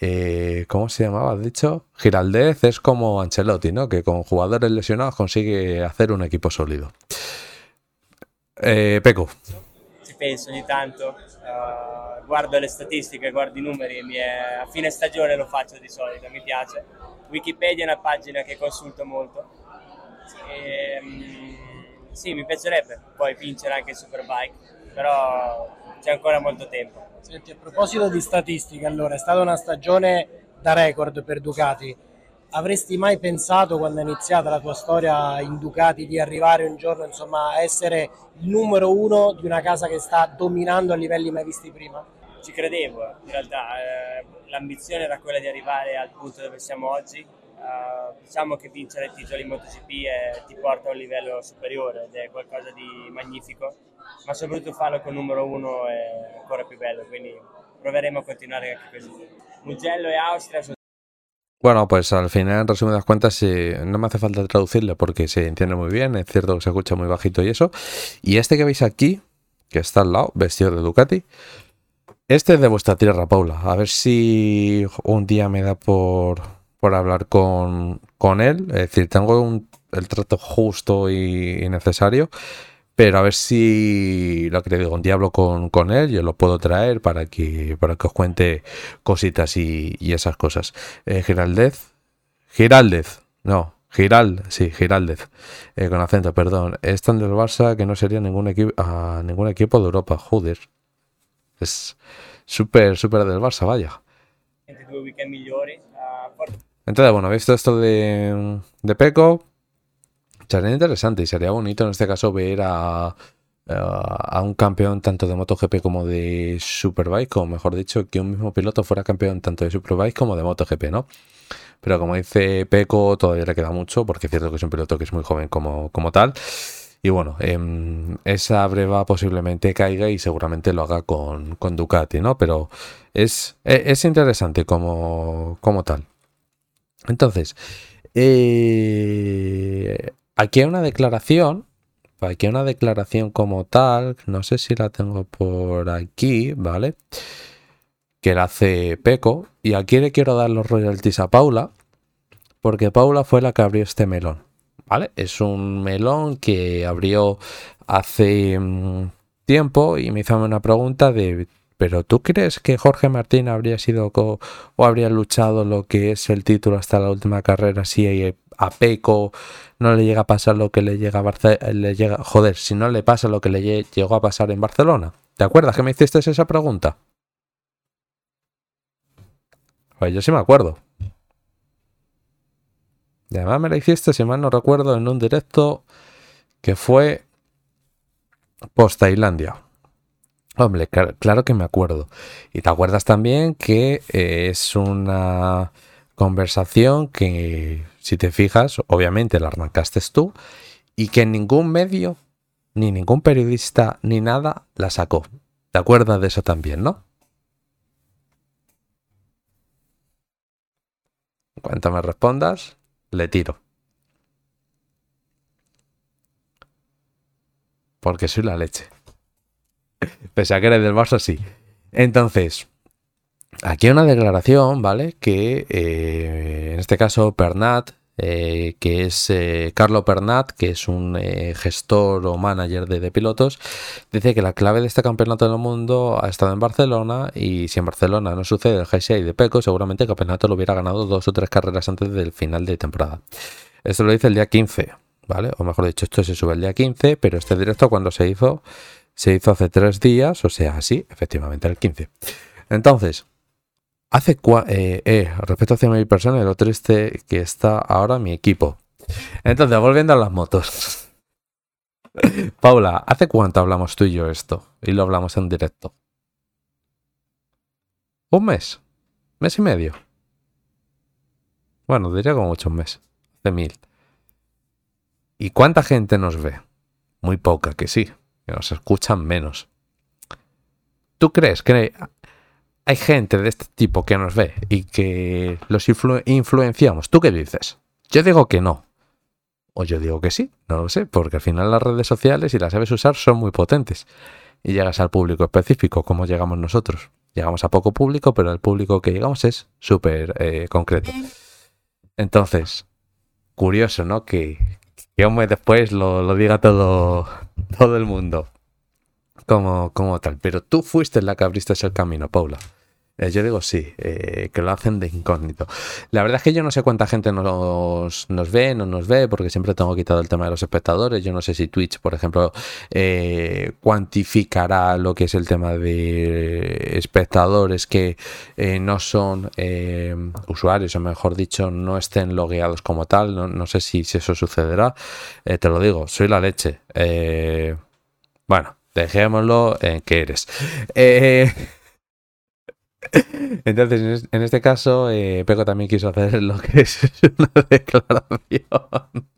Speaker 1: eh, ¿cómo se llamaba? ¿Has dicho? Giraldez es como Ancelotti, ¿no? Que con jugadores lesionados consigue hacer un equipo sólido. Eh, Peco.
Speaker 12: ci penso ogni tanto, eh, guardo le statistiche, guardo i numeri, mi è- a fine stagione lo faccio di solito, mi piace. Wikipedia è una pagina che consulto molto. E, mm, sì, mi piacerebbe poi vincere anche il Superbike, però c'è ancora molto tempo.
Speaker 13: Senti, a proposito di statistiche, allora, è stata una stagione da record per Ducati. Avresti mai pensato, quando è iniziata la tua storia in Ducati, di arrivare un giorno insomma, a essere il numero uno di una casa che sta dominando a livelli mai visti prima?
Speaker 12: Ci credevo, in realtà eh, l'ambizione era quella di arrivare al punto dove siamo oggi. Eh, diciamo che vincere titoli in MotoGP è- ti porta a un livello superiore ed è qualcosa di magnifico, ma soprattutto farlo con il numero uno è ancora più bello, quindi proveremo a continuare anche così. Mugello e Austria sono
Speaker 1: Bueno, pues al final, en resumidas cuentas, eh, no me hace falta traducirle porque se entiende muy bien, es cierto que se escucha muy bajito y eso. Y este que veis aquí, que está al lado, vestido de Ducati, este es de vuestra tierra, Paula. A ver si un día me da por, por hablar con, con él. Es decir, tengo un- el trato justo y, y necesario. Pero a ver si lo que te digo, un diablo con, con él, yo lo puedo traer para que, para que os cuente cositas y, y esas cosas. Eh, Giraldez, Giraldez, no, Giral, sí, Giraldez, eh, con acento, perdón. Es tan del Barça que no sería ningún, equipo a ningún equipo de Europa, joder. Es súper, súper del Barça, vaya. Entonces, bueno, visto esto de, de Peco, sería interesante y sería bonito en este caso ver a, a un campeón tanto de MotoGP como de Superbike, o mejor dicho, que un mismo piloto fuera campeón tanto de Superbike como de MotoGP, ¿no? Pero como dice Peco, todavía le queda mucho, porque es cierto que es un piloto que es muy joven como, como tal. Y bueno, em, esa breva posiblemente caiga y seguramente lo haga con, con Ducati, ¿no? Pero es, e- es interesante como, como tal. Entonces, eh, aquí hay una declaración, aquí hay una declaración como tal, no sé si la tengo por aquí, ¿vale? Que la hace Peco, y aquí le quiero dar los royalties a Paula, porque Paula fue la que abrió este melón, ¿vale? Es un melón que abrió hace mm, tiempo y me hizo una pregunta de, ¿pero tú crees que Jorge Martín habría sido o habría luchado lo que es el título hasta la última carrera si a Peco no le llega a pasar lo que le llega a Barce- le llega, joder, si no le pasa lo que le lle- llegó a pasar en Barcelona? ¿Te acuerdas que me hiciste esa pregunta? Pues yo sí me acuerdo. Y además me la hiciste, si mal no recuerdo, en un directo que fue post Tailandia. Hombre, cl- claro que me acuerdo. Y te acuerdas también que eh, es una conversación que, si te fijas, obviamente la arrancaste tú y que ningún medio, ni ningún periodista, ni nada la sacó. ¿Te acuerdas de eso también, no? En cuanto me respondas, le tiro. Porque soy la leche. Pese a que eres del Barça, sí. Entonces, aquí hay una declaración, ¿vale? Que eh, en este caso Pernat, eh, que es eh, Carlo Pernat, que es un eh, gestor o manager de, de pilotos, dice que la clave de este campeonato del mundo ha estado en Barcelona y si en Barcelona no sucede el GSI de Peco, seguramente el campeonato lo hubiera ganado dos o tres carreras antes del final de temporada. Esto lo dice el día 15, ¿vale? O mejor dicho, esto se sube el día 15, pero este directo cuando se hizo, se hizo hace tres días, o sea, sí, efectivamente, el 15. Entonces, hace cua eh, eh, respecto a 100.000 personas, lo triste que está ahora mi equipo. Entonces, volviendo a las motos. Paula, ¿hace cuánto hablamos tú y yo esto? Y lo hablamos en directo. ¿Un mes? ¿Mes y medio? Bueno, diría como muchos meses. Hace mil. ¿Y cuánta gente nos ve? Muy poca, que sí. que nos escuchan menos. ¿Tú crees que hay gente de este tipo que nos ve y que los influ- influenciamos? ¿Tú qué dices? Yo digo que no. O yo digo que sí, no lo sé, porque al final las redes sociales, si las sabes usar, son muy potentes. Y llegas al público específico, como llegamos nosotros. Llegamos a poco público, pero el público que llegamos es súper eh, concreto. Entonces, curioso, ¿no? Que, que un después lo, lo diga todo, todo el mundo. Como, como tal. Pero tú fuiste la que abriste el camino, Paula. Eh, yo digo sí, eh, que lo hacen de incógnito. La verdad es que yo no sé cuánta gente nos, nos ve, no nos ve, porque siempre tengo quitado el tema de los espectadores. Yo no sé si Twitch, por ejemplo, eh, cuantificará lo que es el tema de espectadores que eh, no son usuarios, o mejor dicho, no estén logueados como tal. No, no sé si, si eso sucederá. Te lo digo, soy la leche. Bueno, dejémoslo en que eres. Eh, entonces, en es- en este caso, eh, Peco también quiso hacer lo que es una declaración.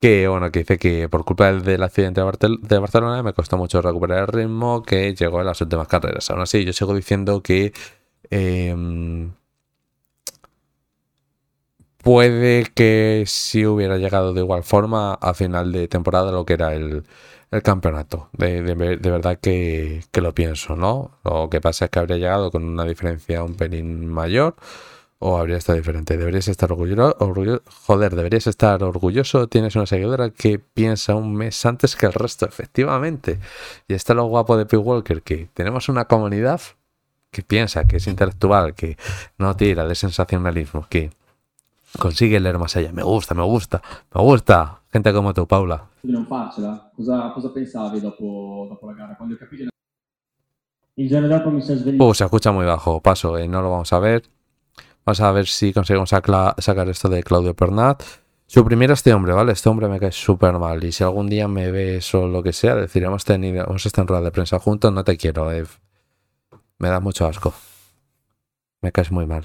Speaker 1: Que bueno, que dice que por culpa del, accidente de Barcelona me costó mucho recuperar el ritmo que llegó en las últimas carreras. Aún así, yo sigo diciendo que em, puede que si hubiera llegado de igual forma a final de temporada lo que era el, el campeonato. De, de ver- de verdad que, que lo pienso, ¿no? Lo que pasa es que habría llegado con una diferencia un pelín mayor o habría estado diferente. Deberías estar orgulloso. joder, deberías estar orgulloso. Tienes una seguidora que piensa un mes antes que el resto, efectivamente. Y está lo guapo de P. Walker, que tenemos una comunidad que piensa, que es intelectual, que no tira de sensacionalismo, que consigue leer más allá. Me gusta, me gusta, me gusta. Gente como tú, Paula.
Speaker 14: non farcela. Cosa, cosa pensavi dopo, dopo la gara? Quando capito... Il giorno dopo mi sono svegliato.
Speaker 1: Uh, se escucha muy bajo. Paso, eh, no lo vamos a ver. Vamos a ver si conseguimos sacar esto de Claudio Pernat. Suprimir a este hombre, ¿vale? Este hombre me cae súper mal. Y si algún día me ves o lo que sea, decir, hemos tenido, hemos estado en rueda de prensa juntos, no te quiero. Me da mucho asco. Me caes muy mal.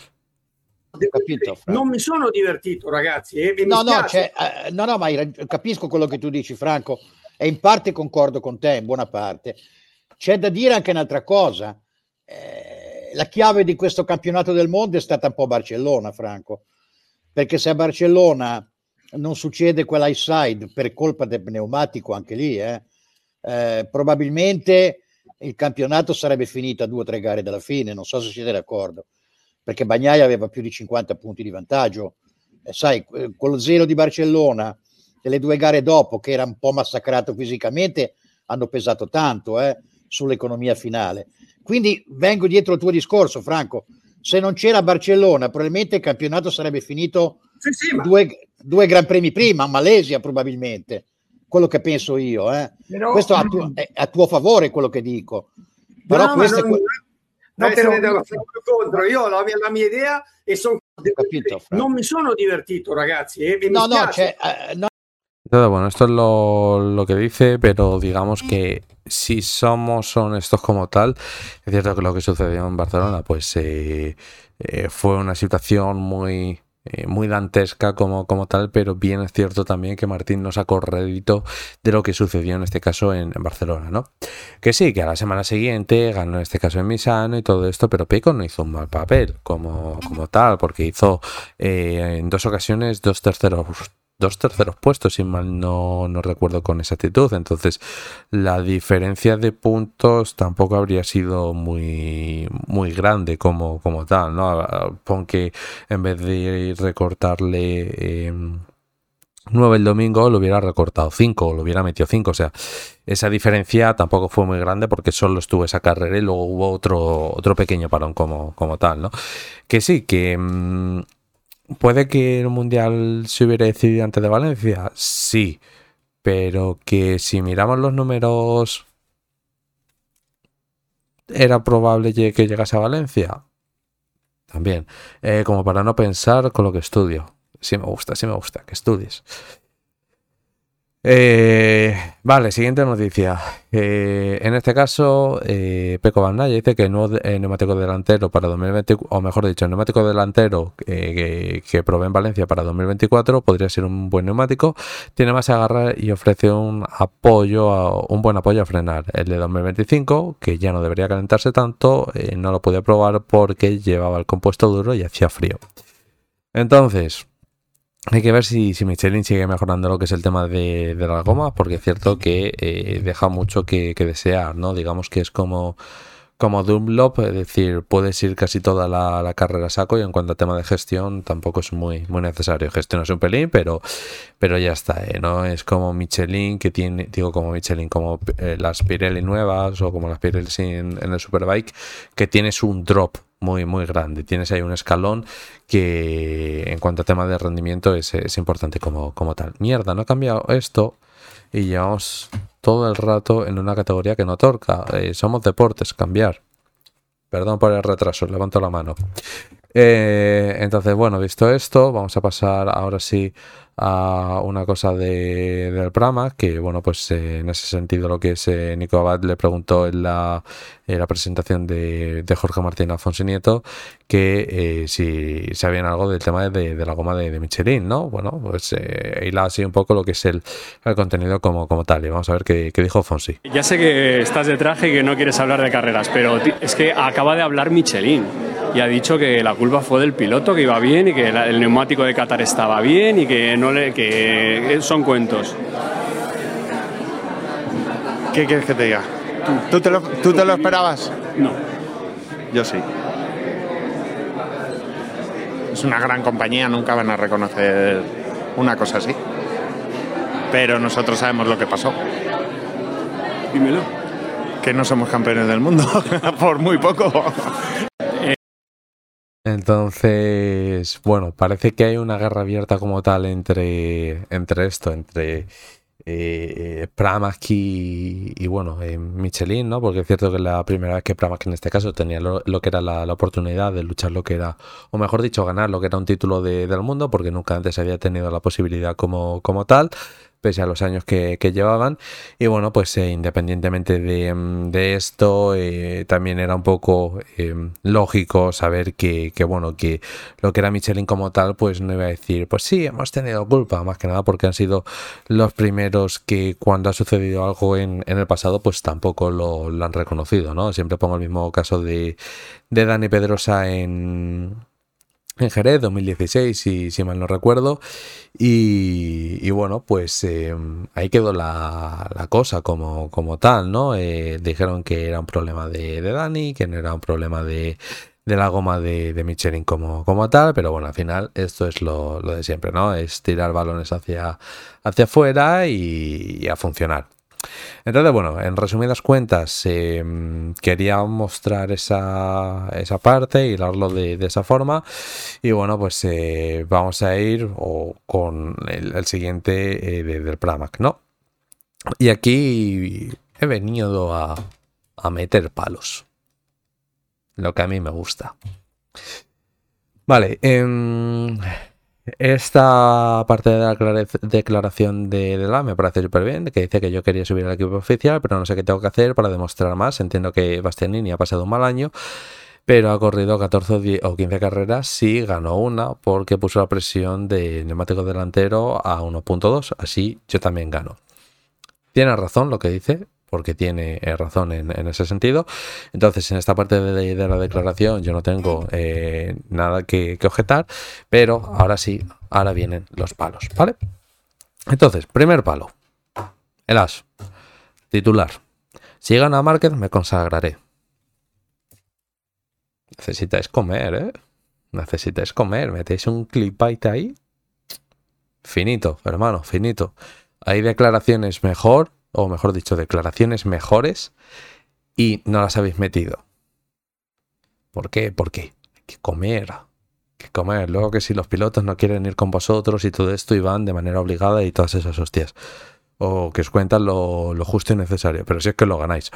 Speaker 15: Capito.
Speaker 16: Non mi sono divertito, ragazzi. E, e mi
Speaker 15: No, no, cioè, eh, no, no, ma capisco quello che tu dici, Franco, e in parte concordo con te, in buona parte. C'è da dire anche un'altra cosa. Eh, la chiave di questo campionato del mondo è stata un po' Barcellona, Franco, perché se a Barcellona non succede quell'high side per colpa del pneumatico anche lì, eh, eh, probabilmente il campionato sarebbe finito a due o tre gare dalla fine, non so se siete d'accordo, perché Bagnaia aveva più di 50 punti di vantaggio. Eh, sai, que- quello zero di Barcellona e le due gare dopo, che era un po' massacrato fisicamente, hanno pesato tanto eh, sull'economia finale. Quindi vengo dietro al tuo discorso, Franco. Se non c'era Barcellona, probabilmente il campionato sarebbe finito due, due Gran Premi prima, a Malesia probabilmente. Quello che penso io. eh.
Speaker 16: Però-
Speaker 15: Questo a, tu- è a tuo favore quello che dico. Però
Speaker 16: No, ma
Speaker 15: questo è
Speaker 16: non-
Speaker 15: que-
Speaker 16: No, però
Speaker 15: da-
Speaker 16: contro. Io la mia, la mia idea e sono non mi sono divertito, ragazzi. E, e mi
Speaker 15: No, no, cioè, eh, no,
Speaker 1: Entonces, bueno, esto es lo, lo que dice, pero digamos que si somos honestos como tal, es cierto que lo que sucedió en Barcelona, pues eh, eh, fue una situación muy, eh, muy dantesca como, como tal, pero bien es cierto también que Martín no sacó rédito de lo que sucedió en este caso en, Barcelona, ¿no? Que sí, que a la semana siguiente ganó en este caso en Misano y todo esto, pero Peco no hizo un mal papel como, como tal, porque hizo eh, en dos ocasiones dos terceros dos terceros puestos, si mal no, no recuerdo con exactitud. Entonces, la diferencia de puntos tampoco habría sido muy, muy grande como, como tal, ¿no? Pon que en vez de recortarle eh, 9 el domingo, lo hubiera recortado 5 o lo hubiera metido 5. O sea, esa diferencia tampoco fue muy grande porque solo estuvo esa carrera y luego hubo otro, otro pequeño parón como, como tal, ¿no? Que sí, que... mm, ¿Puede que el Mundial se hubiera decidido antes de Valencia? Sí, pero que si miramos los números, ¿era probable que llegase a Valencia? También, Eh, como para no pensar con lo que estudio. Sí me gusta, sí me gusta, que estudies. Eh, vale, siguiente noticia. Eh, en este caso, eh, Peco Bandaya dice que el nuevo eh, neumático delantero para 2024, o mejor dicho, el neumático delantero que, que probé en Valencia para 2024 podría ser un buen neumático. Tiene más agarrar y ofrece un apoyo, a- un buen apoyo a frenar. El de 2025, que ya no debería calentarse tanto, no lo podía probar porque llevaba el compuesto duro y hacía frío. Entonces, hay que ver si, si Michelin sigue mejorando lo que es el tema de, de las gomas, porque es cierto que eh, deja mucho que, desear, ¿no? Digamos que es como, como Dunlop, es decir, puedes ir casi toda la, la carrera a saco y en cuanto a tema de gestión tampoco es muy, muy necesario. Gestionas un pelín, pero, pero ya está, ¿eh? No es como Michelin que tiene, digo como Michelin, como eh, las Pirelli nuevas o como las Pirelli en, en el Superbike, que tienes un drop muy, muy grande. Tienes ahí un escalón que en cuanto a tema de rendimiento es, es importante como, como tal. Mierda, no ha cambiado esto y llevamos todo el rato en una categoría que no torca. Eh, somos deportes, cambiar. Perdón por el retraso, levanto la mano. Eh, entonces, bueno, visto esto, vamos a pasar ahora sí a una cosa de, del Prama, que bueno, pues eh, en ese sentido lo que es eh, Nico Abad le preguntó en la, la presentación de, de Jorge Martín Alfonso Nieto que eh, si sabían algo del tema de, de la goma de, Michelin, ¿no? Bueno, pues eh, hila así un poco lo que es el, el contenido como, como tal. Y vamos a ver qué, qué dijo Fonsi.
Speaker 17: Ya sé que estás de traje y que no quieres hablar de carreras, pero es que acaba de hablar Michelin y ha dicho que la culpa fue del piloto, que iba bien y que el neumático de Qatar estaba bien y que no le que son cuentos.
Speaker 18: ¿Qué quieres que te diga? ¿Tú te lo, tú te lo esperabas?
Speaker 17: No.
Speaker 18: Yo sí. Es una gran compañía, nunca van a reconocer una cosa así. Pero nosotros sabemos lo que pasó.
Speaker 17: Dímelo.
Speaker 18: Que no somos campeones del mundo, por muy poco.
Speaker 1: Entonces, bueno, parece que hay una guerra abierta como tal entre, entre esto, entre eh, Pramac y, bueno, eh, Michelin, ¿no? Porque es cierto que la primera vez que Pramac en este caso tenía lo, que era la, la oportunidad de luchar lo que era, o mejor dicho, ganar lo que era un título de- del mundo, porque nunca antes había tenido la posibilidad como, como tal pese a los años que, que llevaban. Y bueno, pues eh, independientemente de, mm, de esto, eh, también era un poco eh, lógico saber que, que, bueno, que lo que era Michelin como tal, pues no iba a decir, pues sí, hemos tenido culpa, más que nada porque han sido los primeros que cuando ha sucedido algo en, en el pasado, pues tampoco lo, lo han reconocido, ¿no? Siempre pongo el mismo caso de, de Dani Pedrosa en en Jerez 2016, si, si mal no recuerdo. Y, bueno, pues eh, ahí quedó la, la cosa como, como tal, ¿no? Eh, dijeron que era un problema de, Dani, que no era un problema de, de la goma de, Michelin como, tal, pero bueno, al final esto es lo, de siempre, ¿no? Es tirar balones hacia, hacia afuera y a funcionar. Entonces, bueno, en resumidas cuentas, eh, quería mostrar esa, esa parte y hablarlo de, de esa forma. Y bueno, pues eh, vamos a ir con el, siguiente eh, de- del Pramac, ¿no? Y aquí he venido a, a meter palos. Lo que a mí me gusta. Vale, em, esta parte de la declara- declaración de, la me parece súper bien, que dice que yo quería subir al equipo oficial, pero no sé qué tengo que hacer para demostrar más. Entiendo que Bastianini ha pasado un mal año, pero ha corrido 14 o 10 o 15 carreras, sí ganó una, porque puso la presión de neumático delantero a 1.2, así yo también gano. Tiene razón lo que dice, porque tiene eh, razón en, ese sentido. Entonces, en esta parte de, la declaración yo no tengo eh, nada que, que objetar, pero ahora sí, ahora vienen los palos, ¿vale? Entonces, primer palo. El as. Titular. Si gana Márquez, me consagraré. Necesitáis comer, ¿eh? Necesitáis comer. Metéis un clipite ahí. Finito, hermano, finito. Hay declaraciones mejor, o mejor dicho, declaraciones mejores y no las habéis metido. ¿Por qué? Porque hay que comer. Hay que comer. Luego que si los pilotos no quieren ir con vosotros y todo esto y van de manera obligada y todas esas hostias. O que os cuentan lo, lo justo y necesario. Pero si es que lo ganáis.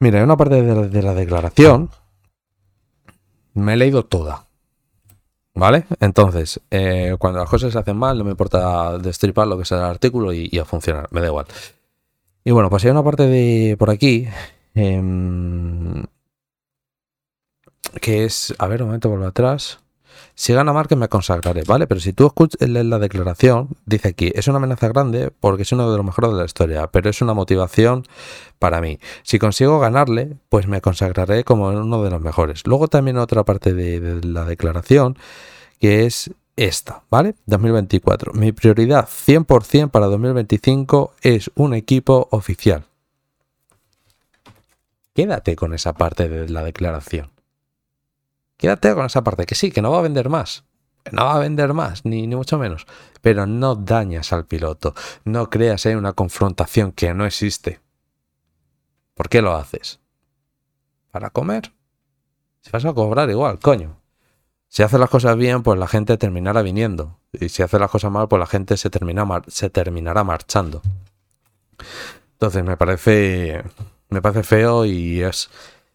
Speaker 1: Mira, hay una parte de la, de la declaración. Me he leído toda. ¿Vale? Entonces, eh, cuando las cosas se hacen mal, no me importa destripar lo que sea el artículo y, y a funcionar, me da igual. Y bueno, pues hay una parte de por aquí em, que es, a ver, un momento, vuelvo atrás. Si gana Márquez me consagraré, ¿vale? Pero si tú escuchas la declaración, dice aquí, es una amenaza grande porque es uno de los mejores de la historia, pero es una motivación para mí. Si consigo ganarle, pues me consagraré como uno de los mejores. Luego también otra parte de la declaración, que es esta, ¿vale? 2024. Mi prioridad 100% para 2025 es un equipo oficial. Quédate con esa parte de la declaración. Quédate con esa parte, que sí, que no va a vender más. No va a vender más, ni, ni mucho menos. Pero no dañas al piloto. No creas en una confrontación que no existe. ¿Por qué lo haces? ¿Para comer? Si vas a cobrar igual, coño. Si haces las cosas bien, pues la gente terminará viniendo. Y si haces las cosas mal, pues la gente se, termina se terminará marchando. Entonces me parece. Me parece feo y es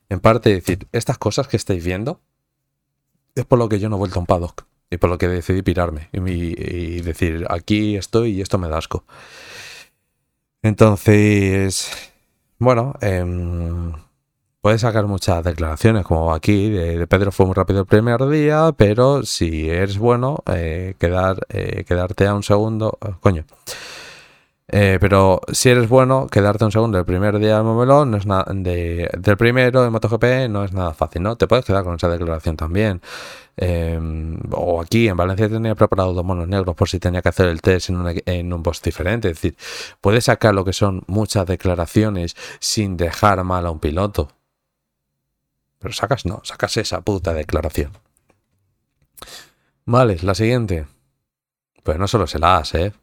Speaker 1: en parte decir, estas cosas que estáis viendo es por lo que yo no he vuelto a un paddock. Y por lo que decidí pirarme. Y decir, aquí estoy y esto me da asco. Entonces, bueno, em, puedes sacar muchas declaraciones, como aquí, de, Pedro fue muy rápido el primer día, pero si eres bueno, eh, quedar, eh, quedarte a un segundo, eh, coño. Eh, pero si eres bueno, quedarte un segundo el primer día del Momelón no es nada de, del primero de MotoGP no es nada fácil, ¿no? Te puedes quedar con esa declaración también. Eh, o aquí en Valencia tenía preparado dos monos negros por si tenía que hacer el test en, una- en un post diferente. Es decir, puedes sacar lo que son muchas declaraciones sin dejar mal a un piloto. Pero sacas no, sacas esa puta declaración. Vale, la siguiente. Pues no solo se la ¿eh?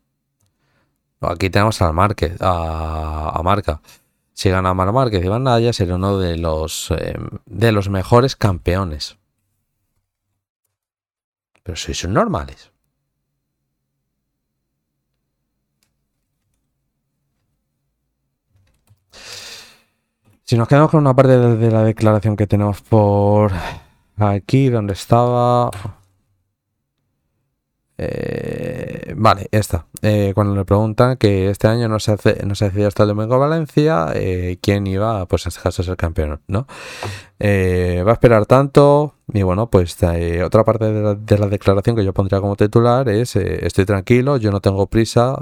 Speaker 1: Aquí tenemos al Márquez, a, a Marca. Si gana Mar Márquez y Van Naya, será uno de los, eh, de los mejores campeones. Pero sois normales. Si nos quedamos con una parte de, la declaración que tenemos por aquí, donde estaba. Eh, vale, esta. Eh, cuando le preguntan que este año no se hace, no se decidió hasta el domingo Valencia, eh, quién iba, pues en este a ser campeón, ¿no? Eh, va a esperar tanto. Y bueno, pues otra parte de la, de la declaración que yo pondría como titular es estoy tranquilo, yo no tengo prisa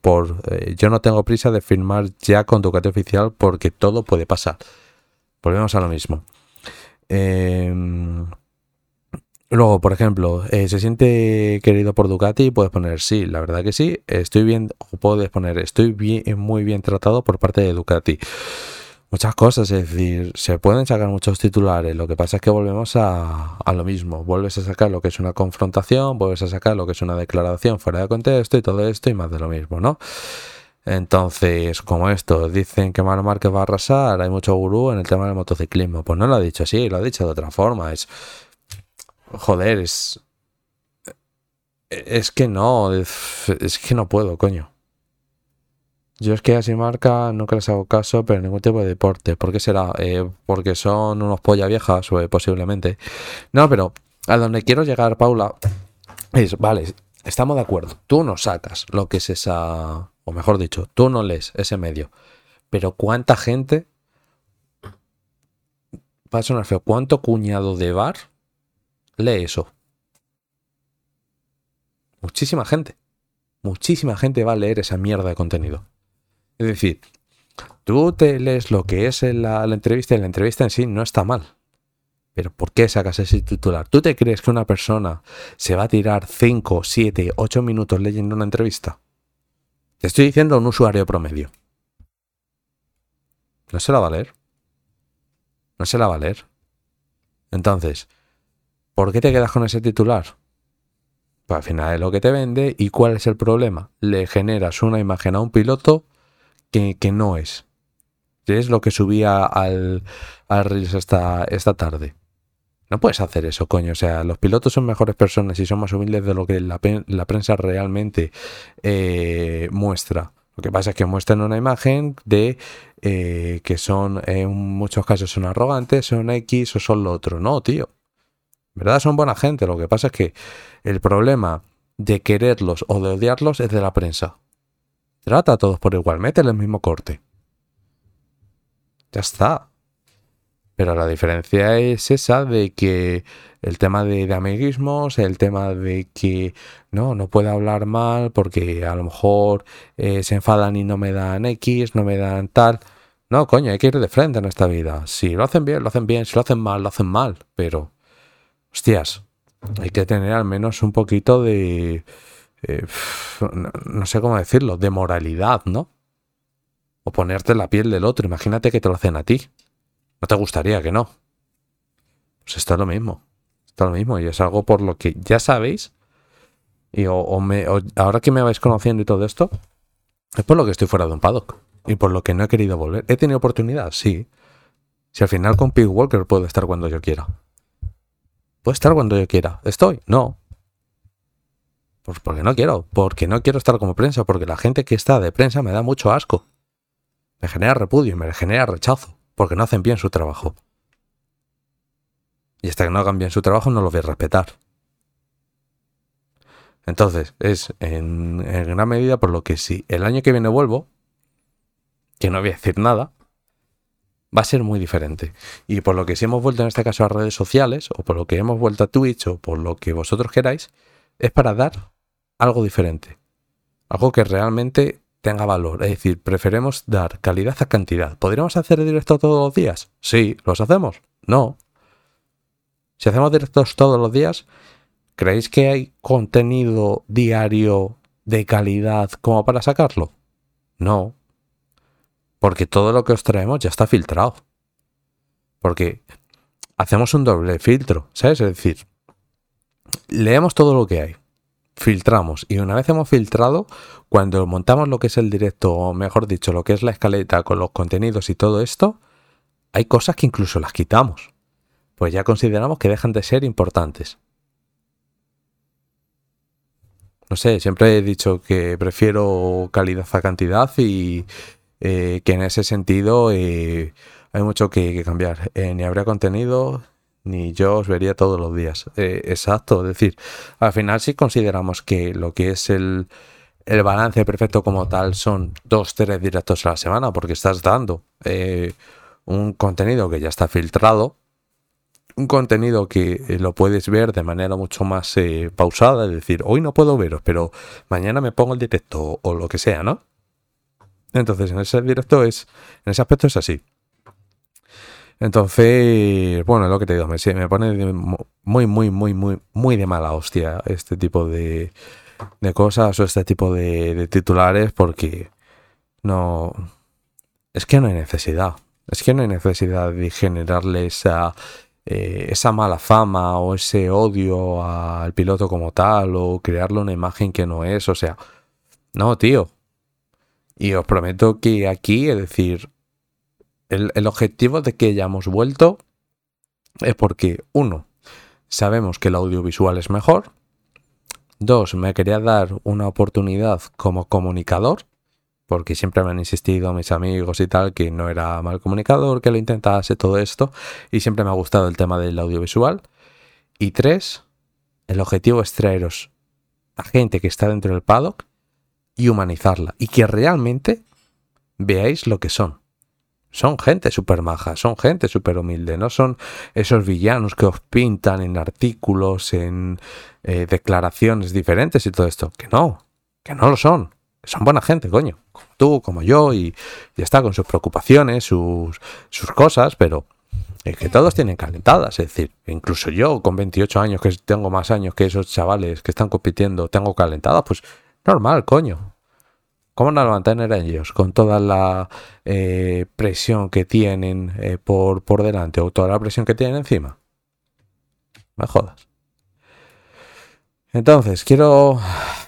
Speaker 1: por yo no tengo prisa de firmar ya con Ducati oficial porque todo puede pasar. Volvemos a lo mismo. Em, Luego, por ejemplo, eh, ¿se siente querido por Ducati? Puedes poner sí, la verdad que sí. Estoy bien, o puedes poner estoy bien, muy bien tratado por parte de Ducati. Muchas cosas, es decir, se pueden sacar muchos titulares. Lo que pasa es que volvemos a, a lo mismo. Vuelves a sacar lo que es una confrontación, vuelves a sacar lo que es una declaración fuera de contexto y todo esto y más de lo mismo, ¿no? Entonces, como esto, dicen que Mar Márquez va a arrasar, hay mucho gurú en el tema del motociclismo. Pues no lo ha dicho así, lo ha dicho de otra forma. Es joder, es. Es que no, es, que no puedo, coño. Yo es que así marca nunca les hago caso, pero ningún tipo de deporte. ¿Por qué será? Eh, porque son unos polla viejas, eh, posiblemente. No, pero a donde quiero llegar, Paula, es, vale, estamos de acuerdo. Tú no sacas lo que es esa. O mejor dicho, tú no lees ese medio. Pero ¿cuánta gente? Va a sonar feo. ¿Cuánto cuñado de bar lee eso? Muchísima gente. Muchísima gente va a leer esa mierda de contenido. Es decir, tú te lees lo que es la, la entrevista y la entrevista en sí no está mal. Pero ¿por qué sacas ese titular? ¿Tú te crees que una persona se va a tirar 5, 7, 8 minutos leyendo una entrevista? Te estoy diciendo un usuario promedio. No se la va a leer. No se la va a leer. Entonces, ¿por qué te quedas con ese titular? Pues al final es lo que te vende. ¿Y cuál es el problema? Le generas una imagen a un piloto que, no es. Es lo que subía al, al Reels esta, esta tarde. No puedes hacer eso, coño. O sea, los pilotos son mejores personas y son más humildes de lo que la prensa realmente eh, muestra. Lo que pasa es que muestran una imagen de eh, que son, en muchos casos son arrogantes, son X o son lo otro. No, tío. Verdad son buena gente, lo que pasa es que el problema de quererlos o de odiarlos es de la prensa. Trata a todos por igual, métele el mismo corte. Ya está. Pero la diferencia es esa de que el tema de, de amiguismos, el tema de que no, no puede hablar mal porque a lo mejor eh, se enfadan y no me dan X, no me dan tal. No, coño, hay que ir de frente en esta vida. Si lo hacen bien, lo hacen bien. Si lo hacen mal, lo hacen mal. Pero, hostias, hay que tener al menos un poquito de... eh, no, sé cómo decirlo, de moralidad, ¿no? O ponerte la piel del otro. Imagínate que te lo hacen a ti. No te gustaría que no. Pues esto es lo mismo. Esto es lo mismo. Y es algo por lo que ya sabéis. Y o, me, ahora que me vais conociendo y todo esto, es por lo que estoy fuera de un paddock. Y por lo que no he querido volver. ¿He tenido oportunidad? Sí. Si al final con Pig Walker puedo estar cuando yo quiera. Puedo estar cuando yo quiera. ¿Estoy? No. Pues porque no quiero. Porque no quiero estar como prensa. Porque la gente que está de prensa me da mucho asco. Me genera repudio y me genera rechazo. Porque no hacen bien su trabajo. Y hasta que no hagan bien su trabajo no los voy a respetar. Entonces, es en, en gran medida por lo que si el año que viene vuelvo, que no voy a decir nada, va a ser muy diferente. Y por lo que si hemos vuelto en este caso a redes sociales, o por lo que hemos vuelto a Twitch, o por lo que vosotros queráis, es para dar algo diferente. Algo que realmente tenga valor. Es decir, preferemos dar calidad a cantidad. ¿Podríamos hacer directo todos los días? Sí. ¿Los hacemos? No. Si hacemos directos todos los días, ¿creéis que hay contenido diario de calidad como para sacarlo? No. Porque todo lo que os traemos ya está filtrado. Porque hacemos un doble filtro, ¿sabes? Es decir, leemos todo lo que hay, filtramos y una vez hemos filtrado, cuando montamos lo que es el directo, o mejor dicho, lo que es la escaleta con los contenidos y todo esto, hay cosas que incluso las quitamos. Pues ya consideramos que dejan de ser importantes. No sé, siempre he dicho que prefiero calidad a cantidad y eh, que en ese sentido eh, hay mucho que, que cambiar. Eh, ni habría contenido, ni yo os vería todos los días. Eh, exacto, es decir, al final si consideramos que lo que es el, el balance perfecto como tal son dos, tres directos a la semana, porque estás dando eh, un contenido que ya está filtrado, un contenido que lo puedes ver de manera mucho más eh, pausada, es decir, hoy no puedo veros, pero mañana me pongo el directo o lo que sea, ¿no? Entonces, en ese directo es, en ese aspecto es así. Entonces, bueno, lo que te digo, me, me pone muy, muy, muy, muy, muy de mala hostia este tipo de, de cosas o este tipo de, de titulares porque no... Es que no hay necesidad. Es que no hay necesidad de generarle esa, eh, esa mala fama o ese odio al piloto como tal o crearle una imagen que no es. O sea, no, tío. Y os prometo que aquí, es decir, el, objetivo de que hayamos vuelto es porque, uno, sabemos que el audiovisual es mejor. Dos, me quería dar una oportunidad como comunicador, porque siempre me han insistido mis amigos y tal que no era mal comunicador, que lo intentase todo esto, y siempre me ha gustado el tema del audiovisual. Y tres, el objetivo es traeros a gente que está dentro del paddock y humanizarla, y que realmente veáis lo que son. Son gente súper maja, son gente súper humilde, no son esos villanos que os pintan en artículos, en eh, declaraciones diferentes y todo esto. Que no, que no lo son. Son buena gente, coño. Como tú, como yo, y ya está, con sus preocupaciones, sus, sus cosas, pero es que todos tienen calentadas. Es decir, incluso yo, con 28 años, que tengo más años que esos chavales que están compitiendo, tengo calentadas, pues normal, coño. ¿Cómo no lo a ellos con toda la eh, presión que tienen eh, por, por delante o toda la presión que tienen encima? Me jodas. Entonces, quiero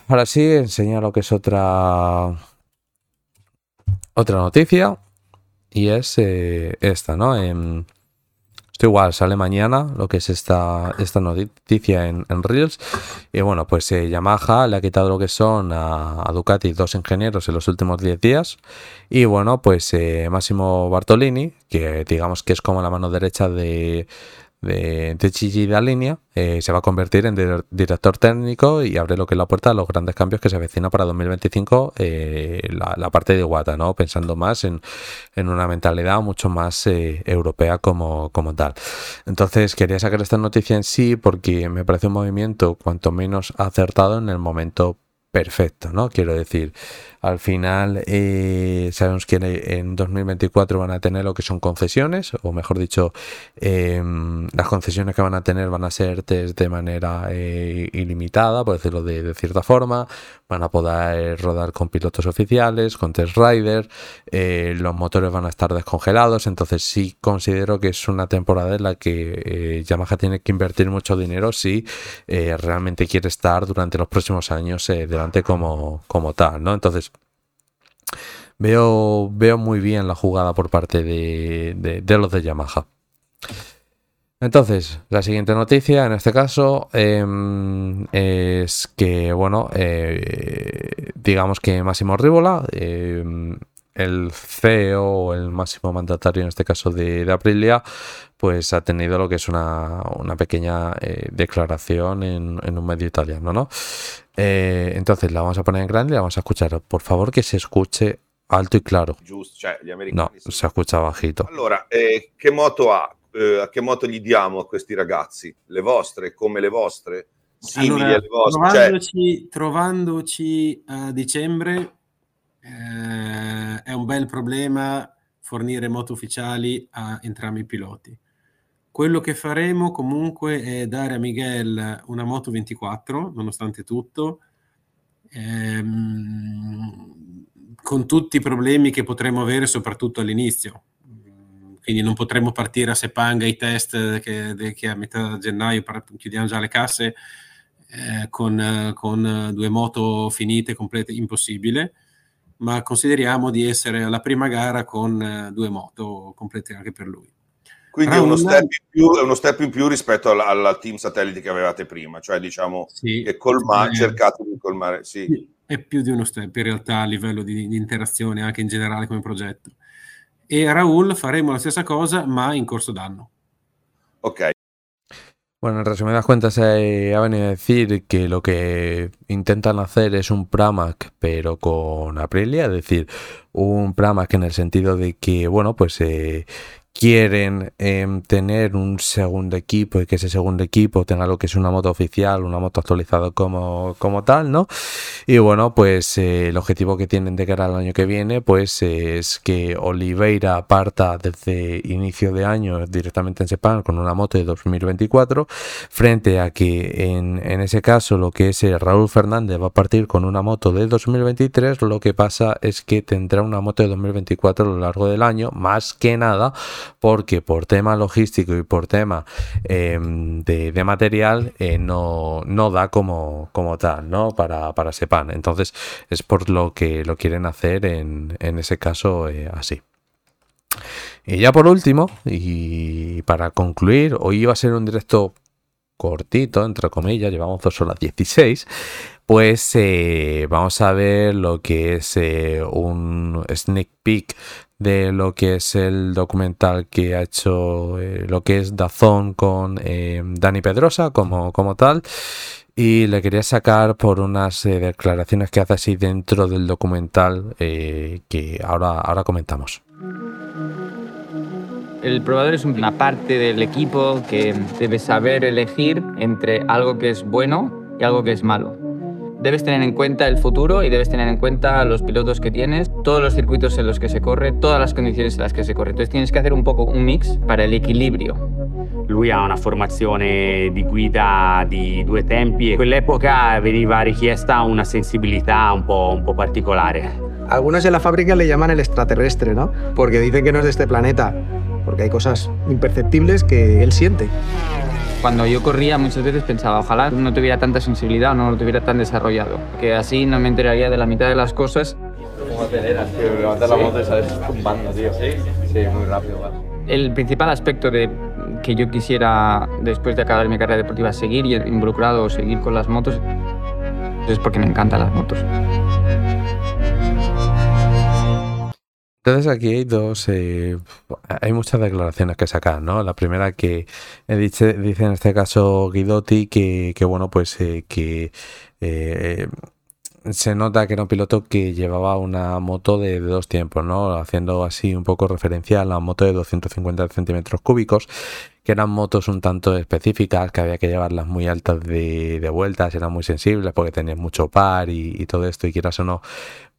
Speaker 1: ahora sí enseñar lo que es otra otra noticia y es eh, esta, ¿no? Esto igual sale mañana lo que es esta, esta noticia en, en Reels. Y bueno, pues eh, Yamaha le ha quitado lo que son a, Ducati dos ingenieros en los últimos 10 días. Y bueno, pues eh, Máximo Bartolini, que digamos que es como la mano derecha de, de, de Gigi eh, se va a convertir en dir- director técnico y abre lo que es la puerta a los grandes cambios que se avecina para 2025 eh, la, la parte de Iwata, ¿no? Pensando más en, en una mentalidad mucho más eh, europea como, como tal. Entonces quería sacar esta noticia en sí porque me parece un movimiento cuanto menos acertado en el momento perfecto, ¿no? Quiero decir, al final eh, sabemos que en 2024 van a tener lo que son concesiones, o mejor dicho, eh, las concesiones que van a tener van a ser test de manera eh, ilimitada, por decirlo de, de cierta forma, van a poder rodar con pilotos oficiales, con test rider, eh, los motores van a estar descongelados, entonces sí considero que es una temporada en la que Yamaha tiene que invertir mucho dinero si realmente quiere estar durante los próximos años eh, como, como tal, ¿no? Entonces veo, veo muy bien la jugada por parte de los de Yamaha. Entonces, la siguiente noticia en este caso em, es que, bueno, eh, digamos que Máximo Rívola, em, el CEO o el máximo mandatario en este caso de, de Aprilia, pues ha tenido lo que es una, una pequeña eh, declaración en, en un medio italiano, ¿no? Eh, entonces la vamos a poner en grande y la vamos a escuchar. Por favor que se escuche alto y claro.
Speaker 19: giusto, cioè gli americani
Speaker 1: No, se escucha bajito.
Speaker 19: Allora, eh, che moto ha? Eh, a che moto gli diamo a questi ragazzi? Le vostre, come le vostre? Simili
Speaker 20: Allora,
Speaker 19: alle vostre? Cioè,
Speaker 20: trovandoci, trovandoci a dicembre eh, è un bel problema fornire moto ufficiali a entrambi i piloti. Quello che faremo comunque è dare a Miguel una moto 24, nonostante tutto, ehm, con tutti i problemi che potremo avere, soprattutto all'inizio. Quindi non potremo partire a Sepanga i test che, che a metà gennaio chiudiamo già le casse eh, con, con, due moto finite, complete, impossibile, ma consideriamo di essere alla prima gara con eh, due moto complete anche per lui.
Speaker 19: quindi è uno, step in più, è uno step in più rispetto al, al team satellite che avevate prima, cioè diciamo che colma-
Speaker 20: eh,
Speaker 19: cercate di colmare, sì.
Speaker 20: È più di uno step in realtà a livello di, di interazione anche in generale come progetto. E a Raul faremo la stessa cosa ma in corso d'anno.
Speaker 19: Ok.
Speaker 1: Bueno, en resumidas cuentas, eh, ha venido a decir que lo que intentan hacer es un Pramac, pero con Aprilia, es decir, un Pramac en el sentido de que, bueno, pues eh, quieren em, tener un segundo equipo y que ese segundo equipo tenga lo que es una moto oficial, una moto actualizada como, como tal, ¿no? Y bueno, pues eh, el objetivo que tienen de cara al año que viene, pues es que Oliveira parta desde inicio de año directamente en Sepang con una moto de 2024, frente a que en, en ese caso lo que es eh, Raúl Fernández va a partir con una moto de 2023, lo que pasa es que tendrá una moto de 2024 a lo largo del año, más que nada porque por tema logístico y por tema eh, de, de material eh, no, no da como, como tal, ¿no? Para, para Sepan. Entonces es por lo que lo quieren hacer en, en ese caso eh, así. Y ya por último, y para concluir, hoy iba a ser un directo cortito, entre comillas, llevamos dos horas 16, pues eh, vamos a ver lo que es eh, un sneak peek de lo que es el documental que ha hecho eh, lo que es Dazón con Dani Pedrosa como, como tal y le quería sacar por unas declaraciones que hace así dentro del documental que ahora, ahora comentamos.
Speaker 21: El probador es una parte del equipo que debe saber elegir entre algo que es bueno y algo que es malo. Debes tener en cuenta el futuro y debes tener en cuenta los pilotos que tienes, todos los circuitos en los que se corre, todas las condiciones en las que se corre. Entonces tienes que hacer un poco un mix para el equilibrio.
Speaker 22: Lui ha una formazione di guida di due tempi e quell'epoca veniva richiesta una sensibilità un po', un po' particolare.
Speaker 23: Algunos en la fábrica le llaman el extraterrestre, ¿no? Porque dicen que no es de este planeta, porque hay cosas imperceptibles que él siente.
Speaker 21: Cuando yo corría muchas veces pensaba, ojalá no tuviera tanta sensibilidad o no lo tuviera tan desarrollado, que así no me enteraría de la mitad de las cosas.
Speaker 1: ¿Cómo aceleras, tío? Levantas la moto y sales tumbando, tío. Sí, sí, muy rápido,
Speaker 21: El principal aspecto de que yo quisiera, después de acabar mi carrera deportiva, seguir involucrado o seguir con las motos, es porque me encantan las motos.
Speaker 1: Entonces aquí hay dos, eh, hay muchas declaraciones que sacar, ¿no? La primera que eh, dice, dice en este caso Guidotti que, bueno, pues eh, que se nota que era un piloto que llevaba una moto de, de dos tiempos, ¿no? Haciendo así un poco referencia a la moto de 250 centímetros cúbicos, que eran motos un tanto específicas, que había que llevarlas muy altas de, de vueltas, eran muy sensibles porque tenían mucho par y, y todo esto, y quieras o no,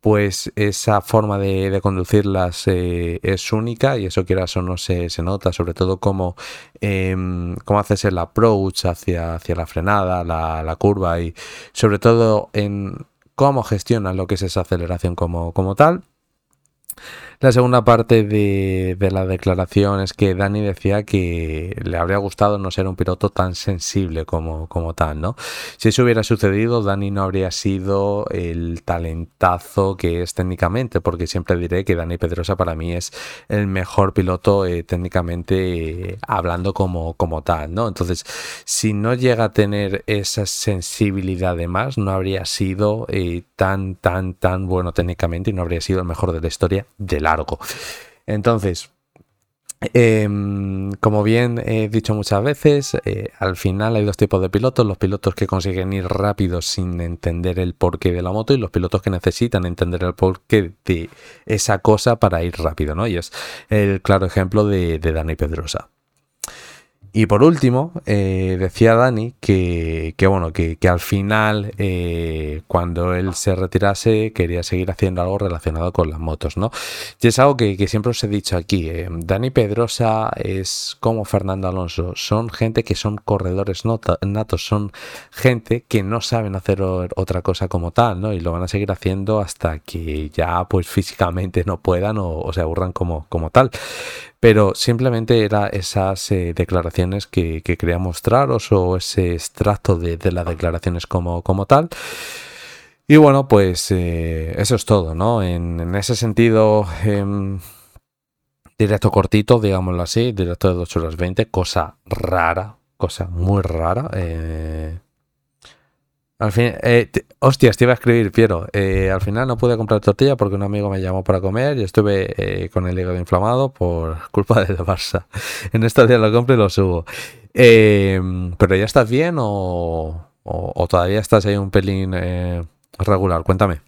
Speaker 1: pues esa forma de, conducirlas eh, es única y eso quieras o no se, nota, sobre todo cómo, em, cómo haces el approach hacia, hacia la frenada, la, la curva y sobre todo en cómo gestionas lo que es esa aceleración como, como tal. La segunda parte de, de, la declaración es que Dani decía que le habría gustado no ser un piloto tan sensible como, como tal, ¿no? Si eso hubiera sucedido, Dani no habría sido el talentazo que es técnicamente, porque siempre diré que Dani Pedrosa para mí es el mejor piloto eh, técnicamente eh, hablando como, como tal, ¿no? Entonces, si no llega a tener esa sensibilidad de más, no habría sido eh, tan, tan, tan bueno técnicamente y no habría sido el mejor de la historia de largo. Entonces, eh, como bien he dicho muchas veces, eh, al final hay dos tipos de pilotos, los pilotos que consiguen ir rápido sin entender el porqué de la moto y los pilotos que necesitan entender el porqué de esa cosa para ir rápido, ¿no? Y es el claro ejemplo de Dani Pedrosa. Y por último, eh, decía Dani que, bueno, que, al final, eh, cuando él se retirase, quería seguir haciendo algo relacionado con las motos, ¿no? Y es algo que, que siempre os he dicho aquí. Eh, Dani Pedrosa es como Fernando Alonso. Son gente que son corredores natos, son gente que no saben hacer otra cosa como tal, ¿no? Y lo van a seguir haciendo hasta que ya, pues físicamente no puedan o, o se aburran como, como tal pero simplemente era esas eh, declaraciones que, que, quería mostraros o ese extracto de, las declaraciones como, como, tal. Y bueno, pues eh, eso es todo, ¿no? En, ese sentido, eh, directo cortito, digámoslo así, directo de 2 horas 20, cosa rara, cosa muy rara. Eh, al fin, eh, te, iba a escribir, Piero. Eh, al final no pude comprar tortilla porque un amigo me llamó para comer y estuve eh, con el hígado inflamado por culpa del Barça. En estos días lo compro y lo subo. Eh, ¿Pero ya estás bien o, o, todavía estás ahí un pelín regular? Cuéntame.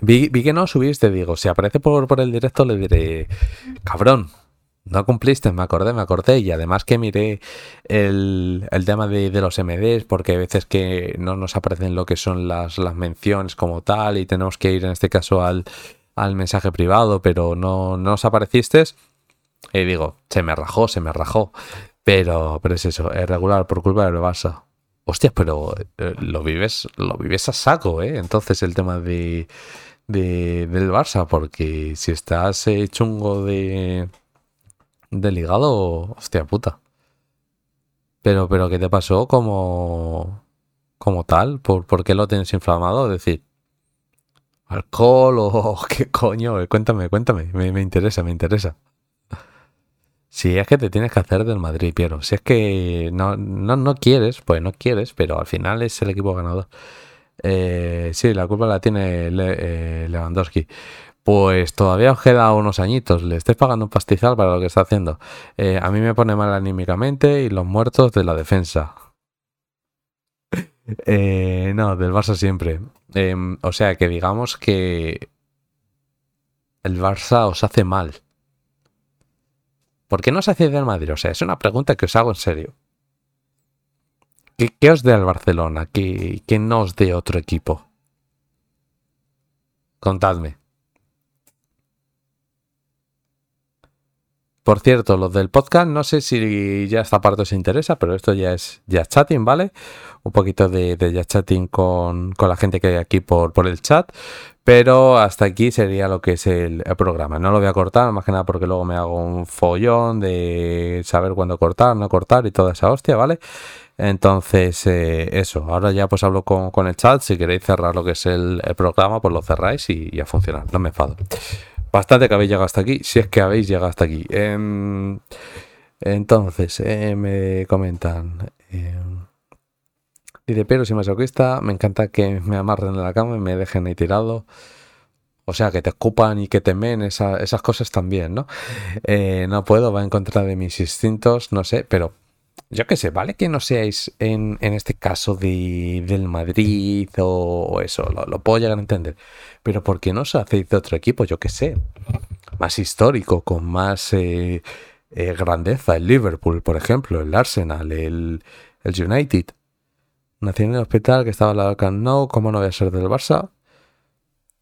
Speaker 1: Vi, vi, que no subiste, digo, si aparece por, por el directo le diré, cabrón, no cumpliste, me acordé, me acordé. Y además que miré el, el tema de, de, los MDs, porque hay veces que no nos aparecen lo que son las, las menciones como tal, y tenemos que ir en este caso al, al mensaje privado, pero no, no nos apareciste. Y digo, se me rajó, se me rajó. Pero, pero es eso, es regular por culpa del Barça. Hostia, pero eh, lo vives, lo vives a saco, ¿eh? Entonces el tema de, de del Barça, porque si estás eh, chungo de de ligado, hostia puta. Pero, pero, ¿qué te pasó como, como tal? ¿Por, ¿Por qué lo tienes inflamado? Es decir, alcohol o qué coño, cuéntame, cuéntame, me, me, interesa, me interesa. Si es que te tienes que hacer del Madrid, Piero. Si es que no, no, no quieres, pues no quieres, pero al final es el equipo ganador. Eh, sí, la culpa la tiene eh, Lewandowski pues todavía os queda unos añitos. Le estáis pagando un pastizal para lo que está haciendo. Eh, a mí me pone mal anímicamente y los muertos de la defensa. eh, no, del Barça siempre. Eh, o sea que digamos que el Barça os hace mal. ¿Por qué no os hace del Madrid? O sea, es una pregunta que os hago en serio. ¿Qué, qué os dé al Barcelona? ¿Qué, ¿Qué no os dé otro equipo? Contadme. Por cierto, los del podcast, no sé si ya esta parte os interesa, pero esto ya es ya chatting, ¿vale? Un poquito de, de ya chatting con, con, la gente que hay aquí por, por el chat. Pero hasta aquí sería lo que es el, programa. No lo voy a cortar, más que nada porque luego me hago un follón de saber cuándo cortar, no cortar y toda esa hostia, ¿vale? Entonces, eh, eso. Ahora ya pues hablo con, con, el chat. Si queréis cerrar lo que es el, el programa, pues lo cerráis y, y a funcionar. No me enfado. Bastante que habéis llegado hasta aquí, si es que habéis llegado hasta aquí. Eh, entonces, eh, me comentan. Eh, dice, pero si me masoquista, me encanta que me amarren en la cama y me dejen ahí tirado. O sea, que te ocupan y que temen, esa- esas cosas también, ¿no? Eh, no puedo, va en contra de mis instintos, no sé, pero yo qué sé, vale que no seáis en, en este caso de, del Madrid o, eso, lo, lo puedo llegar a entender. Pero ¿por qué no os hacéis de otro equipo? Yo qué sé, más histórico, con más eh, eh, grandeza. El Liverpool, por ejemplo, el Arsenal, el, el United. Nací en el hospital que estaba al lado del Nou, ¿cómo no voy a ser del Barça?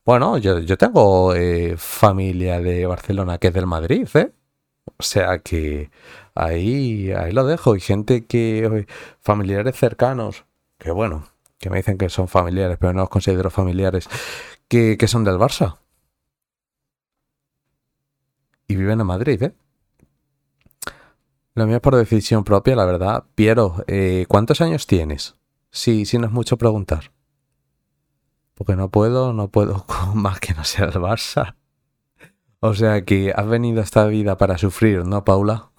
Speaker 1: Bueno, yo, yo tengo eh, familia de Barcelona que es del Madrid, ¿eh? O sea que ahí, ahí lo dejo. Y gente que, oye, familiares cercanos, que bueno, que me dicen que son familiares, pero no los considero familiares, que, que son del Barça. Y viven en Madrid, ¿eh? Lo mío es por decisión propia, la verdad. Piero, eh, ¿cuántos años tienes? Sí, sí, no es mucho preguntar. Porque no puedo, no puedo más que no sea el Barça. O sea que has venido a esta vida para sufrir, ¿no, Paula?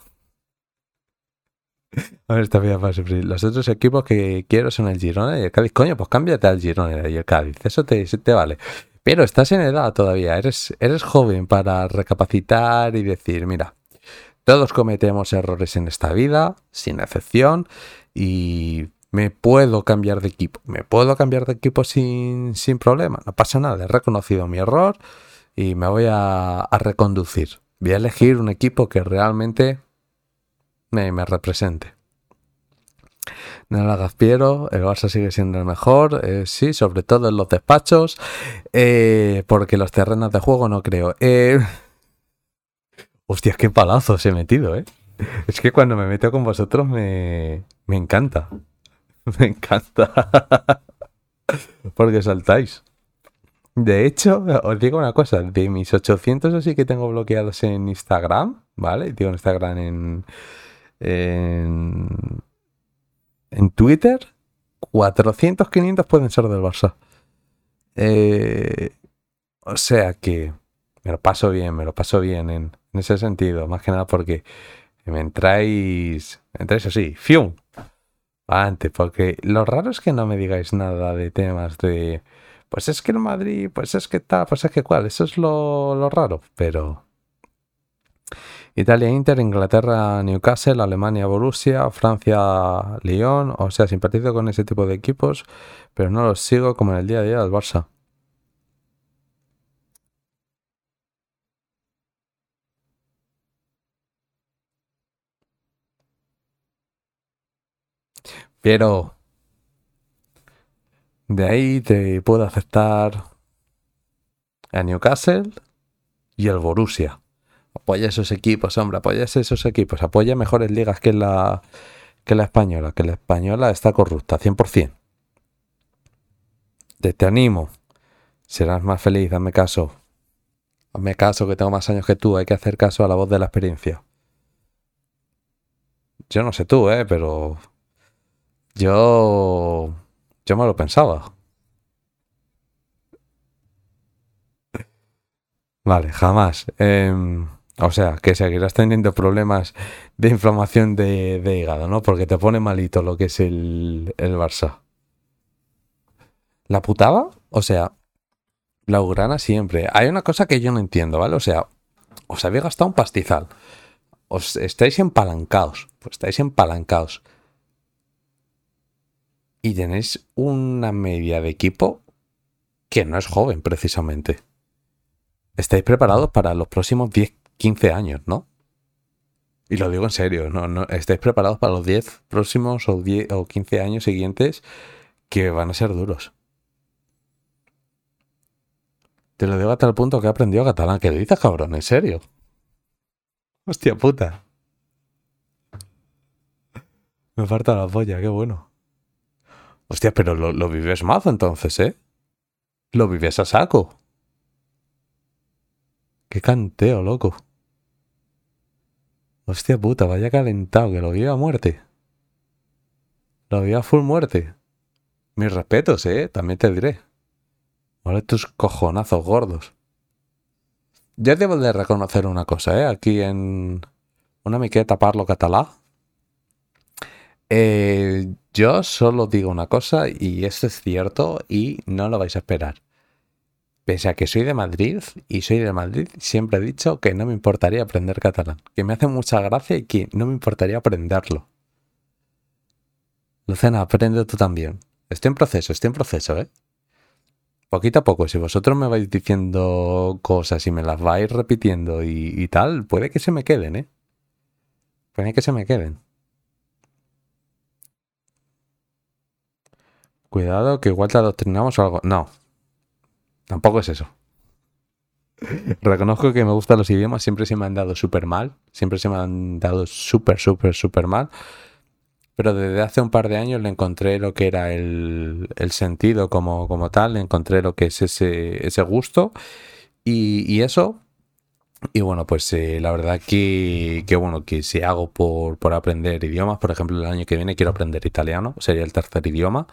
Speaker 1: A ver, esta vida para sufrir. Los otros equipos que quiero son el Girona y el Cádiz. Coño, pues cámbiate al Girona y el Cádiz. Eso te, te vale. Pero estás en edad todavía. Eres, eres joven para recapacitar y decir, mira, todos cometemos errores en esta vida, sin excepción, y me puedo cambiar de equipo. Me puedo cambiar de equipo sin, sin problema. No pasa nada. He reconocido mi error y me voy a, a reconducir. Voy a elegir un equipo que realmente me, me represente. No la hagas Piero, el Barça sigue siendo el mejor, eh, sí, sobre todo en los despachos, eh, porque los terrenos de juego no creo. Eh... Hostias, qué palazos he metido, ¿eh? Es que cuando me meto con vosotros me, me encanta. Me encanta. porque saltáis. De hecho, os digo una cosa, de mis 800 así que tengo bloqueados en Instagram, ¿vale? Digo en Instagram en... En, Twitter, 400, 500 pueden ser del Barça. Eh, o sea que me lo paso bien, me lo paso bien en, ese sentido. Más que nada porque me entráis, me entráis así, ¡fium! Antes, porque lo raro es que no me digáis nada de temas de. Pues es que el Madrid, pues es que tal, pues es que cuál. Eso es lo raro, pero. Italia, Inter, Inglaterra, Newcastle, Alemania, Borussia, Francia, Lyon. O sea, simpatizo con ese tipo de equipos, pero no los sigo como en el día a día del Barça. Pero de ahí te puedo aceptar a Newcastle y el Borussia. Apoya esos equipos, hombre, apoya esos equipos. Apoya mejores ligas que la, que la española, que la española está corrupta, 100%. Te, te animo. Serás más feliz, hazme caso. Hazme caso, que tengo más años que tú. Hay que hacer caso a la voz de la experiencia. Yo no sé tú, ¿eh? Pero yo... Yo me lo pensaba. Vale, jamás. Em, o sea, que seguirás teniendo problemas de inflamación de, hígado, ¿no? Porque te pone malito lo que es el, el Barça. ¿La putada? O sea, la Ugrana siempre. Hay una cosa que yo no entiendo, ¿vale? O sea, os habéis gastado un pastizal. Os estáis empalancados. Pues estáis empalancados. Y tenéis una media de equipo que no es joven, precisamente. Estáis preparados para los próximos 10, 15 años, ¿no? Y lo digo en serio, no, no, estáis preparados para los 10 próximos o, 10, o 15 años siguientes que van a ser duros. Te lo digo hasta el punto que he aprendido catalán. ¿Qué dices, cabrón? ¿En serio? Hostia puta. Me falta la polla, qué bueno. Hostia, pero lo, lo vives mazo entonces, ¿eh? Lo vives a saco. Qué canteo, loco. Hostia puta, vaya calentado, que lo viva a muerte. Lo viva a full muerte. Mis respetos, ¿eh? También te diré. Vale, tus cojonazos gordos. Yo debo de reconocer una cosa, ¿eh? Aquí en una miqueta parlo catalá. Eh, yo solo digo una cosa y esto es cierto y no lo vais a esperar. Pese a que soy de Madrid y soy de Madrid, siempre he dicho que no me importaría aprender catalán. Que me hace mucha gracia y que no me importaría aprenderlo. Lucena, aprende tú también. Estoy en proceso, estoy en proceso, ¿eh? Poquito a poco, si vosotros me vais diciendo cosas y me las vais repitiendo y, y tal, puede que se me queden, ¿eh? Puede que se me queden. Cuidado, que igual te adoctrinamos o algo. No, tampoco es eso. Reconozco que me gustan los idiomas, siempre se me han dado súper mal, siempre se me han dado súper, súper, súper mal. Pero desde hace un par de años le encontré lo que era el, el sentido como, como tal, le encontré lo que es ese, ese gusto y, y eso. Y bueno, pues eh, la verdad que, que, bueno, que si hago por, por aprender idiomas, por ejemplo, el año que viene quiero aprender italiano, sería el tercer idioma.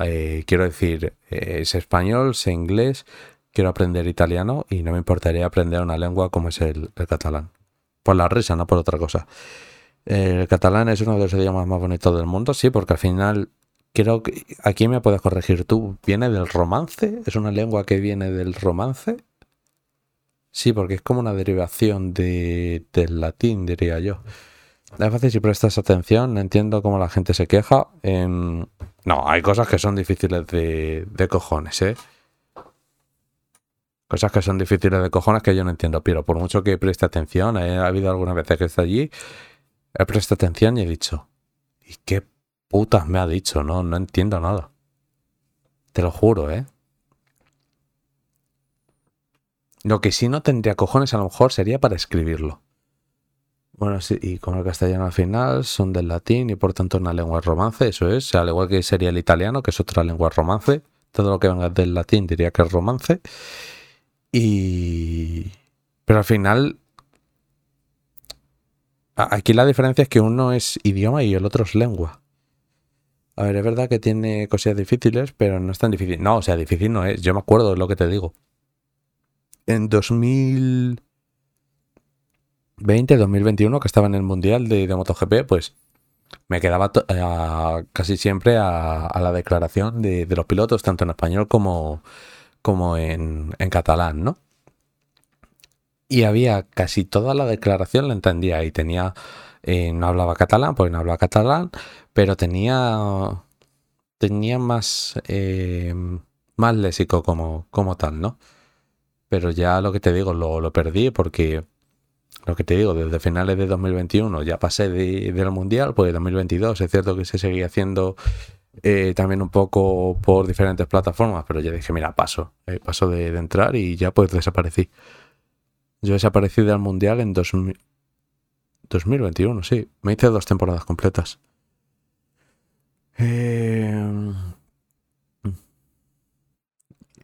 Speaker 1: Eh, quiero decir, eh, es español, sé inglés, quiero aprender italiano y no me importaría aprender una lengua como es el, catalán. Por la risa, no por otra cosa. El catalán es uno de los idiomas más bonitos del mundo, sí, porque al final creo que aquí me puedes corregir tú. ¿Viene del romance? ¿Es una lengua que viene del romance? Sí, porque es como una derivación de, del latín, diría yo. Es fácil si prestas atención, entiendo cómo la gente se queja. Em, no, hay cosas que son difíciles de, de cojones, ¿eh? Cosas que son difíciles de cojones que yo no entiendo, pero por mucho que preste atención, ha habido algunas veces que está allí, he prestado atención y he dicho, ¿y qué putas me ha dicho? No, no entiendo nada. Te lo juro, ¿eh? Lo que sí no tendría cojones a lo mejor sería para escribirlo. Bueno, sí, y como el castellano al final son del latín y por tanto una lengua romance, eso es, al igual que sería el italiano, que es otra lengua romance. Todo lo que venga del latín diría que es romance. Y... Pero al final... Aquí la diferencia es que uno es idioma y el otro es lengua. A ver, es verdad que tiene cosas difíciles, pero no es tan difícil. No, o sea, difícil no es. Yo me acuerdo de lo que te digo. En 2000... 20, 2021, que estaba en el Mundial de, de MotoGP, pues me quedaba eh, casi siempre a, a la declaración de, de, los pilotos, tanto en español como, como en, en, catalán, ¿no? Y había casi toda la declaración la entendía y tenía, eh, no hablaba catalán, porque no hablaba catalán, pero tenía, tenía más, eh, más léxico como, como tal, ¿no? Pero ya lo que te digo, lo, lo perdí porque lo que te digo, desde finales de 2021 ya pasé de, del Mundial, pues 2022 es cierto que se seguía haciendo eh, también un poco por diferentes plataformas, pero ya dije, mira, paso, eh, paso de, entrar y ya pues desaparecí. Yo desaparecí del Mundial en 2000, 2021, sí, me hice dos temporadas completas. Eh,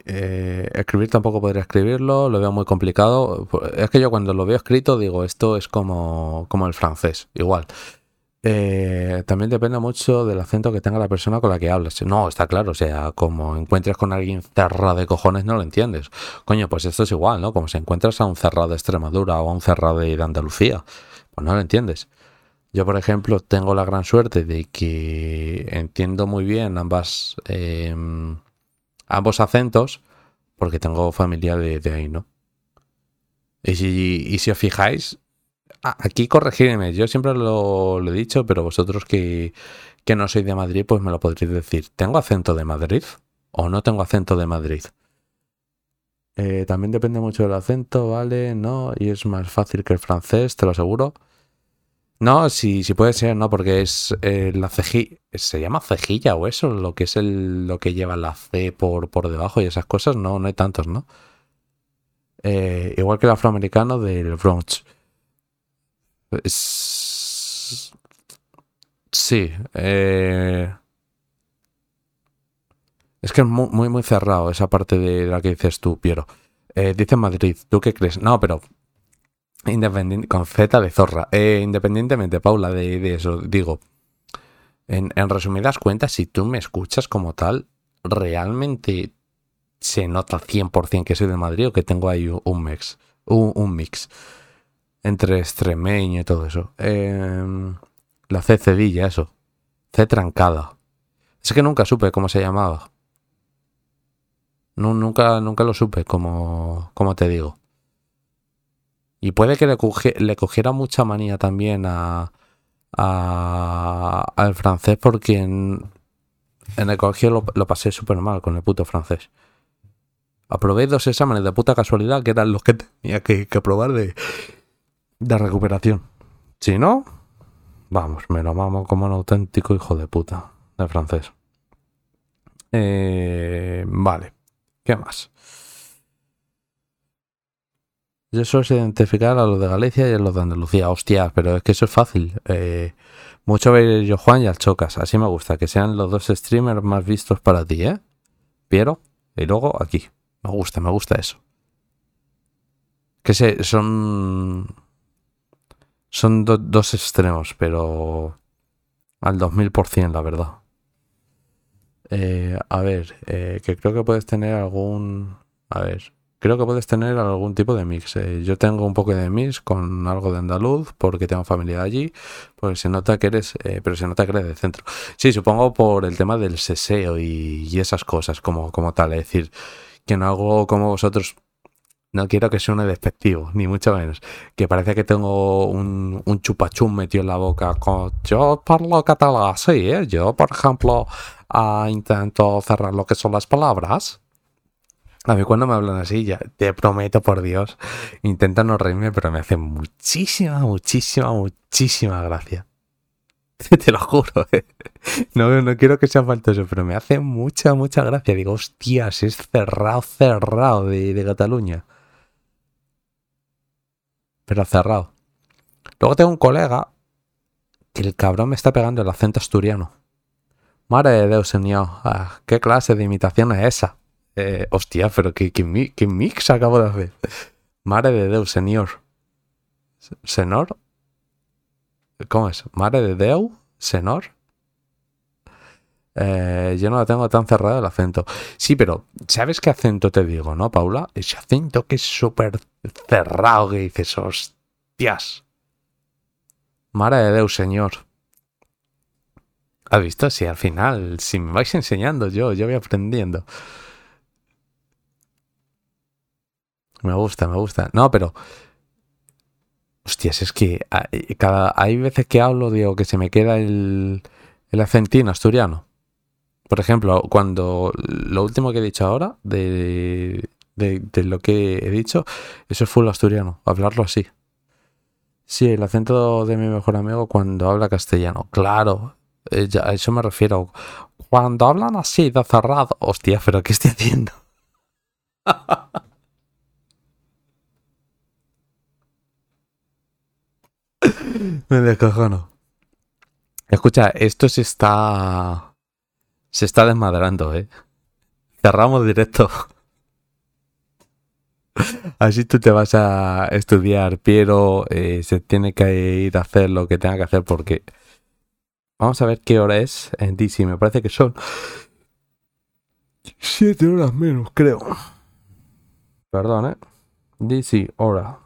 Speaker 1: eh, escribir tampoco podría escribirlo, lo veo muy complicado. Es que yo cuando lo veo escrito digo, esto es como, como el francés, igual. Eh, también depende mucho del acento que tenga la persona con la que hablas. No, está claro, o sea, como encuentres con alguien cerrado de cojones, no lo entiendes. Coño, pues esto es igual, ¿no? Como si encuentras a un cerrado de Extremadura o a un cerrado de Andalucía, pues no lo entiendes. Yo, por ejemplo, tengo la gran suerte de que entiendo muy bien ambas. Eh, ambos acentos, porque tengo familia de, ahí, ¿no? Y si, y si os fijáis, aquí corregirme, yo siempre lo, lo, he dicho, pero vosotros que, que no sois de Madrid, pues me lo podréis decir. ¿Tengo acento de Madrid o no tengo acento de Madrid? Eh, también depende mucho del acento, ¿vale? No, y es más fácil que el francés, te lo aseguro. No, sí, sí puede ser, ¿no? Porque es eh, la cejilla. ¿Se llama cejilla o eso? Lo que es el, lo que lleva la C por, por debajo y esas cosas, no, no hay tantos, ¿no? Eh, igual que el afroamericano del Bronx. Sí. Eh... Es que es muy, muy, muy, cerrado esa parte de la que dices tú, Piero. Eh, dice Madrid, ¿tú qué crees? No, pero Independiente, con Z de zorra. Eh, independientemente, Paula, de, eso, digo, en, resumidas cuentas, si tú me escuchas como tal, realmente se nota 100% que soy de Madrid o que tengo ahí un mix, un, mix entre extremeño y todo eso. Eh, la C cedilla, eso. C trancada. Es que nunca supe cómo se llamaba. Nu- nunca, nunca lo supe, como, como te digo. Y puede que le, cogi- le cogiera mucha manía también a, a- al francés porque en, el colegio lo, pasé súper mal con el puto francés. Aprobé dos exámenes de puta casualidad que eran los que tenía que, que aprobar de, de recuperación. Si no, vamos, me lo mamo como un auténtico hijo de puta de francés. Eh, vale, ¿qué más? Yo solo sé identificar a los de Galicia y a los de Andalucía. Hostia, pero es que eso es fácil. Eh, mucho ver yo Juan y al Chocas. Así me gusta. Que sean los dos streamers más vistos para ti, ¿eh? Piero y luego aquí. Me gusta, me gusta eso. Que sé, son. Son do- dos extremos, pero. Al 2000%, la verdad. Eh, a ver, eh, que creo que puedes tener algún. A ver, creo que puedes tener algún tipo de mix. Eh, yo tengo un poco de mix con algo de andaluz porque tengo familia allí, porque se nota que eres, eh, pero se nota que eres del centro. Sí, supongo por el tema del seseo y, y esas cosas como, como tal. Es decir, que no hago como vosotros. No quiero que suene despectivo, ni mucho menos. Que parece que tengo un, un chupachum metido en la boca. Con, yo parlo catalán, sí, ¿eh? Yo, por ejemplo, ah, intento cerrar lo que son las palabras. A mí cuando me hablan así, ya te prometo por Dios, intento no reírme, pero me hace muchísima, muchísima, muchísima gracia. Te lo juro, ¿eh? No, no quiero que sea faltoso, pero me hace mucha, mucha gracia. Digo, hostias, es cerrado, cerrado de, de Cataluña. Pero cerrado. Luego tengo un colega que el cabrón me está pegando el acento asturiano. Madre de Dios, señor. Ah, ¿Qué clase de imitación es esa? Eh, hostia, pero ¿qué, qué, qué mix acabo de hacer? Madre de Deus, señor. ¿Senor? ¿Cómo es? Madre de Deu, senor. Eh, yo no lo tengo tan cerrado el acento. Sí, pero ¿sabes qué acento te digo, no, Paula? Ese acento que es súper cerrado, que dices, hostias. Madre de Deus, señor. ¿Has visto? Si al final, si me vais enseñando yo, yo voy aprendiendo. Me gusta, me gusta. No, pero. Hostias, es que hay, cada, hay veces que hablo, digo, que se me queda el, el acentino asturiano. Por ejemplo, cuando lo último que he dicho ahora, de, de, lo que he dicho, eso es full asturiano, hablarlo así. Sí, el acento de mi mejor amigo cuando habla castellano. Claro, eh, a eso me refiero. Cuando hablan así de cerrado. Hostia, pero ¿qué estoy haciendo? Me descojono. Escucha, esto se está. Se está desmadrando, ¿eh? Cerramos directo. Así tú te vas a estudiar, Piero eh, se tiene que ir a hacer lo que tenga que hacer porque... Vamos a ver qué hora es en DC. Me parece que son... Siete horas menos, creo. Perdón, ¿eh? DC, hora.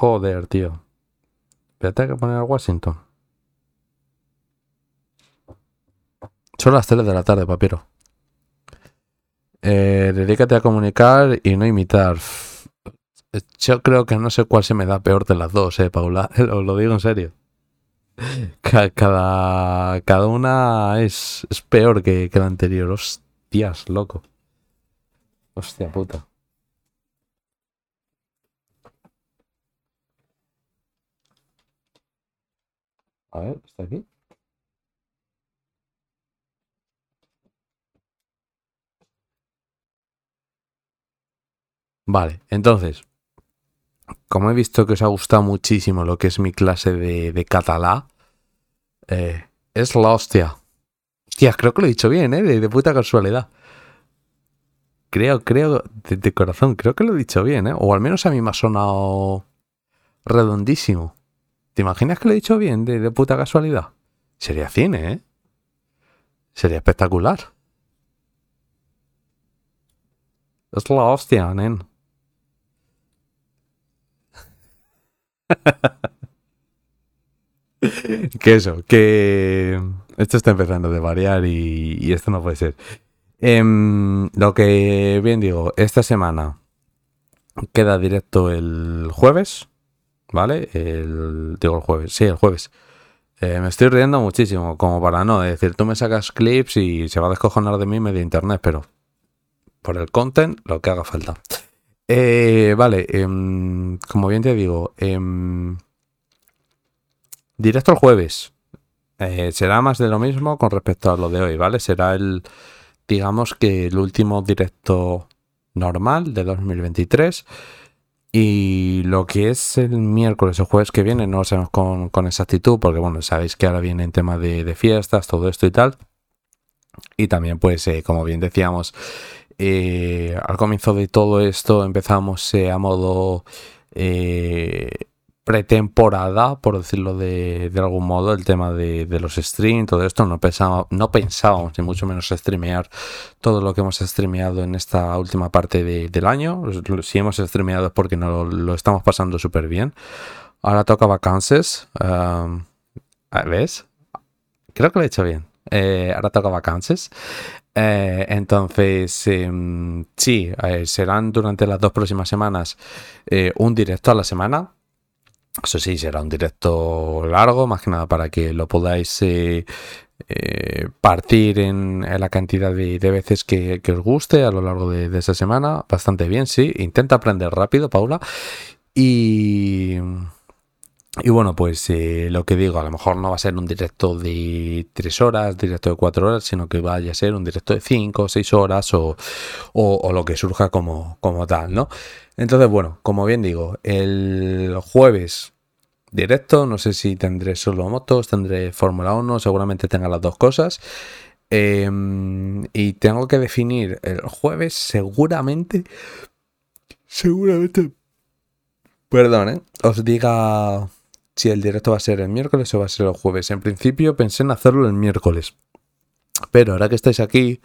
Speaker 1: Joder, tío. Espérate que poner Washington. Son las 3 de la tarde, papiro. Eh, dedícate a comunicar y no imitar. Yo creo que no sé cuál se me da peor de las dos, eh, Paula. Lo digo en serio. Ca- Cada, cada una es, es peor que, que la anterior. Hostias, loco. Hostia puta. A ver, ¿está aquí? Vale, entonces, como he visto que os ha gustado muchísimo lo que es mi clase de, catalá, eh, es la hostia. Hostia, creo que lo he dicho bien, ¿eh? De, de puta casualidad. Creo, creo, de, de corazón, creo que lo he dicho bien, ¿eh? O al menos a mí me ha sonado redondísimo. ¿Te imaginas que lo he dicho bien, de, de puta casualidad? Sería cine, ¿eh? Sería espectacular. Es la hostia, nen. que eso, que Esto está empezando de variar y, esto no puede ser. Em, lo que bien digo, esta semana queda directo el jueves, ¿vale? El, digo el jueves, sí, el jueves. Eh, me estoy riendo muchísimo, como para no decir, tú me sacas clips y se va a descojonar de mí medio internet, pero por el content, lo que haga falta. Eh, vale, em, como bien te digo, em, directo el jueves. Eh, será más de lo mismo con respecto a lo de hoy, ¿vale? Será el, digamos que el último directo normal de 2023. Y lo que es el miércoles o jueves que viene, no lo sabemos con, con exactitud, porque bueno, sabéis que ahora viene en tema de, fiestas, todo esto y tal. Y también, pues, eh, como bien decíamos, eh, al comienzo de todo esto empezamos a modo pretemporada, por decirlo de, algún modo, el tema de, los streams, todo esto, no, pensaba, no pensábamos ni mucho menos streamear todo lo que hemos streameado en esta última parte del año. Si hemos streameado es porque no lo, estamos pasando súper bien. Ahora toca vacances. ¿Ves? Creo que lo he hecho bien. Eh, ahora toca vacances. Eh, entonces, em, sí, eh, serán durante las dos próximas semanas un directo a la semana eso sí, será un directo largo, más que nada para que lo podáis eh, eh, partir en, la cantidad de, veces que, os guste a lo largo de, esa semana. Bastante bien, sí. Intenta aprender rápido, Paula. Y... Y bueno, pues eh, lo que digo, a lo mejor no va a ser un directo de 3 horas, directo de 4 horas, sino que vaya a ser un directo de 5 o 6 horas o, o, lo que surja como, como tal, ¿no? Entonces, bueno, como bien digo, el jueves directo, no sé si tendré solo motos, tendré Fórmula 1, seguramente tenga las dos cosas. Em, y tengo que definir el jueves seguramente, seguramente, perdón, ¿eh? os diga si el directo va a ser el miércoles o va a ser el jueves. En principio pensé en hacerlo el miércoles. Pero ahora que estáis aquí,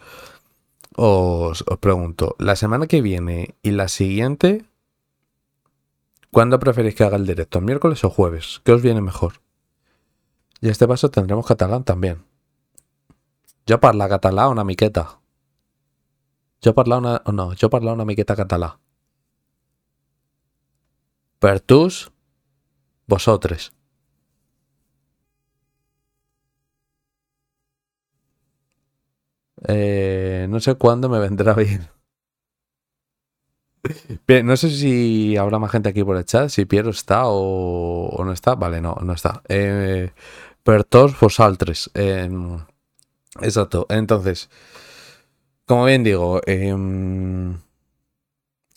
Speaker 1: os, pregunto, la semana que viene y la siguiente, ¿cuándo preferís que haga el directo? ¿Miércoles o jueves? ¿Qué os viene mejor? Y a este paso tendremos catalán también. Yo parla catalán una miqueta. Yo parla una... No, yo parla una miqueta catalá. Per tus, vosotros. Eh, no sé cuándo me vendrá bien. Bien, no sé si habrá más gente aquí por el chat, si Piero está o, no está. Vale, no, no está. Eh, per todos vosaltres. Em, exacto. Entonces, como bien digo, em,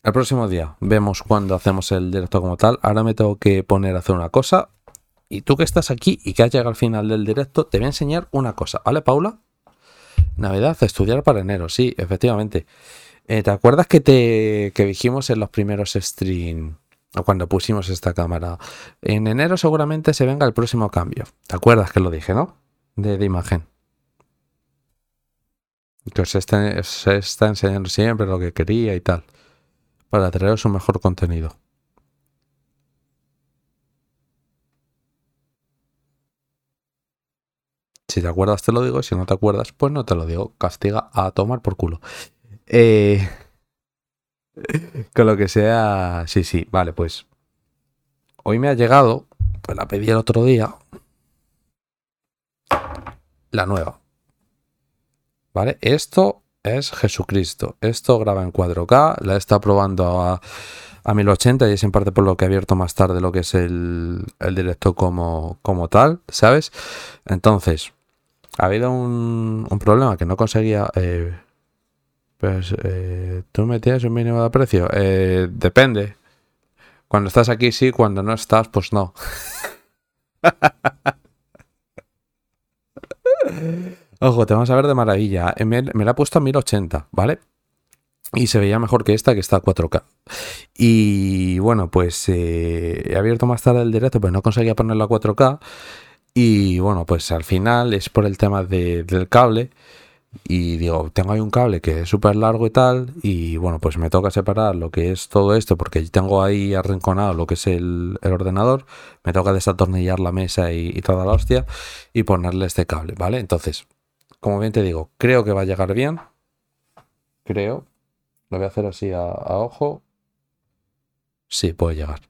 Speaker 1: el próximo día vemos cuándo hacemos el directo como tal. Ahora me tengo que poner a hacer una cosa. Y tú que estás aquí y que has llegado al final del directo, te voy a enseñar una cosa, ¿vale, Paula? Navidad, estudiar para enero, sí, efectivamente. Eh, ¿Te acuerdas que te que dijimos en los primeros stream o cuando pusimos esta cámara? En enero seguramente se venga el próximo cambio. ¿Te acuerdas que lo dije, no? De, imagen. Que os está, está enseñando siempre lo que quería y tal. Para traeros un mejor contenido. Si te acuerdas, te lo digo. Si no te acuerdas, pues no te lo digo. Castiga a tomar por culo. Eh, con lo que sea. Sí, sí, vale, pues. Hoy me ha llegado. Pues la pedí el otro día. La nueva. ¿Vale? Esto es Jesucristo. Esto graba en 4K. La está probando a, a 1080 y es en parte por lo que he abierto más tarde lo que es el, el directo como, como tal, ¿sabes? Entonces, ha habido un, problema que no conseguía. Eh, pues eh, tú me tienes un mínimo de precio. Eh, depende. Cuando estás aquí sí, cuando no estás, pues no. Ojo, te vamos a ver de maravilla. Me, la he puesto a 1080, ¿vale? Y se veía mejor que esta, que está a 4K. Y bueno, pues he abierto más tarde el directo, pero no conseguía ponerlo a 4K. Y bueno, pues al final es por el tema del cable. y digo, tengo ahí un cable que es súper largo y tal, y bueno, pues me toca separar lo que es todo esto, porque tengo ahí arrinconado lo que es el, el ordenador, me toca desatornillar la mesa y toda la hostia, y ponerle este cable, ¿vale? Entonces, como bien te digo, creo que va a llegar bien, creo, lo voy a hacer así a, ojo, sí, puede llegar.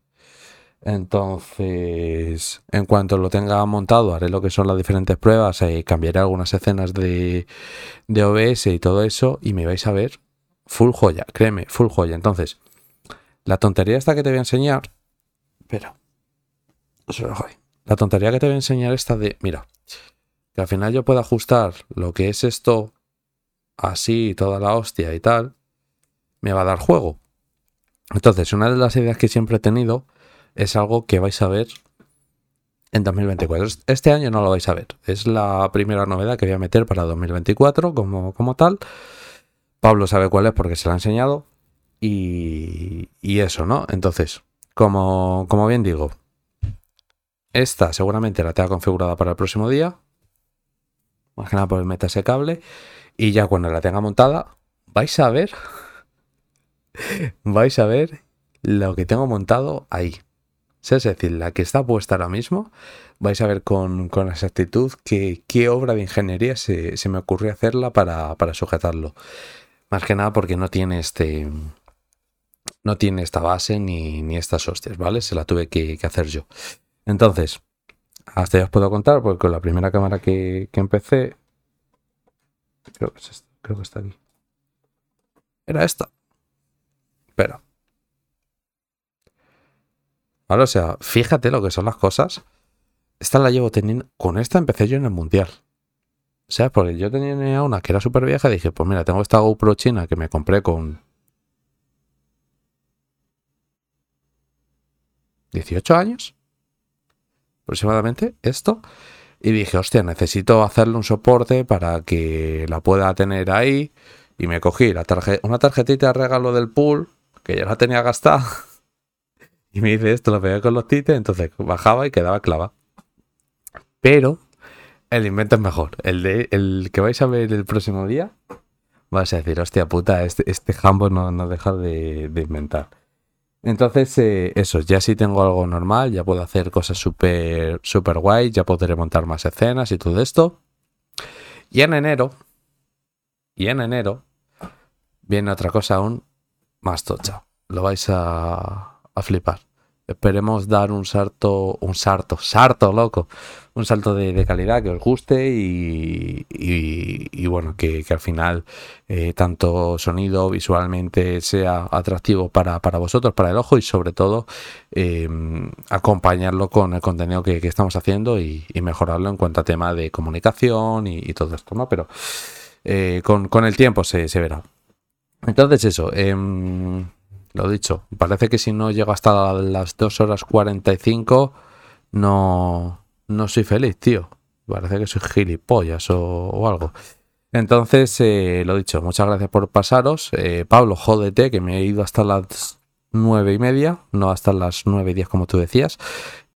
Speaker 1: Entonces, en cuanto lo tenga montado, haré lo que son las diferentes pruebas y cambiaré algunas escenas de, de OBS y todo eso y me vais a ver full joya, créeme, full joya. Entonces, la tontería esta que te voy a enseñar, ahí. La tontería que te voy a enseñar esta de, mira, que al final yo puedo ajustar lo que es esto así, toda la hostia y tal, me va a dar juego. Entonces, una de las ideas que siempre he tenido es algo que vais a ver en 2024. Este año no lo vais a ver. Es la primera novedad que voy a meter para 2024 como, como tal. Pablo sabe cuál es porque se la ha enseñado. Y, y eso, ¿no? Entonces, como, como bien digo, esta seguramente la tenga configurada para el próximo día. Más que nada por meta ese cable. Y ya cuando la tenga montada, vais a ver. vais a ver lo que tengo montado ahí. Es decir, la que está puesta ahora mismo, vais a ver con, con exactitud qué obra de ingeniería se, se me ocurrió hacerla para, para, sujetarlo. Más que nada porque no tiene este. No tiene esta base ni, ni estas hostias, ¿vale? Se la tuve que, hacer yo. Entonces, hasta ya os puedo contar, porque con la primera cámara que, que empecé. Creo que, creo que está aquí. Era esta. Pero ¿Vale? O sea, fíjate lo que son las cosas. Esta la llevo teniendo. Con esta empecé yo en el mundial. O sea, porque yo tenía una que era súper vieja dije, pues mira, tengo esta GoPro china que me compré con 18 años aproximadamente esto y dije, hostia, necesito hacerle un soporte para que la pueda tener ahí y me cogí la una tarjetita de regalo del pool que ya la tenía gastada y me dice esto, lo pegué con los tites, entonces bajaba y quedaba clava. Pero el invento es mejor. El, de, el que vais a ver el próximo día, vas a decir, hostia puta, este, este jambo no, no deja de, de inventar. Entonces, eh, eso, ya si tengo algo normal, ya puedo hacer cosas súper super guay, ya podré montar más escenas y todo esto. Y en enero, y en enero, viene otra cosa aún más tocha. Lo vais a, a flipar. Esperemos dar un salto, un salto, salto loco, un salto de, calidad que os guste y, y, bueno, que, al final eh, tanto sonido visualmente sea atractivo para, para, vosotros, para el ojo y sobre todo eh, acompañarlo con el contenido que, estamos haciendo y, y, mejorarlo en cuanto a tema de comunicación y, todo esto, ¿no? Pero eh, con, el tiempo se, verá. Entonces eso, eh, lo dicho, parece que si no llego hasta las 2 horas 45 no, no soy feliz, tío. Parece que soy gilipollas o, o algo. Entonces, eh, lo dicho, muchas gracias por pasaros. Eh, Pablo, jódete, que me he ido hasta las nueve y media, no hasta las nueve y diez como tú decías.